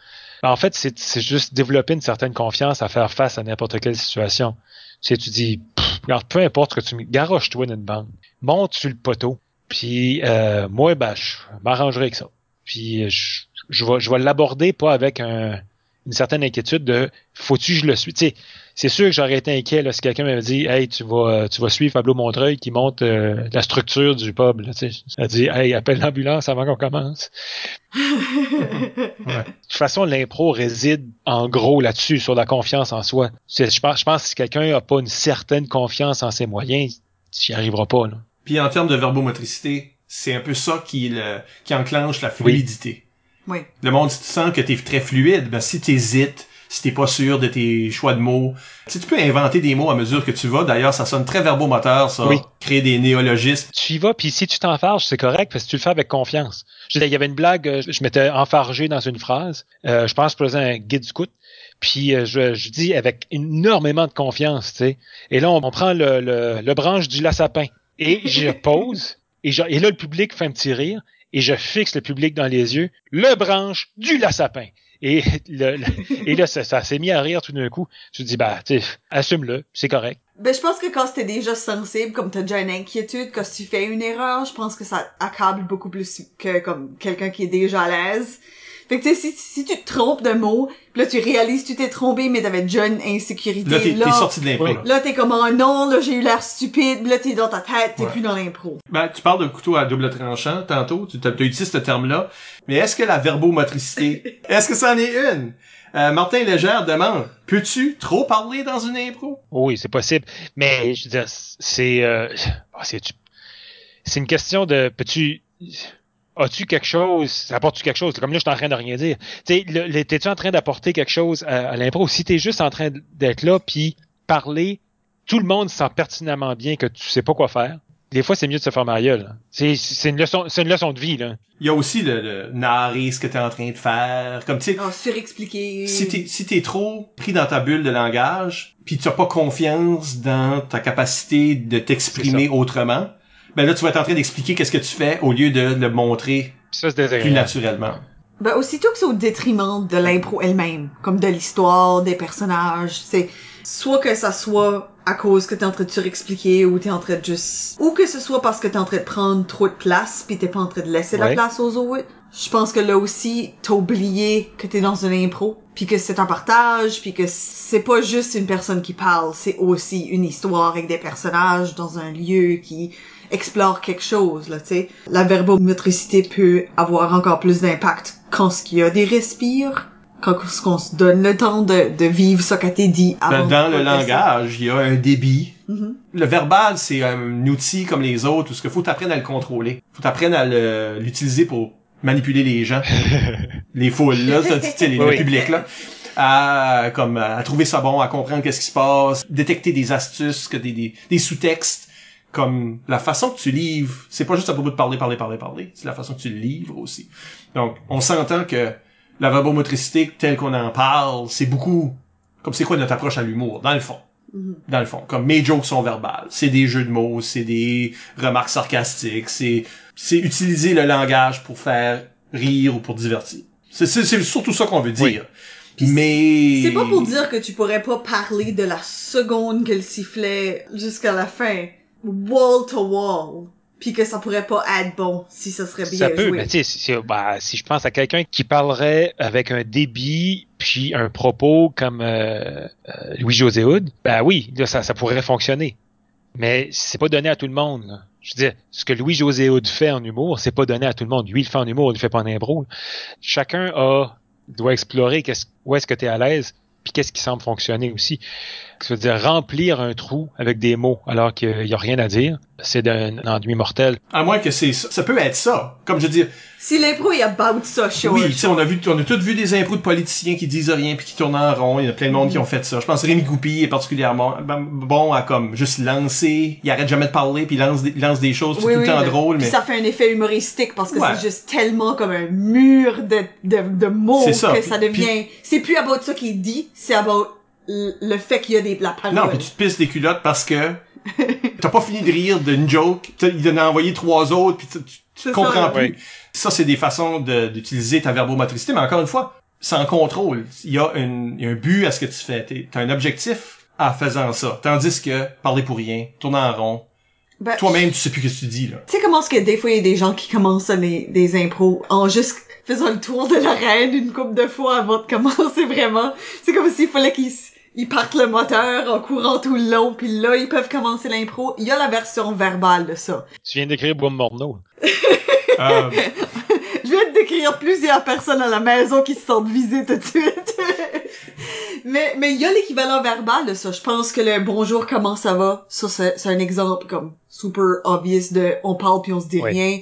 Ben, en fait, c'est, juste développer une certaine confiance à faire face à n'importe quelle situation. Tu sais, tu dis, Pff, regarde, peu importe ce que tu me garoche-toi dans une monte sur le poteau, puis euh, moi, ben, je m'arrangerai avec ça. Puis je, vais, l'aborder pas avec un- une certaine inquiétude de faut-tu que je le suis? Tu c'est sûr que j'aurais été inquiet là, si quelqu'un m'avait dit Hey, tu vas tu vas suivre Pablo Montreuil qui monte euh, la structure du pub. Là, tu sais. Elle dit Hey, appelle l'ambulance avant qu'on commence. De toute façon, l'impro réside en gros là-dessus, sur la confiance en soi. Je pense, je pense que si quelqu'un n'a pas une certaine confiance en ses moyens, tu n'y arriveras pas. Là. Puis en termes de verbomotricité, c'est un peu ça qui, le, qui enclenche la fluidité. Oui. Le monde, si tu sens que t'es très fluide, ben si t'hésites, si t'es pas sûr de tes choix de mots, tu sais, tu peux inventer des mots à mesure que tu vas. D'ailleurs, ça sonne très verbomoteur, ça. Oui. Créer des néologismes. Tu y vas, puis si tu t'enfarges, c'est correct, parce que tu le fais avec confiance. Je dire, il y avait une blague, euh, je m'étais enfargé dans une phrase. Euh, je pense que je faisais un guide scout. Puis euh, je, je dis avec énormément de confiance, tu sais. Et là, on, on prend le, le, le branche du lapin et je (laughs) pose. Et, je- et là, le public fait un petit rire. Et je fixe le public dans les yeux. Le branche du lapin. Et, là, ça, s'est mis à rire tout d'un coup. Je dis, bah, tu assume-le, c'est correct. Ben, je pense que quand t'es déjà sensible, comme t'as déjà une inquiétude, quand tu fais une erreur, je pense que ça accable beaucoup plus que comme quelqu'un qui est déjà à l'aise. Fait que tu sais, si, si tu te trompes de mot, pis là tu réalises que tu t'es trompé, mais t'avais déjà une insécurité. Là, t'es t'es sorti de l'impro. Là. Là, t'es comme, oh non, là, j'ai eu l'air stupide, Pis là, t'es dans ta tête, t'es Ouais. plus dans l'impro. Ben, tu parles de couteau à double tranchant tantôt, tu as, utilisé ce terme-là, mais est-ce que la verbomotricité, (laughs) est-ce que c'en est une? Euh, Martin Légère demande, peux-tu trop parler dans une impro? Oui, c'est possible. Mais je veux dire, c'est euh, ah, c'est c'est une question de peux-tu as-tu quelque chose, apportes-tu quelque chose? Comme là, je suis en train de rien dire. T'es-tu en train d'apporter quelque chose à, à l'impro? Si t'es juste en train d'être là puis parler, tout le monde sent pertinemment bien que tu sais pas quoi faire? Des fois, c'est mieux de se faire ma gueule. hein. C'est c'est une leçon, c'est une leçon de vie là. Il y a aussi le, le narrer ce que t'es en train de faire, comme tu sais, Oh, surexpliquer. si t'es si t'es trop pris dans ta bulle de langage, puis tu as pas confiance dans ta capacité de t'exprimer autrement, ben là tu vas être en train d'expliquer qu'est-ce que tu fais au lieu de le montrer Ça, plus naturellement. Ben, aussitôt que c'est au détriment de l'impro elle-même, comme de l'histoire, des personnages, c'est soit que ça soit à cause que t'es en train de surexpliquer ou t'es en train de juste... Ou que ce soit parce que t'es en train de prendre trop de place pis t'es pas en train de laisser la place aux autres. Je pense que là aussi, t'as oublié que t'es dans une impro, puis que c'est un partage, puis que c'est pas juste une personne qui parle, c'est aussi une histoire avec des personnages dans un lieu qui explore quelque chose, là, tu sais. La verbomotricité peut avoir encore plus d'impact quand ce qu'il y a des respires, quand ce qu'on se donne le temps de, de vivre ce qu'a été dit Ben, avant. dans le langage, il y a un débit. Mhm. Le verbal, c'est un outil comme les autres, où ce qu'il faut t'apprendre à le contrôler. Faut t'apprendre à le- l'utiliser pour manipuler les gens. (laughs) les foules, là, tu sais, les- (laughs) le Oui. public, là. À, comme, à trouver ça bon, à comprendre qu'est-ce qui se passe, détecter des astuces, que des, des, des sous-textes. Comme la façon que tu livres, c'est pas juste à propos de parler, parler, parler, parler, c'est la façon que tu le livres aussi. Donc, on s'entend que la verbomotricité telle qu'on en parle, c'est beaucoup comme c'est quoi notre approche à l'humour, dans le fond. Mhm. Dans le fond. Comme mes jokes sont verbales. C'est des jeux de mots, c'est des remarques sarcastiques, c'est, c'est utiliser le langage pour faire rire ou pour divertir. C'est, c'est, c'est surtout ça qu'on veut dire. Puis Mais... C'est pas pour dire que tu pourrais pas parler de la seconde que le sifflet jusqu'à la fin, wall to wall, puis que ça pourrait pas être bon si ça serait bien Ça peut, joué. mais tu sais, si, si- bah, si je pense à quelqu'un qui parlerait avec un débit puis un propos comme euh, euh, Louis-José Hood, ben oui, là, ça, ça pourrait fonctionner. Mais c'est pas donné à tout le monde. là. Je veux dire, ce que Louis-José Hood fait en humour, c'est pas donné à tout le monde. Lui, il le fait en humour, il le fait pas en impro. Chacun a doit explorer qu'est-ce, où est-ce que tu es à l'aise, puis qu'est-ce qui semble fonctionner aussi. Ça veut dire remplir un trou avec des mots alors qu'il y a rien à dire, c'est d'un ennui mortel. À moins que c'est ça. Ça peut être ça. Comme je dis, Si l'impro est about ça, sure. oui, tu sais, on a vu, on a tous vu des impros de politiciens qui disent rien puis qui tournent en rond. Il y a plein de monde qui ont fait ça. Je pense que Rémi Goupil est particulièrement ben, bon à comme juste lancer. Il arrête jamais de parler puis il lance des, il lance des choses Oui, tout oui, le temps le- drôle, mais ça fait un effet humoristique parce que Ouais. c'est juste tellement comme un mur de, de, de mots ça, que ça devient... C'est plus about ça qui est dit, c'est about le fait qu'il y a des, la parole. Non, puis tu te pisses des culottes parce que t'as pas fini de rire d'une joke, il en a envoyé trois autres, puis tu, comprends ça. plus. Oui. Ça, c'est des façons de- d'utiliser ta verbomotricité, mais encore une fois, c'est en contrôle. Il y, a une- il y a un but à ce que tu fais. T'as un objectif en faisant ça. Tandis que parler pour rien, tourner en rond, Ben, toi-même, tu sais plus ce que tu dis, là. Tu sais comment est-ce que des fois il y a des gens qui commencent des, des impros en juste faisant le tour de l'arène une couple de fois avant de commencer vraiment? C'est comme s'il fallait qu'ils ils partent le moteur en courant tout le long puis là ils peuvent commencer l'impro. Il y a la version verbale de ça. Tu viens d'écrire Boum Morneau. (laughs) Euh, Je viens de décrire plusieurs personnes à la maison qui se sentent visées tout de suite. (laughs) mais mais il y a l'équivalent verbal de ça. Je pense que le bonjour comment ça va, ça c'est c'est un exemple comme super obvious de on parle puis on se dit Oui. rien.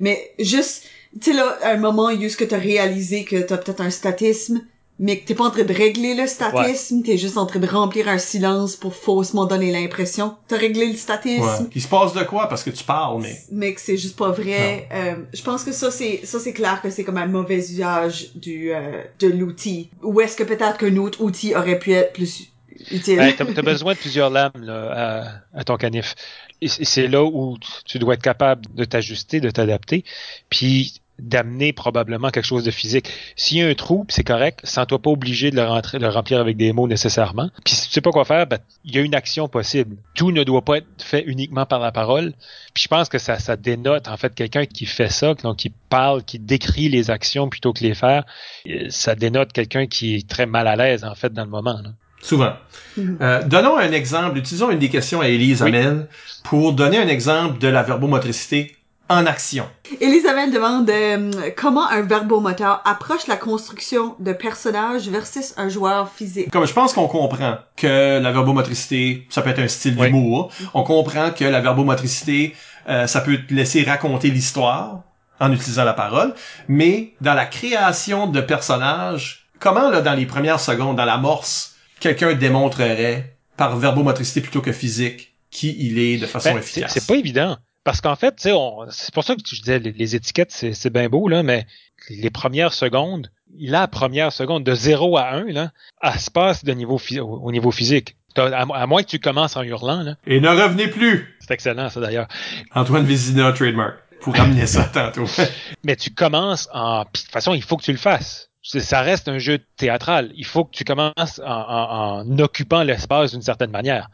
Mais juste Tu sais, là, à un moment, où est-ce que t'as réalisé que t'as peut-être un statisme, mais que t'es pas en train de régler le statisme, t'es juste en train de remplir un silence pour faussement donner l'impression que t'as réglé le statisme? Ouais. Il se passe de quoi? Parce que tu parles, mais. mais que c'est juste pas vrai. Euh, je pense que ça c'est ça c'est clair que c'est comme un mauvais usage du euh, de l'outil. Ou est-ce que peut-être qu'un autre outil aurait pu être plus utile? Ouais, t'as as besoin de plusieurs lames là, à, à ton canif. Et c'est là où tu dois être capable de t'ajuster, de t'adapter, puis d'amener probablement quelque chose de physique. S'il y a un trou, c'est correct, sens-toi pas obligé de le, rentrer, de le remplir avec des mots nécessairement. Puis si tu sais pas quoi faire, ben, il y a une action possible. Tout ne doit pas être fait uniquement par la parole. Puis je pense que ça, ça dénote en fait quelqu'un qui fait ça, donc qui parle, qui décrit les actions plutôt que les faire. Euh, Ça dénote quelqu'un qui est très mal à l'aise en fait dans le moment. là. Souvent. Mhm. Euh, donnons un exemple, utilisons une des questions à Élise Oui. Amel pour donner un exemple de la verbomotricité en action. Elisabeth demande euh, comment un verbomoteur approche la construction de personnages versus un joueur physique? Comme je pense qu'on comprend que la verbomotricité, ça peut être un style Oui. d'humour. On comprend que la verbomotricité, euh, ça peut te laisser raconter l'histoire en utilisant la parole. Mais dans la création de personnages, comment là dans les premières secondes, dans l'amorce, quelqu'un démontrerait par verbomotricité plutôt que physique qui il est de façon Ben, efficace? c'est pas évident. Parce qu'en fait, tu sais, on- c'est pour ça que je disais les, les étiquettes, c'est bien beau, là, mais les premières secondes, la première seconde, de 0 à 1, là, elle se passe de niveau au, au niveau physique. À, à moins que tu commences en hurlant, là. Et ne revenez plus. C'est excellent, ça, d'ailleurs. Antoine Vézina, trademark. Pour ramener ça tantôt. (laughs) Mais tu commences en... de toute façon, il faut que tu le fasses. Ça reste un jeu théâtral. Il faut que tu commences en, en- en occupant l'espace d'une certaine manière.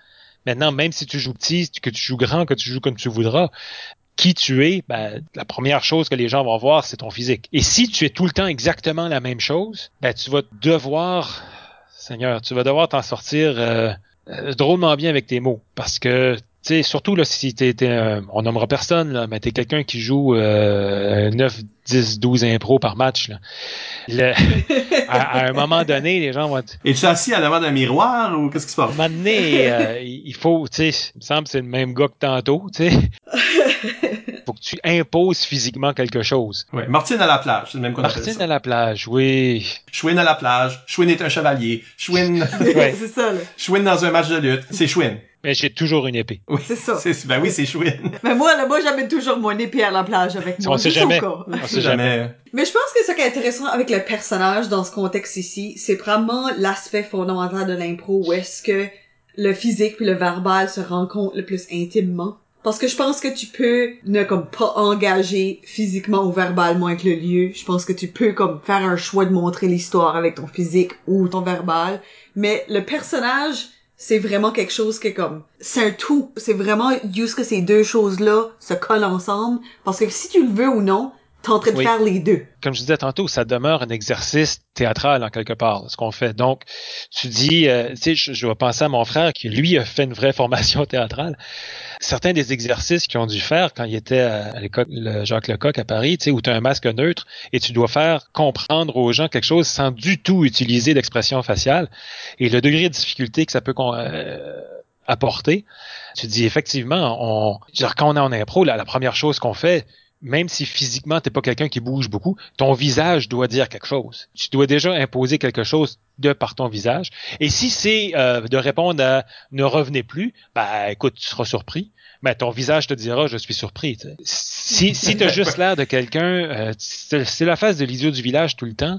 Maintenant, même si tu joues petit, que tu joues grand, que tu joues comme tu voudras, qui tu es, ben, la première chose que les gens vont voir, c'est ton physique. Et si tu es tout le temps exactement la même chose, ben, tu vas devoir, Seigneur, tu vas devoir t'en sortir euh, euh, drôlement bien avec tes mots. Parce que, sais, surtout là, si t'es, t'es, euh, on nommera personne, là, mais t'es quelqu'un qui joue euh, 9, 10, 12 impros par match. Là. Le- (laughs) à, à un moment donné, les gens vont être, Es-tu assis à l'avant d'un miroir ou qu'est-ce qui se à un passe? moment donné, euh, il faut, tu sais, il me semble que c'est le même gars que tantôt, tu sais. (laughs) faut que tu imposes physiquement quelque chose. Ouais, Martine à la plage, c'est le même qu'on appelle Martine ça. à la plage, oui. Chouine à la plage, Chouine est un chevalier, Chouine, (laughs) Ouais. c'est ça, là. Chouine dans un match de lutte, c'est Chouine. Mais j'ai toujours une épée. Oui, C'est ça. Ben oui, c'est Chouine. (laughs) Mais moi, là, moi, j'amène toujours mon épée à la plage avec moi. On sait jamais. On sait jamais. Jamais. Mais je pense que ce qui est intéressant avec le personnage dans ce contexte ici, c'est vraiment l'aspect fondamental de l'impro où est-ce que le physique puis le verbal se rencontrent le plus intimement. Parce que je pense que tu peux ne comme pas engager physiquement ou verbalement avec le lieu. Je pense que tu peux comme faire un choix de montrer l'histoire avec ton physique ou ton verbal. Mais le personnage, c'est vraiment quelque chose que comme c'est un tout. C'est vraiment juste que ces deux choses-là se collent ensemble. Parce que si tu le veux ou non, t'es en train de Oui. faire les deux. Comme je disais tantôt, ça demeure un exercice théâtral en quelque part, ce qu'on fait. Donc, tu dis, euh, tu sais, je, je vais penser à mon frère qui, lui, a fait une vraie (laughs) formation théâtrale. Certains des exercices qu'ils ont dû faire quand il était à l'école le Jacques Lecoq à Paris, tu sais, où tu as un masque neutre et tu dois faire comprendre aux gens quelque chose sans du tout utiliser d'expression faciale et le degré de difficulté que ça peut euh, apporter. Tu dis effectivement, on, genre, quand on est en impro, la première chose qu'on fait, même si physiquement t'es pas quelqu'un qui bouge beaucoup, ton visage doit dire quelque chose. Tu dois déjà imposer quelque chose de par ton visage. Et si c'est euh, de répondre à ne revenez plus, ben écoute, tu seras surpris. Mais ton visage te dira je suis surpris. Si si t'as (laughs) juste l'air de quelqu'un, euh, c'est la face de l'idiot du village tout le temps.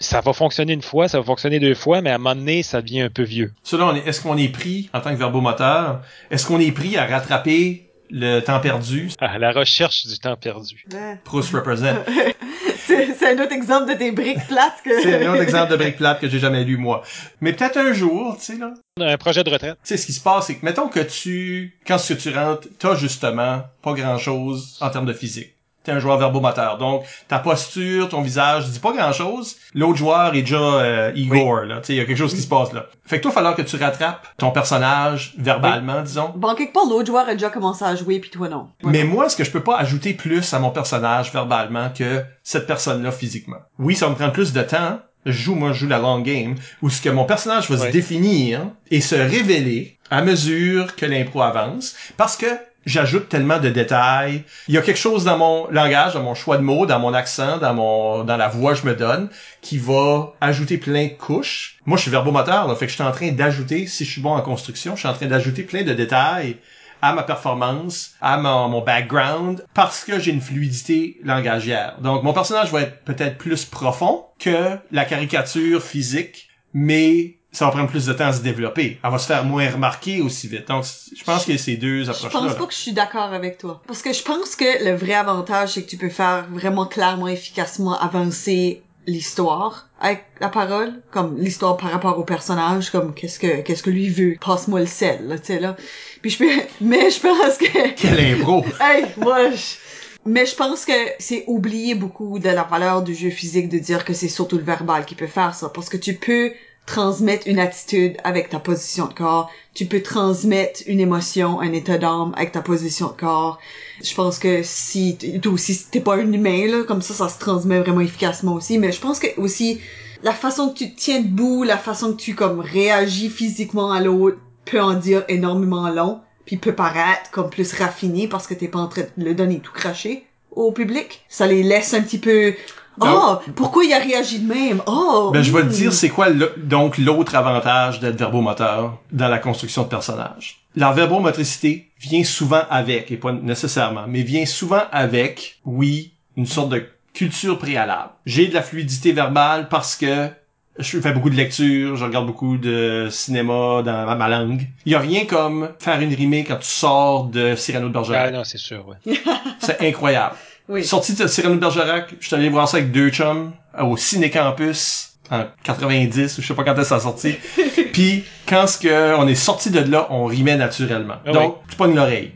Ça va fonctionner une fois, ça va fonctionner deux fois, mais à un moment donné, ça devient un peu vieux. Cela, est-ce qu'on est pris, en tant que verbomoteur, est-ce qu'on est pris à rattraper le temps perdu? À la recherche du temps perdu. Proust represent. (laughs) c'est un autre exemple de tes briques plates que... C'est un autre exemple de brique plate que j'ai jamais lu, moi. Mais peut-être un jour, tu sais, là. Un projet de retraite. Tu sais, ce qui se passe, c'est que, mettons que tu, quand ce que tu rentres, t'as justement pas grand chose en termes de physique. T'es un joueur verbomoteur. Donc, ta posture, ton visage, dit pas grand chose. L'autre joueur est déjà euh, Igor, là. Tu sais, il y a quelque chose qui se passe là. Fait que toi, il va falloir que tu rattrapes ton personnage verbalement, disons. Bon, quelque part, l'autre joueur a déjà commencé à jouer, puis toi non. Mais moi, est-ce que je peux pas ajouter plus à mon personnage verbalement que cette personne-là physiquement? Oui, ça va me prendre plus de temps. Je joue, moi, je joue la long game, où ce que mon personnage va se définir et se révéler à mesure que l'impro avance. Parce que j'ajoute tellement de détails. Il y a quelque chose dans mon langage, dans mon choix de mots, dans mon accent, dans mon dans la voix que je me donne, qui va ajouter plein de couches. Moi, je suis verbomoteur, là, fait que je suis en train d'ajouter, si je suis bon en construction, je suis en train d'ajouter plein de détails à ma performance, à mon, mon background, parce que j'ai une fluidité langagière. Donc, mon personnage va être peut-être plus profond que la caricature physique, mais ça va prendre plus de temps à se développer. Elle va se faire moins remarquer aussi vite. Donc, je pense a ces deux Je approches-là. pense là. pas que je suis d'accord avec toi. Parce que je pense que le vrai avantage, c'est que tu peux faire vraiment clairement, efficacement avancer l'histoire avec la parole, comme l'histoire par rapport au personnage, comme qu'est-ce que qu'est-ce que lui veut, passe-moi le sel, là, tu sais là. Puis je peux, (laughs) mais je pense que (laughs) Quelle impro! (laughs) Hey, moi, je- Mais je pense que c'est oublier beaucoup de la valeur du jeu physique de dire que c'est surtout le verbal qui peut faire ça. Parce que tu peux transmettre une attitude avec ta position de corps. Tu peux transmettre une émotion, un état d'âme avec ta position de corps. Je pense que si, toi aussi, si t'es pas un humain, là, comme ça, ça se transmet vraiment efficacement aussi. Mais je pense que aussi, la façon que tu te tiens debout, la façon que tu, comme, réagis physiquement à l'autre peut en dire énormément long puis peut paraître comme plus raffiné parce que t'es pas en train de le donner tout craché au public. Ça les laisse un petit peu... Oh, pourquoi il a réagi de même? Oh! Ben, je vais te hmm. dire, c'est quoi le- donc l'autre avantage d'être verbomoteur dans la construction de personnages? La verbomotricité vient souvent avec, et pas nécessairement, mais vient souvent avec, oui, une sorte de culture préalable. J'ai de la fluidité verbale parce que je fais beaucoup de lectures, je regarde beaucoup de cinéma dans ma, langue. Il y a rien comme faire une rimée quand tu sors de Cyrano de Ah Bergerac. non, c'est sûr, ouais. C'est incroyable. Oui. Sorti de Cyrano de Bergerac, je suis allé voir ça avec deux chums euh, au Ciné-Campus en 90, je sais pas quand est-ce que ça sorti. (laughs) Puis quand ce que on est sorti de là, on rimait naturellement. Ah Donc, tu pognes l'oreille.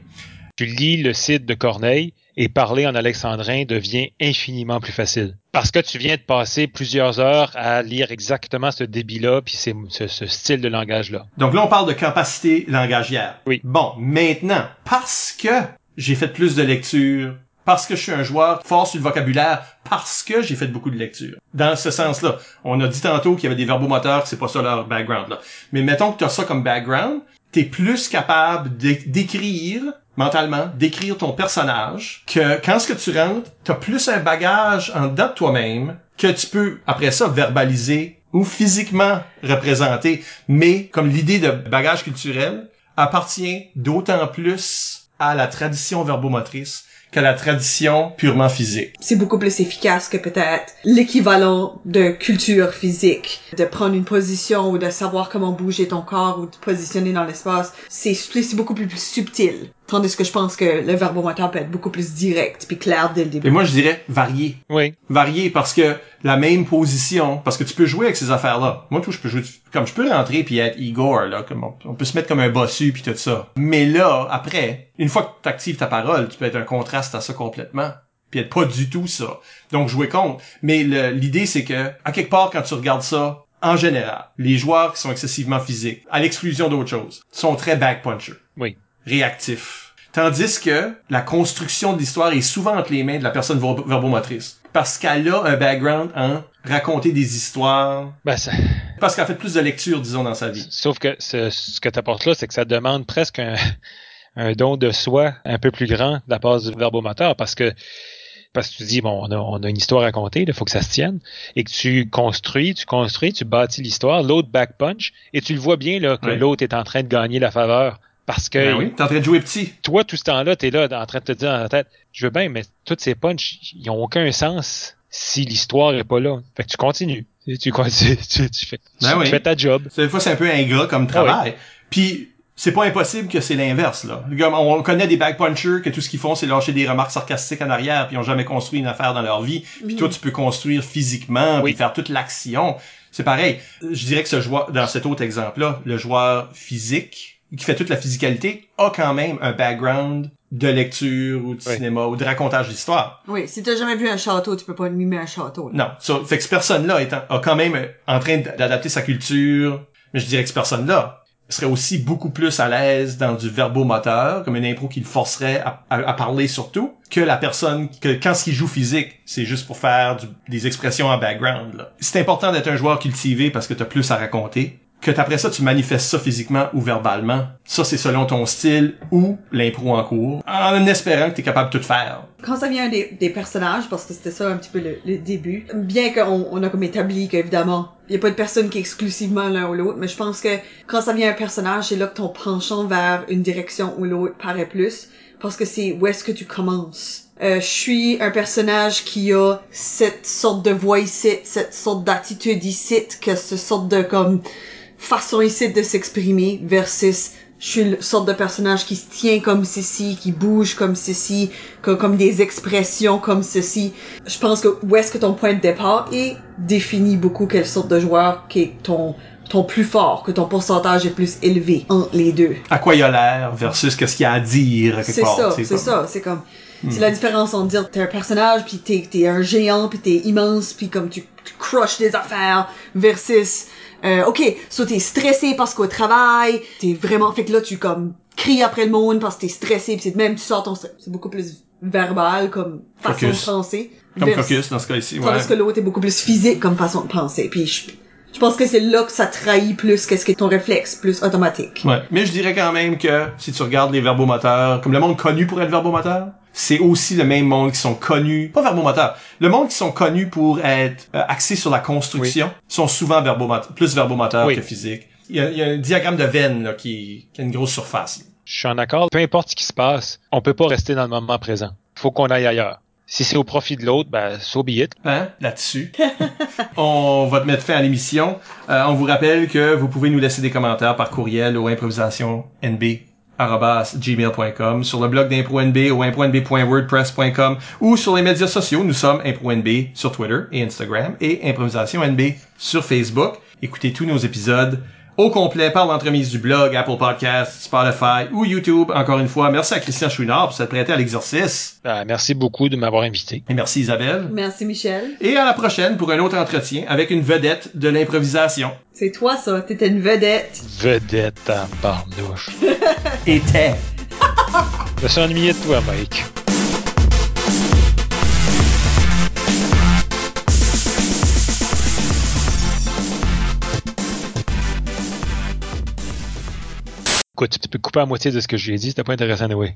Tu lis le site de Corneille et parler en alexandrin devient infiniment plus facile. Parce que tu viens de passer plusieurs heures à lire exactement ce débit-là puis c'est- ce, ce style de langage-là. Donc là, on parle de capacité langagière. Oui. Bon, maintenant, parce que j'ai fait plus de lectures, parce que je suis un joueur fort sur le vocabulaire, parce que j'ai fait beaucoup de lectures. Dans ce sens-là, on a dit tantôt qu'il y avait des verbomoteurs, c'est pas ça leur background, là. Mais mettons que tu ça comme background, t'es plus capable d'é- d'écrire mentalement, d'écrire ton personnage, que quand ce que tu rentres, t'as plus un bagage en dedans de toi-même que tu peux, après ça, verbaliser ou physiquement représenter. Mais comme l'idée de bagage culturel appartient d'autant plus à la tradition verbomotrice qu'à la tradition purement physique. C'est beaucoup plus efficace que peut-être l'équivalent de culture physique, de prendre une position ou de savoir comment bouger ton corps ou de positionner dans l'espace. C'est beaucoup plus subtil. Tandis que je pense que le verbomoteur peut être beaucoup plus direct puis clair dès le début. Et moi, je dirais varier. Oui. varier parce que la même position, parce que tu peux jouer avec ces affaires-là. Moi, tout, je peux jouer, comme je peux rentrer puis être Igor, là, comme on, on peut se mettre comme un bossu puis tout ça. Mais là, après, une fois que tu actives ta parole, tu peux être un contraste à ça complètement puis être pas du tout ça. Donc, jouer contre. Mais l'idée, c'est que, à quelque part, quand tu regardes ça, en général, les joueurs qui sont excessivement physiques, à l'exclusion d'autres choses, sont très back-punchers Oui. Réactif. Tandis que la construction de l'histoire est souvent entre les mains de la personne ver- verbomotrice. Parce qu'elle a un background en raconter des histoires. Ben, ça- Parce qu'elle a fait plus de lecture, disons, dans sa vie. sauf que ce, ce que tu apportes là, c'est que ça demande presque un, (laughs) un don de soi un peu plus grand de la part du verbomoteur parce que parce que tu dis bon on a, on a une histoire à raconter, il faut que ça se tienne et que tu construis, tu construis, tu bâtis l'histoire, l'autre back punch et tu le vois bien là que Oui. l'autre est en train de gagner la faveur parce que Ben oui, t'es en train de jouer petit. toi tout ce temps-là t'es là en train de te dire dans la tête je veux bien mais toutes ces punches ils ont aucun sens si l'histoire est pas là. Fait que tu continues. Tu, tu, tu, (laughs) tu, tu fais, Ben tu oui. fais ta job. Des fois, c'est un peu ingrat comme travail. Puis, c'est pas impossible que c'est l'inverse, là. Comme on connaît des backpunchers que tout ce qu'ils font, c'est lâcher des remarques sarcastiques en arrière, puis ils ont jamais construit une affaire dans leur vie. Puis toi, tu peux construire physiquement, Oui. puis faire toute l'action. C'est pareil. Je dirais que ce joueur, dans cet autre exemple-là, le joueur physique, qui fait toute la physicalité, a quand même un background de lecture ou de Oui. cinéma ou de racontage d'histoire. Oui, si t'as jamais vu un château, tu peux pas mimer un château. là. Non. Ça, fait que cette personne-là est en- a quand même euh, en train d'adapter sa culture. Mais je dirais que cette personne-là serait aussi beaucoup plus à l'aise dans du verbomoteur, comme une impro qui le forcerait à, à- à parler surtout, que la personne que quand ce qu'il joue physique, c'est juste pour faire du- des expressions en background. là. C'est important d'être un joueur cultivé parce que t'as plus à raconter que après ça, tu manifestes ça physiquement ou verbalement. Ça, c'est selon ton style ou l'impro en cours, en espérant que tu es capable de tout faire. Quand ça vient des, personnages, parce que c'était ça un petit peu le, début, bien qu'on on a comme établi qu'évidemment, il y a pas de personne qui est exclusivement l'un ou l'autre, mais je pense que quand ça vient un personnage, c'est là que ton penchant vers une direction ou l'autre paraît plus, parce que c'est où est-ce que tu commences. Euh, je suis un personnage qui a cette sorte de voix ici, cette sorte d'attitude ici, que ce sorte de comme façon ici de s'exprimer versus je suis le sorte de personnage qui se tient comme ceci, qui bouge comme ceci, comme des expressions comme ceci. Je pense que où est-ce que ton point de départ est définit beaucoup quelle sorte de joueur qui est ton ton plus fort, que ton pourcentage est plus élevé entre les deux. À quoi il a l'air versus qu'est-ce qu'il y a à dire quelque C'est ça, c'est comme- ça, c'est comme c'est la différence entre dire t'es un personnage puis t'es t'es un géant puis t'es immense puis comme tu, tu crushes des affaires versus euh, ok, so t'es stressé parce qu'au travail t'es vraiment fait que là tu comme cries après le monde parce que t'es stressé puis c'est même tu sors ton stress. c'est beaucoup plus verbal comme façon Focus. de penser. Comme Vers- Focus dans ce cas-ci. Ouais. Tandis que l'autre est beaucoup plus physique comme façon de penser. Puis je, je pense que c'est là que ça trahit plus qu'est-ce qui est ton réflexe, plus automatique. Ouais. Mais je dirais quand même que si tu regardes les verbomoteurs, comme le monde connu pour être verbomoteur, c'est aussi le même monde qui sont connus, pas verbomoteurs, le monde qui sont connus pour être euh, axés sur la construction, sont souvent verbomoteurs, plus verbomoteurs Oui. que physiques. Il y, a, il y a un diagramme de veine là, qui, qui a une grosse surface. Je suis en accord. Peu importe ce qui se passe, on peut pas rester dans le moment présent. Faut qu'on aille ailleurs. Si c'est au profit de l'autre, ben, so be it. Hein, là-dessus. (laughs) on va te mettre fin à l'émission. Euh, on vous rappelle que vous pouvez nous laisser des commentaires par courriel au improvisationnb@gmail.com sur le blog d'ImproNB au impronb.wordpress.com ou sur les médias sociaux. Nous sommes ImproNB sur Twitter et Instagram et ImprovisationNB sur Facebook. Écoutez tous nos épisodes au complet par l'entremise du blog, Apple Podcasts, Spotify ou YouTube. Encore une fois, merci à Christian Chouinard pour s'être prêté à l'exercice. Ben, merci beaucoup de m'avoir invité. Et merci Isabelle. Merci Michel. Et à la prochaine pour un autre entretien avec une vedette de l'improvisation. C'est toi ça, t'étais une vedette. Vedette en barnouche. (laughs) Était. Je me suis ennuyé de toi, Mike. Écoute, tu peux couper à moitié de ce que j'ai dit, c'était pas intéressant, oui.